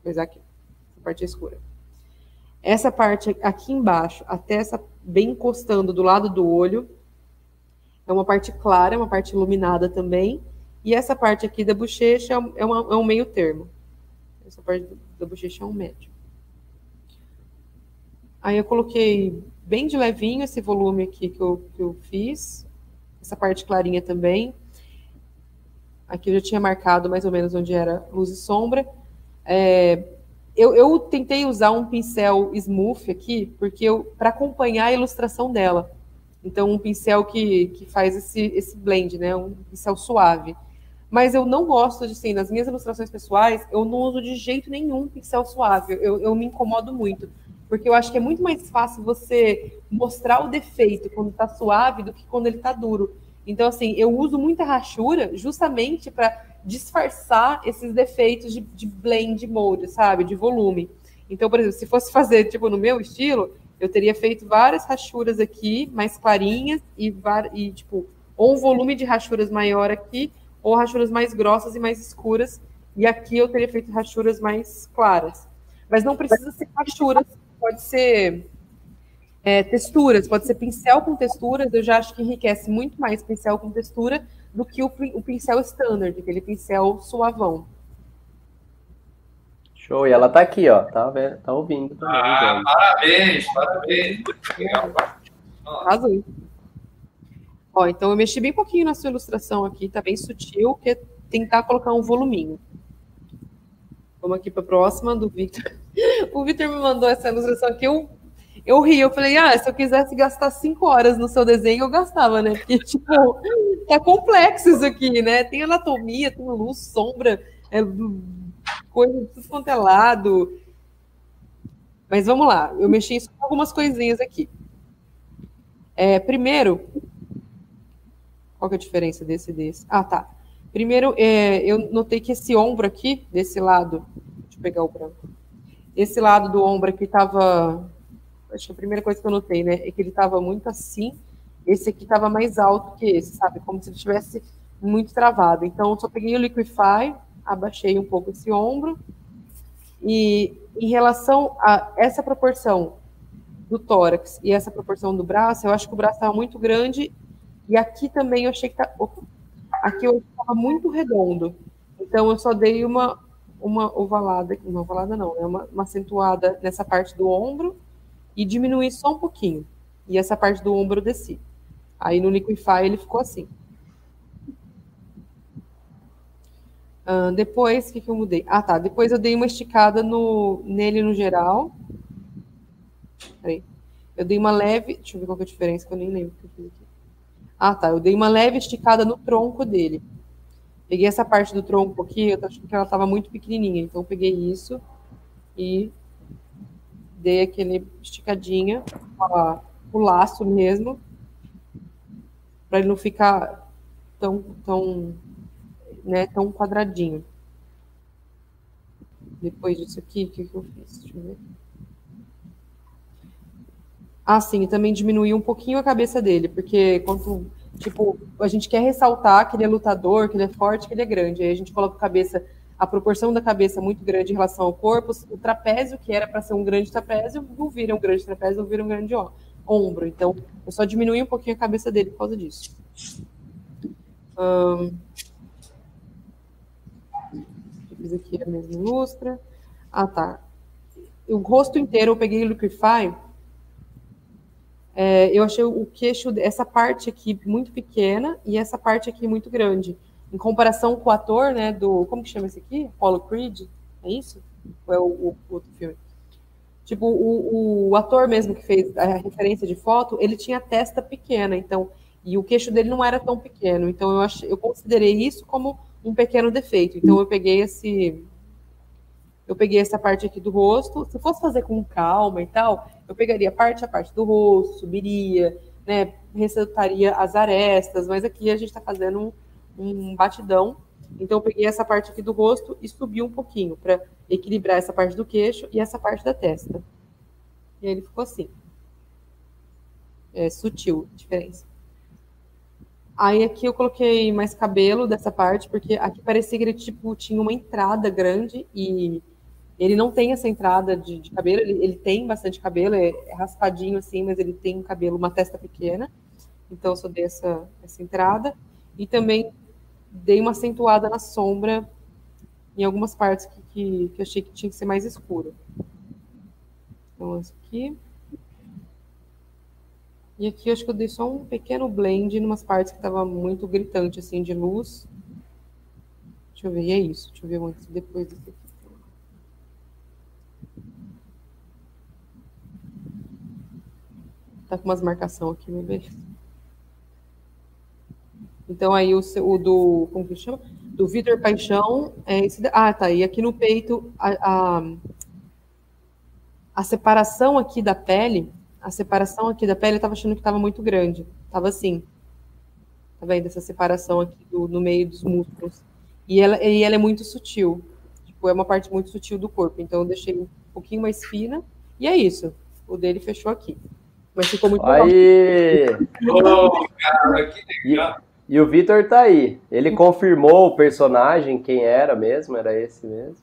coisar aqui. Essa parte é escura. Essa parte aqui embaixo, até essa bem encostando do lado do olho, é uma parte clara, é uma parte iluminada também. E essa parte aqui da bochecha é, uma, é um meio termo. Essa parte da bochecha é um médio. Aí eu coloquei bem de levinho esse volume aqui que eu, que eu fiz. Essa parte clarinha também. Aqui eu já tinha marcado mais ou menos onde era luz e sombra. É, eu, eu, tentei usar um pincel smooth aqui, porque para acompanhar a ilustração dela. Então, um pincel que, que faz esse, esse blend, né? Um pincel suave. Mas eu não gosto de, assim, nas minhas ilustrações pessoais, eu não uso de jeito nenhum pincel suave. Eu, eu me incomodo muito porque eu acho que é muito mais fácil você mostrar o defeito quando está suave do que quando ele está duro. Então, assim, eu uso muita rachura justamente para disfarçar esses defeitos de, de blend mode, sabe? De volume. Então, por exemplo, se fosse fazer, tipo, no meu estilo, eu teria feito várias rachuras aqui, mais clarinhas, e, e tipo, ou um volume de rachuras maior aqui, ou rachuras mais grossas e mais escuras, e aqui eu teria feito rachuras mais claras. Mas não precisa ser rachuras pode ser é, texturas, pode ser pincel com texturas, eu já acho que enriquece muito mais pincel com textura do que o, o pincel standard, aquele pincel suavão. Show, e ela tá aqui, ó, tá, vendo, tá ouvindo também. Ah, parabéns, parabéns. Arrasou. Ó, então eu mexi bem pouquinho na sua ilustração aqui, tá bem sutil, que é tentar colocar um voluminho. Vamos aqui para a próxima do Victor. O Victor me mandou essa ilustração aqui, eu, eu ri, eu falei, ah, se eu quisesse gastar cinco horas no seu desenho, eu gastava, né? Porque, tipo, tá complexo isso aqui, né? Tem anatomia, tem luz, sombra, é, coisa descontelado. Mas vamos lá, eu mexi em algumas coisinhas aqui. É, primeiro, qual que é a diferença desse e desse? Ah, tá. Primeiro, é, eu notei que esse ombro aqui, desse lado, deixa eu pegar o branco. Esse lado do ombro aqui estava. Acho que a primeira coisa que eu notei, né? É que ele estava muito assim. Esse aqui estava mais alto que esse, sabe? Como se ele estivesse muito travado. Então, eu só peguei o Liquify, abaixei um pouco esse ombro. E em relação a essa proporção do tórax e essa proporção do braço, eu acho que o braço estava muito grande. E aqui também eu achei que tá. Aqui eu estava muito redondo. Então, eu só dei uma uma ovalada, uma ovalada não, é uma, uma acentuada nessa parte do ombro e diminuir só um pouquinho. E essa parte do ombro eu desci. Aí no Liquify ele ficou assim. Ah, depois, o que, que eu mudei? Ah, tá. Depois eu dei uma esticada no, nele no geral. Peraí. Eu dei uma leve. Deixa eu ver qual que é a diferença, que eu nem lembro o que eu fiz aqui. Ah, tá. Eu dei uma leve esticada no tronco dele. Peguei essa parte do tronco aqui, eu achando que ela estava muito pequenininha. Então, eu peguei isso e dei aquele esticadinha, o laço mesmo, para ele não ficar tão, tão, né, tão quadradinho. Depois disso aqui, o que, que eu fiz? Deixa eu ver. Ah, sim, também diminuiu um pouquinho a cabeça dele, porque quando, tipo, a gente quer ressaltar que ele é lutador, que ele é forte, que ele é grande. Aí a gente coloca a cabeça, a proporção da cabeça muito grande em relação ao corpo, o trapézio, que era para ser um grande trapézio, não vira um grande trapézio, não vira um grande ombro. Então, eu só diminui um pouquinho a cabeça dele por causa disso. Eu fiz aqui a mesma ilustra. Ah, tá. O rosto inteiro eu peguei Liquify é, eu achei o queixo, essa parte aqui muito pequena e essa parte aqui muito grande. Em comparação com o ator, né, do. Como que chama esse aqui? Apollo Creed? É isso? Ou é o, o, outro filme? Tipo, o, o, ator mesmo que fez a referência de foto, ele tinha testa pequena, então. E o queixo dele não era tão pequeno. Então, eu, achei, eu considerei isso como um pequeno defeito. Então, eu peguei esse, eu peguei essa parte aqui do rosto. Se fosse fazer com calma e tal, eu pegaria parte a parte do rosto, subiria, né, ressaltaria as arestas, mas aqui a gente está fazendo um, batidão. Então, eu peguei essa parte aqui do rosto e subi um pouquinho para equilibrar essa parte do queixo e essa parte da testa. E aí ele ficou assim. É sutil a diferença. Aí aqui eu coloquei mais cabelo dessa parte, porque aqui parecia que ele tipo, tinha uma entrada grande e ele não tem essa entrada de, de cabelo, ele, ele, tem bastante cabelo, é, é, raspadinho assim, mas ele tem um cabelo, uma testa pequena. Então eu só dei essa, essa entrada. E também dei uma acentuada na sombra em algumas partes que, que, que achei que tinha que ser mais escuro. Então, aqui. E aqui acho que eu dei só um pequeno blend em umas partes que estava muito gritante, assim, de luz. Deixa eu ver, e é isso. Deixa eu ver antes depois desse aqui. Tá com umas marcação aqui, meu bem. Então aí o, o do. Como que chama? Do Vitor Paixão. É esse, ah, tá. E aqui no peito, a, a, a, separação aqui da pele. A separação aqui da pele, eu tava achando que tava muito grande. Tava assim. Tá vendo? Essa separação aqui do, no meio dos músculos. E ela, e ela é muito sutil. Tipo, é uma parte muito sutil do corpo. Então eu deixei um pouquinho mais fina. E é isso. O dele fechou aqui. Mas ficou muito Aí! Oh, cara, que legal. E, o Vitor tá aí. Ele confirmou o personagem, quem era mesmo, era esse mesmo.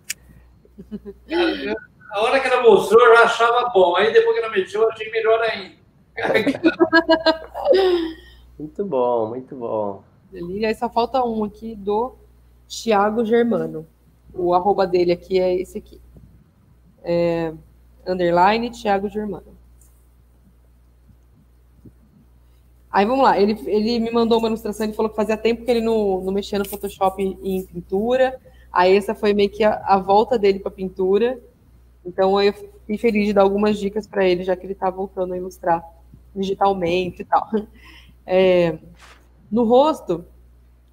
a hora que ela mostrou, eu já achava bom. Aí depois que ela mexeu, eu achei melhor ainda. muito bom, muito bom. E aí só falta um aqui do Thiago Germano. O arroba dele aqui é esse aqui. É, underline Thiago Germano. Aí vamos lá, ele, ele me mandou uma ilustração, ele falou que fazia tempo que ele não, não mexia no Photoshop em pintura. Aí essa foi meio que a, a volta dele para pintura. Então eu fiquei feliz de dar algumas dicas para ele, já que ele está voltando a ilustrar digitalmente e tal. É, no rosto,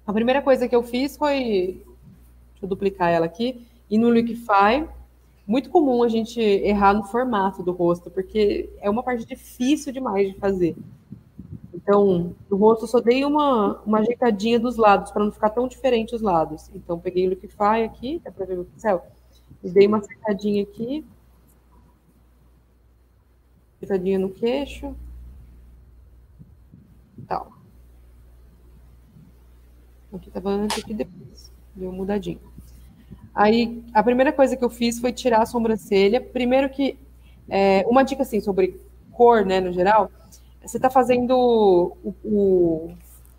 a primeira coisa que eu fiz foi. Deixa eu duplicar ela aqui. E no Liquify, muito comum a gente errar no formato do rosto, porque é uma parte difícil demais de fazer. Então, no rosto eu só dei uma, uma ajeitadinha dos lados, para não ficar tão diferente os lados. Então, peguei o Liquify aqui, dá para ver o pincel? E dei uma acertadinha aqui. Acertadinha no queixo. Tal. Aqui estava antes, aqui depois. Deu mudadinho. Aí, a primeira coisa que eu fiz foi tirar a sobrancelha. Primeiro que, é, uma dica assim sobre cor, né, no geral, você está fazendo o, o,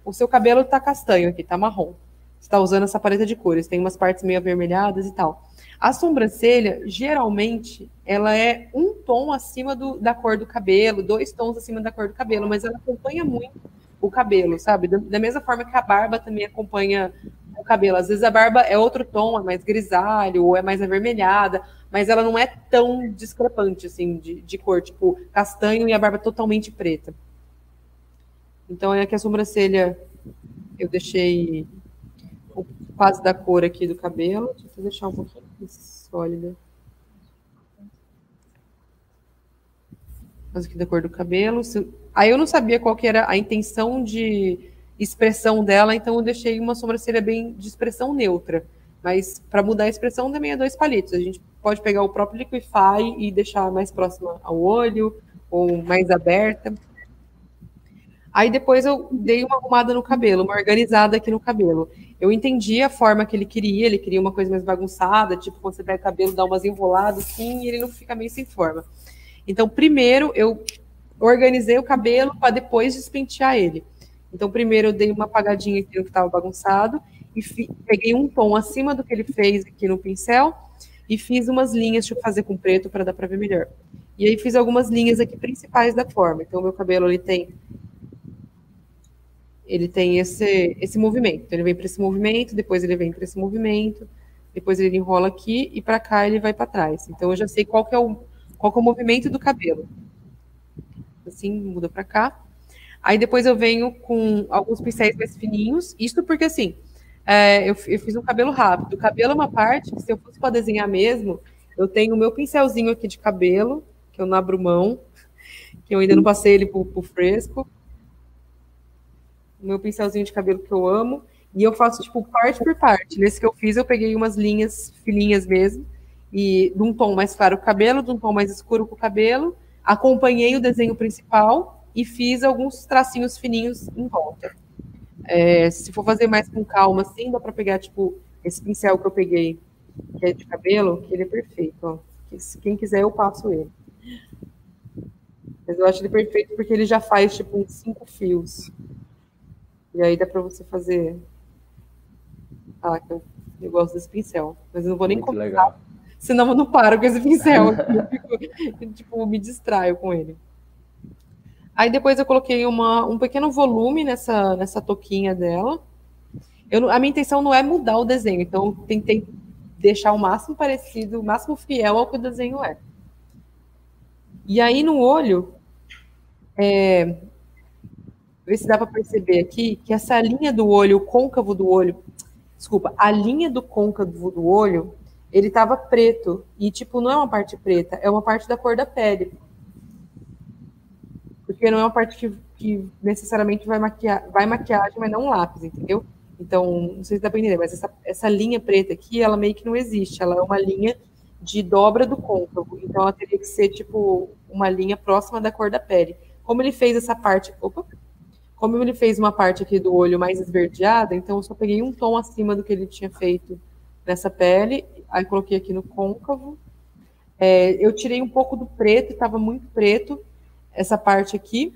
o, seu cabelo está castanho aqui, está marrom. Você está usando essa paleta de cores, tem umas partes meio avermelhadas e tal. A sobrancelha, geralmente, ela é um tom acima do, da cor do cabelo, dois tons acima da cor do cabelo, mas ela acompanha muito o cabelo, sabe? Da, da mesma forma que a barba também acompanha o cabelo. Às vezes a barba é outro tom, é mais grisalho, ou é mais avermelhada, mas ela não é tão discrepante, assim, de, de cor, tipo castanho e a barba totalmente preta. Então, é aqui a sobrancelha eu deixei quase da cor aqui do cabelo. Deixa eu deixar um pouquinho mais sólida. Quase aqui da cor do cabelo. Aí eu não sabia qual que era a intenção de expressão dela, então eu deixei uma sobrancelha bem de expressão neutra. Mas para mudar a expressão também é dois palitos. A gente pode pegar o próprio Liquify e deixar mais próxima ao olho ou mais aberta. Aí depois eu dei uma arrumada no cabelo, uma organizada aqui no cabelo. Eu entendi a forma que ele queria, ele queria uma coisa mais bagunçada, tipo quando você pega o cabelo, dá umas enroladas assim, e ele não fica meio sem forma. Então, primeiro eu organizei o cabelo para depois despentear ele. Então, primeiro eu dei uma apagadinha aqui no que estava bagunçado e peguei um tom acima do que ele fez aqui no pincel e fiz umas linhas, deixa eu fazer com preto para dar para ver melhor. E aí fiz algumas linhas aqui principais da forma. Então, meu cabelo ele tem ele tem esse esse movimento. Então, ele vem para esse movimento, depois ele vem para esse movimento, depois ele enrola aqui e para cá ele vai para trás. Então, eu já sei qual que é o qual que é o movimento do cabelo. Assim, muda para cá. Aí depois eu venho com alguns pincéis mais fininhos. Isto porque, assim, é, eu, eu, fiz um cabelo rápido. O cabelo é uma parte que, se eu fosse para desenhar mesmo, eu tenho o meu pincelzinho aqui de cabelo, que eu não abro mão, que eu ainda não passei ele pro, fresco. O meu pincelzinho de cabelo que eu amo. E eu faço, tipo, parte por parte. Nesse que eu fiz, eu peguei umas linhas fininhas mesmo, e de um tom mais claro com o cabelo, de um tom mais escuro com o cabelo. Acompanhei o desenho principal e fiz alguns tracinhos fininhos em volta. É, se for fazer mais com calma, assim, dá para pegar, tipo, esse pincel que eu peguei, que é de cabelo, que ele é perfeito, ó. Quem quiser, eu passo ele. Mas eu acho ele perfeito porque ele já faz, tipo, uns cinco fios. E aí dá para você fazer... Ah, eu, eu gosto desse pincel. Mas eu não vou nem Muito legal. senão eu não paro com esse pincel. eu fico, tipo, me distraio com ele. Aí depois eu coloquei uma, um pequeno volume nessa, nessa toquinha dela. Eu, a minha intenção não é mudar o desenho, então eu tentei deixar o máximo parecido, o máximo fiel ao que o desenho é. E aí no olho, é, ver se dá para perceber aqui que essa linha do olho, o côncavo do olho, desculpa, a linha do côncavo do olho, ele estava preto. E, tipo, não é uma parte preta, é uma parte da cor da pele porque não é uma parte que, que necessariamente vai maquiar, vai maquiagem, mas não um lápis, entendeu? Então, não sei se dá para entender, mas essa, essa linha preta aqui, ela meio que não existe, ela é uma linha de dobra do côncavo, então ela teria que ser, tipo, uma linha próxima da cor da pele. Como ele fez essa parte, opa, como ele fez uma parte aqui do olho mais esverdeada, então eu só peguei um tom acima do que ele tinha feito nessa pele, aí coloquei aqui no côncavo, é, eu tirei um pouco do preto, estava muito preto, essa parte aqui.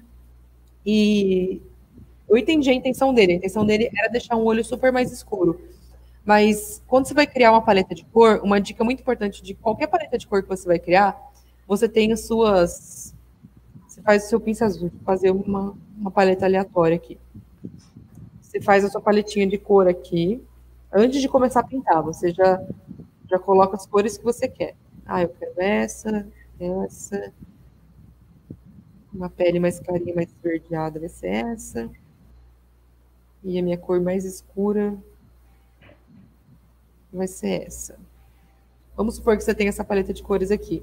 E eu entendi a intenção dele. A intenção dele era deixar um olho super mais escuro. Mas quando você vai criar uma paleta de cor, uma dica muito importante de qualquer paleta de cor que você vai criar, você tem as suas. Você faz o seu pincel azul, fazer uma, uma paleta aleatória aqui. Você faz a sua paletinha de cor aqui. Antes de começar a pintar, você já, já coloca as cores que você quer. Ah, eu quero essa, essa, uma pele mais clarinha, mais esverdeada vai ser essa. E a minha cor mais escura vai ser essa. Vamos supor que você tem essa paleta de cores aqui.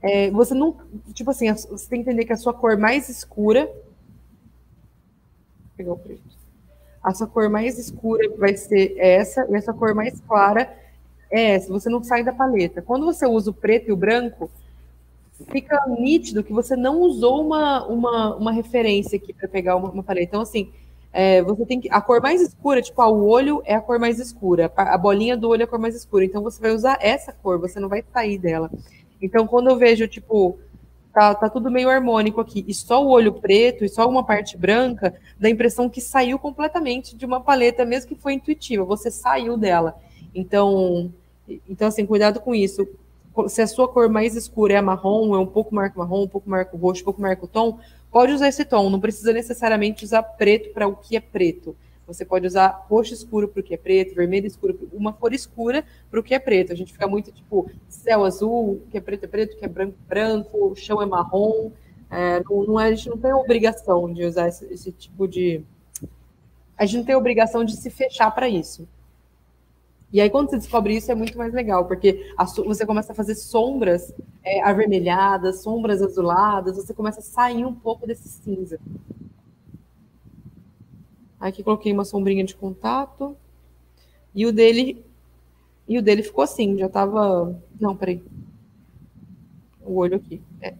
É, você não. Tipo assim, você tem que entender que a sua cor mais escura. Vou pegar o preto. A sua cor mais escura vai ser essa, e a sua cor mais clara é essa. Você não sai da paleta. Quando você usa o preto e o branco, fica nítido que você não usou uma, uma, uma referência aqui para pegar uma, uma paleta. Então, assim, é, você tem que. A cor mais escura, tipo, ah, o olho é a cor mais escura, a bolinha do olho é a cor mais escura. Então, você vai usar essa cor, você não vai sair dela. Então, quando eu vejo, tipo, tá, tá tudo meio harmônico aqui, e só o olho preto e só uma parte branca, dá a impressão que saiu completamente de uma paleta, mesmo que foi intuitiva, você saiu dela. Então, então assim, cuidado com isso se a sua cor mais escura é marrom, é um pouco marco marrom, um pouco marco roxo, um pouco marco tom, pode usar esse tom. Não precisa necessariamente usar preto para o que é preto. Você pode usar roxo escuro para o que é preto, vermelho escuro, uma cor escura para o que é preto. A gente fica muito tipo céu azul, que é preto é preto, que é branco é branco, chão é marrom. É, não, não, a gente não tem obrigação de usar esse, esse tipo de. A gente não tem obrigação de se fechar para isso. E aí, quando você descobre isso, é muito mais legal, porque você começa a fazer sombras é, avermelhadas, sombras azuladas, você começa a sair um pouco desse cinza. Aqui coloquei uma sombrinha de contato. E o dele. E o dele ficou assim, já tava. Não, peraí. O olho aqui. É.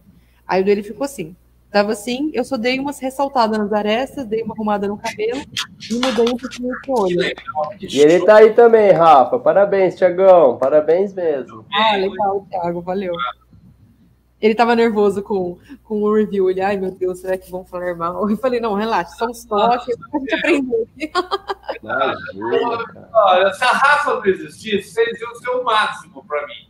Aí o dele ficou assim. Tava assim, eu só dei umas ressaltadas nas arestas, dei uma arrumada no cabelo e mudei um pouquinho o olho. E ele tá aí também, Rafa. Parabéns, Tiagão. Parabéns mesmo. Ah, legal, Thiago. Valeu. Ele tava nervoso com, com o review. Ele, ai meu Deus, será que vão falar mal? Eu falei, não, relaxa, são os toques, a gente aprendeu. Olha, se a Rafa não existisse, vocês iam ser o máximo para mim.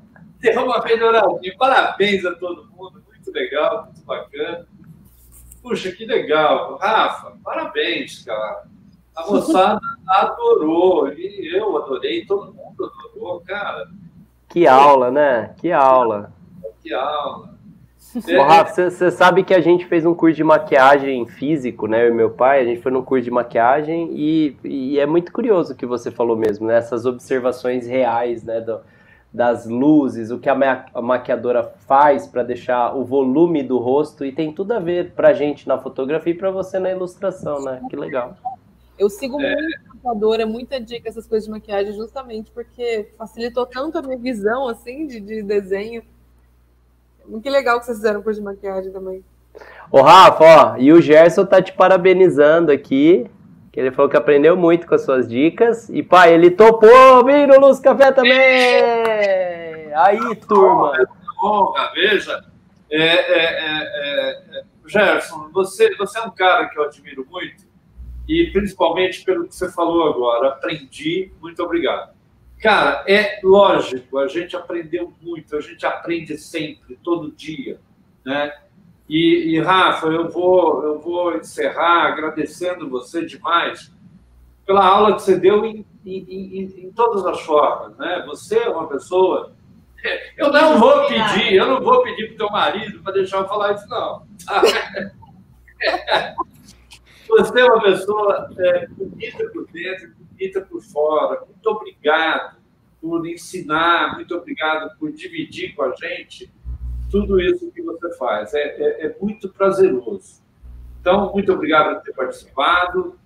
Deu uma melhoradinha. Parabéns a todo mundo, muito legal, muito bacana. Puxa, que legal. Rafa, parabéns, cara. A moçada adorou, e eu adorei, todo mundo adorou, cara. Que aula, né? Que aula. Que aula. Ô, Rafa, você sabe que a gente fez um curso de maquiagem físico, né? Eu e meu pai, a gente foi num curso de maquiagem e, e é muito curioso o que você falou mesmo, né? Essas observações reais, né? Do, das luzes, o que a, ma a maquiadora faz para deixar o volume do rosto e tem tudo a ver pra gente na fotografia e para você na ilustração, né? Que legal. Eu sigo é. muito maquiadora, muita dica essas coisas de maquiagem justamente porque facilitou tanto a minha visão assim de, de desenho. Muito legal que vocês fizeram curso de maquiagem também. Ô Rafa, ó, e o Gerson tá te parabenizando aqui que ele falou que aprendeu muito com as suas dicas. E, pai, ele topou vir no Luz Café também! Aí, turma! Honra, veja. É, é, é, é, Gerson, você, você é um cara que eu admiro muito e principalmente pelo que você falou agora. Aprendi, muito obrigado. Cara, é lógico, a gente aprendeu muito, a gente aprende sempre, todo dia, né? E, e, Rafa, eu vou, eu vou encerrar agradecendo você demais pela aula que você deu em, em, em, em todas as formas. Né? Você é uma pessoa. Eu não vou pedir, eu não vou pedir para o teu marido para deixar eu falar isso, não. Você é uma pessoa é, bonita por dentro, bonita por fora. Muito obrigado por ensinar, muito obrigado por dividir com a gente tudo isso que você faz. É, é, é muito prazeroso. Então, muito obrigado por ter participado.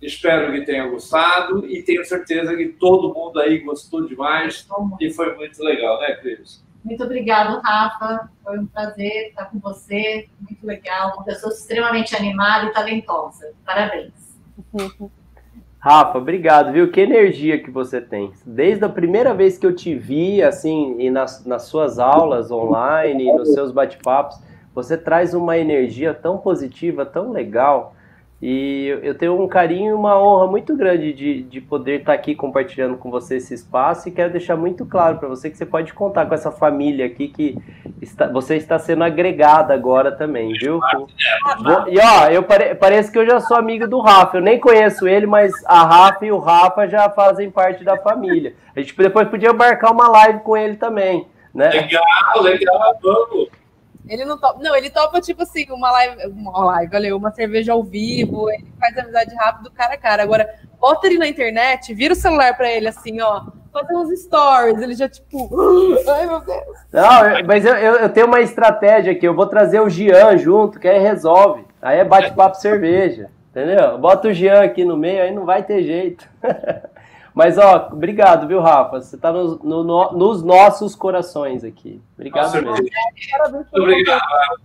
Espero que tenha gostado e tenho certeza que todo mundo aí gostou demais e foi muito legal, né, Cris? Muito obrigado, Rafa. Foi um prazer estar com você. Muito legal. Uma pessoa extremamente animada e talentosa. Parabéns. Rafa, obrigado, viu? Que energia que você tem. Desde a primeira vez que eu te vi, assim, e nas, nas suas aulas online, nos seus bate-papos, você traz uma energia tão positiva, tão legal. E eu tenho um carinho e uma honra muito grande de, de poder estar aqui compartilhando com você esse espaço e quero deixar muito claro para você que você pode contar com essa família aqui que está, você está sendo agregada agora também, viu? E ó, eu pare, parece que eu já sou amigo do Rafa, eu nem conheço ele, mas a Rafa e o Rafa já fazem parte da família. A gente depois podia marcar uma live com ele também, né? Legal, legal, vamos. Ele não topa. Não, ele topa, tipo assim, uma live, uma live, valeu, uma cerveja ao vivo, ele faz amizade rápido, cara a cara. Agora, bota ele na internet, vira o celular pra ele assim, ó, fazer uns stories, ele já, tipo, ai meu Deus. Não, mas eu, eu, eu, tenho uma estratégia aqui, eu vou trazer o Gian junto, que aí resolve. Aí é bate-papo cerveja, entendeu? Bota o Gian aqui no meio, aí não vai ter jeito. Mas, ó, obrigado, viu, Rafa? Você está no, no, no, nos nossos corações aqui. Obrigado Nossa, mesmo. Parabéns obrigado.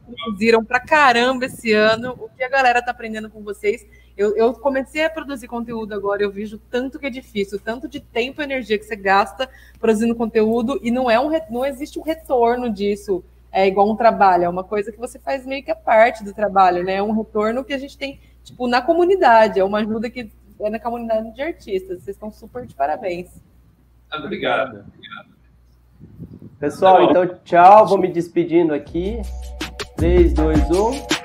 Produziram pra caramba esse ano. O que a galera tá aprendendo com vocês. Eu, eu, comecei a produzir conteúdo agora, eu vejo tanto que é difícil, tanto de tempo e energia que você gasta produzindo conteúdo, e não é um não existe um retorno disso. É igual um trabalho, é uma coisa que você faz meio que a parte do trabalho, né? É um retorno que a gente tem, tipo, na comunidade, é uma ajuda que é na comunidade de artistas. Vocês estão super de parabéns. Obrigado. Obrigado. Pessoal, tá então tchau. Vou me despedindo aqui. 3, 2, 1.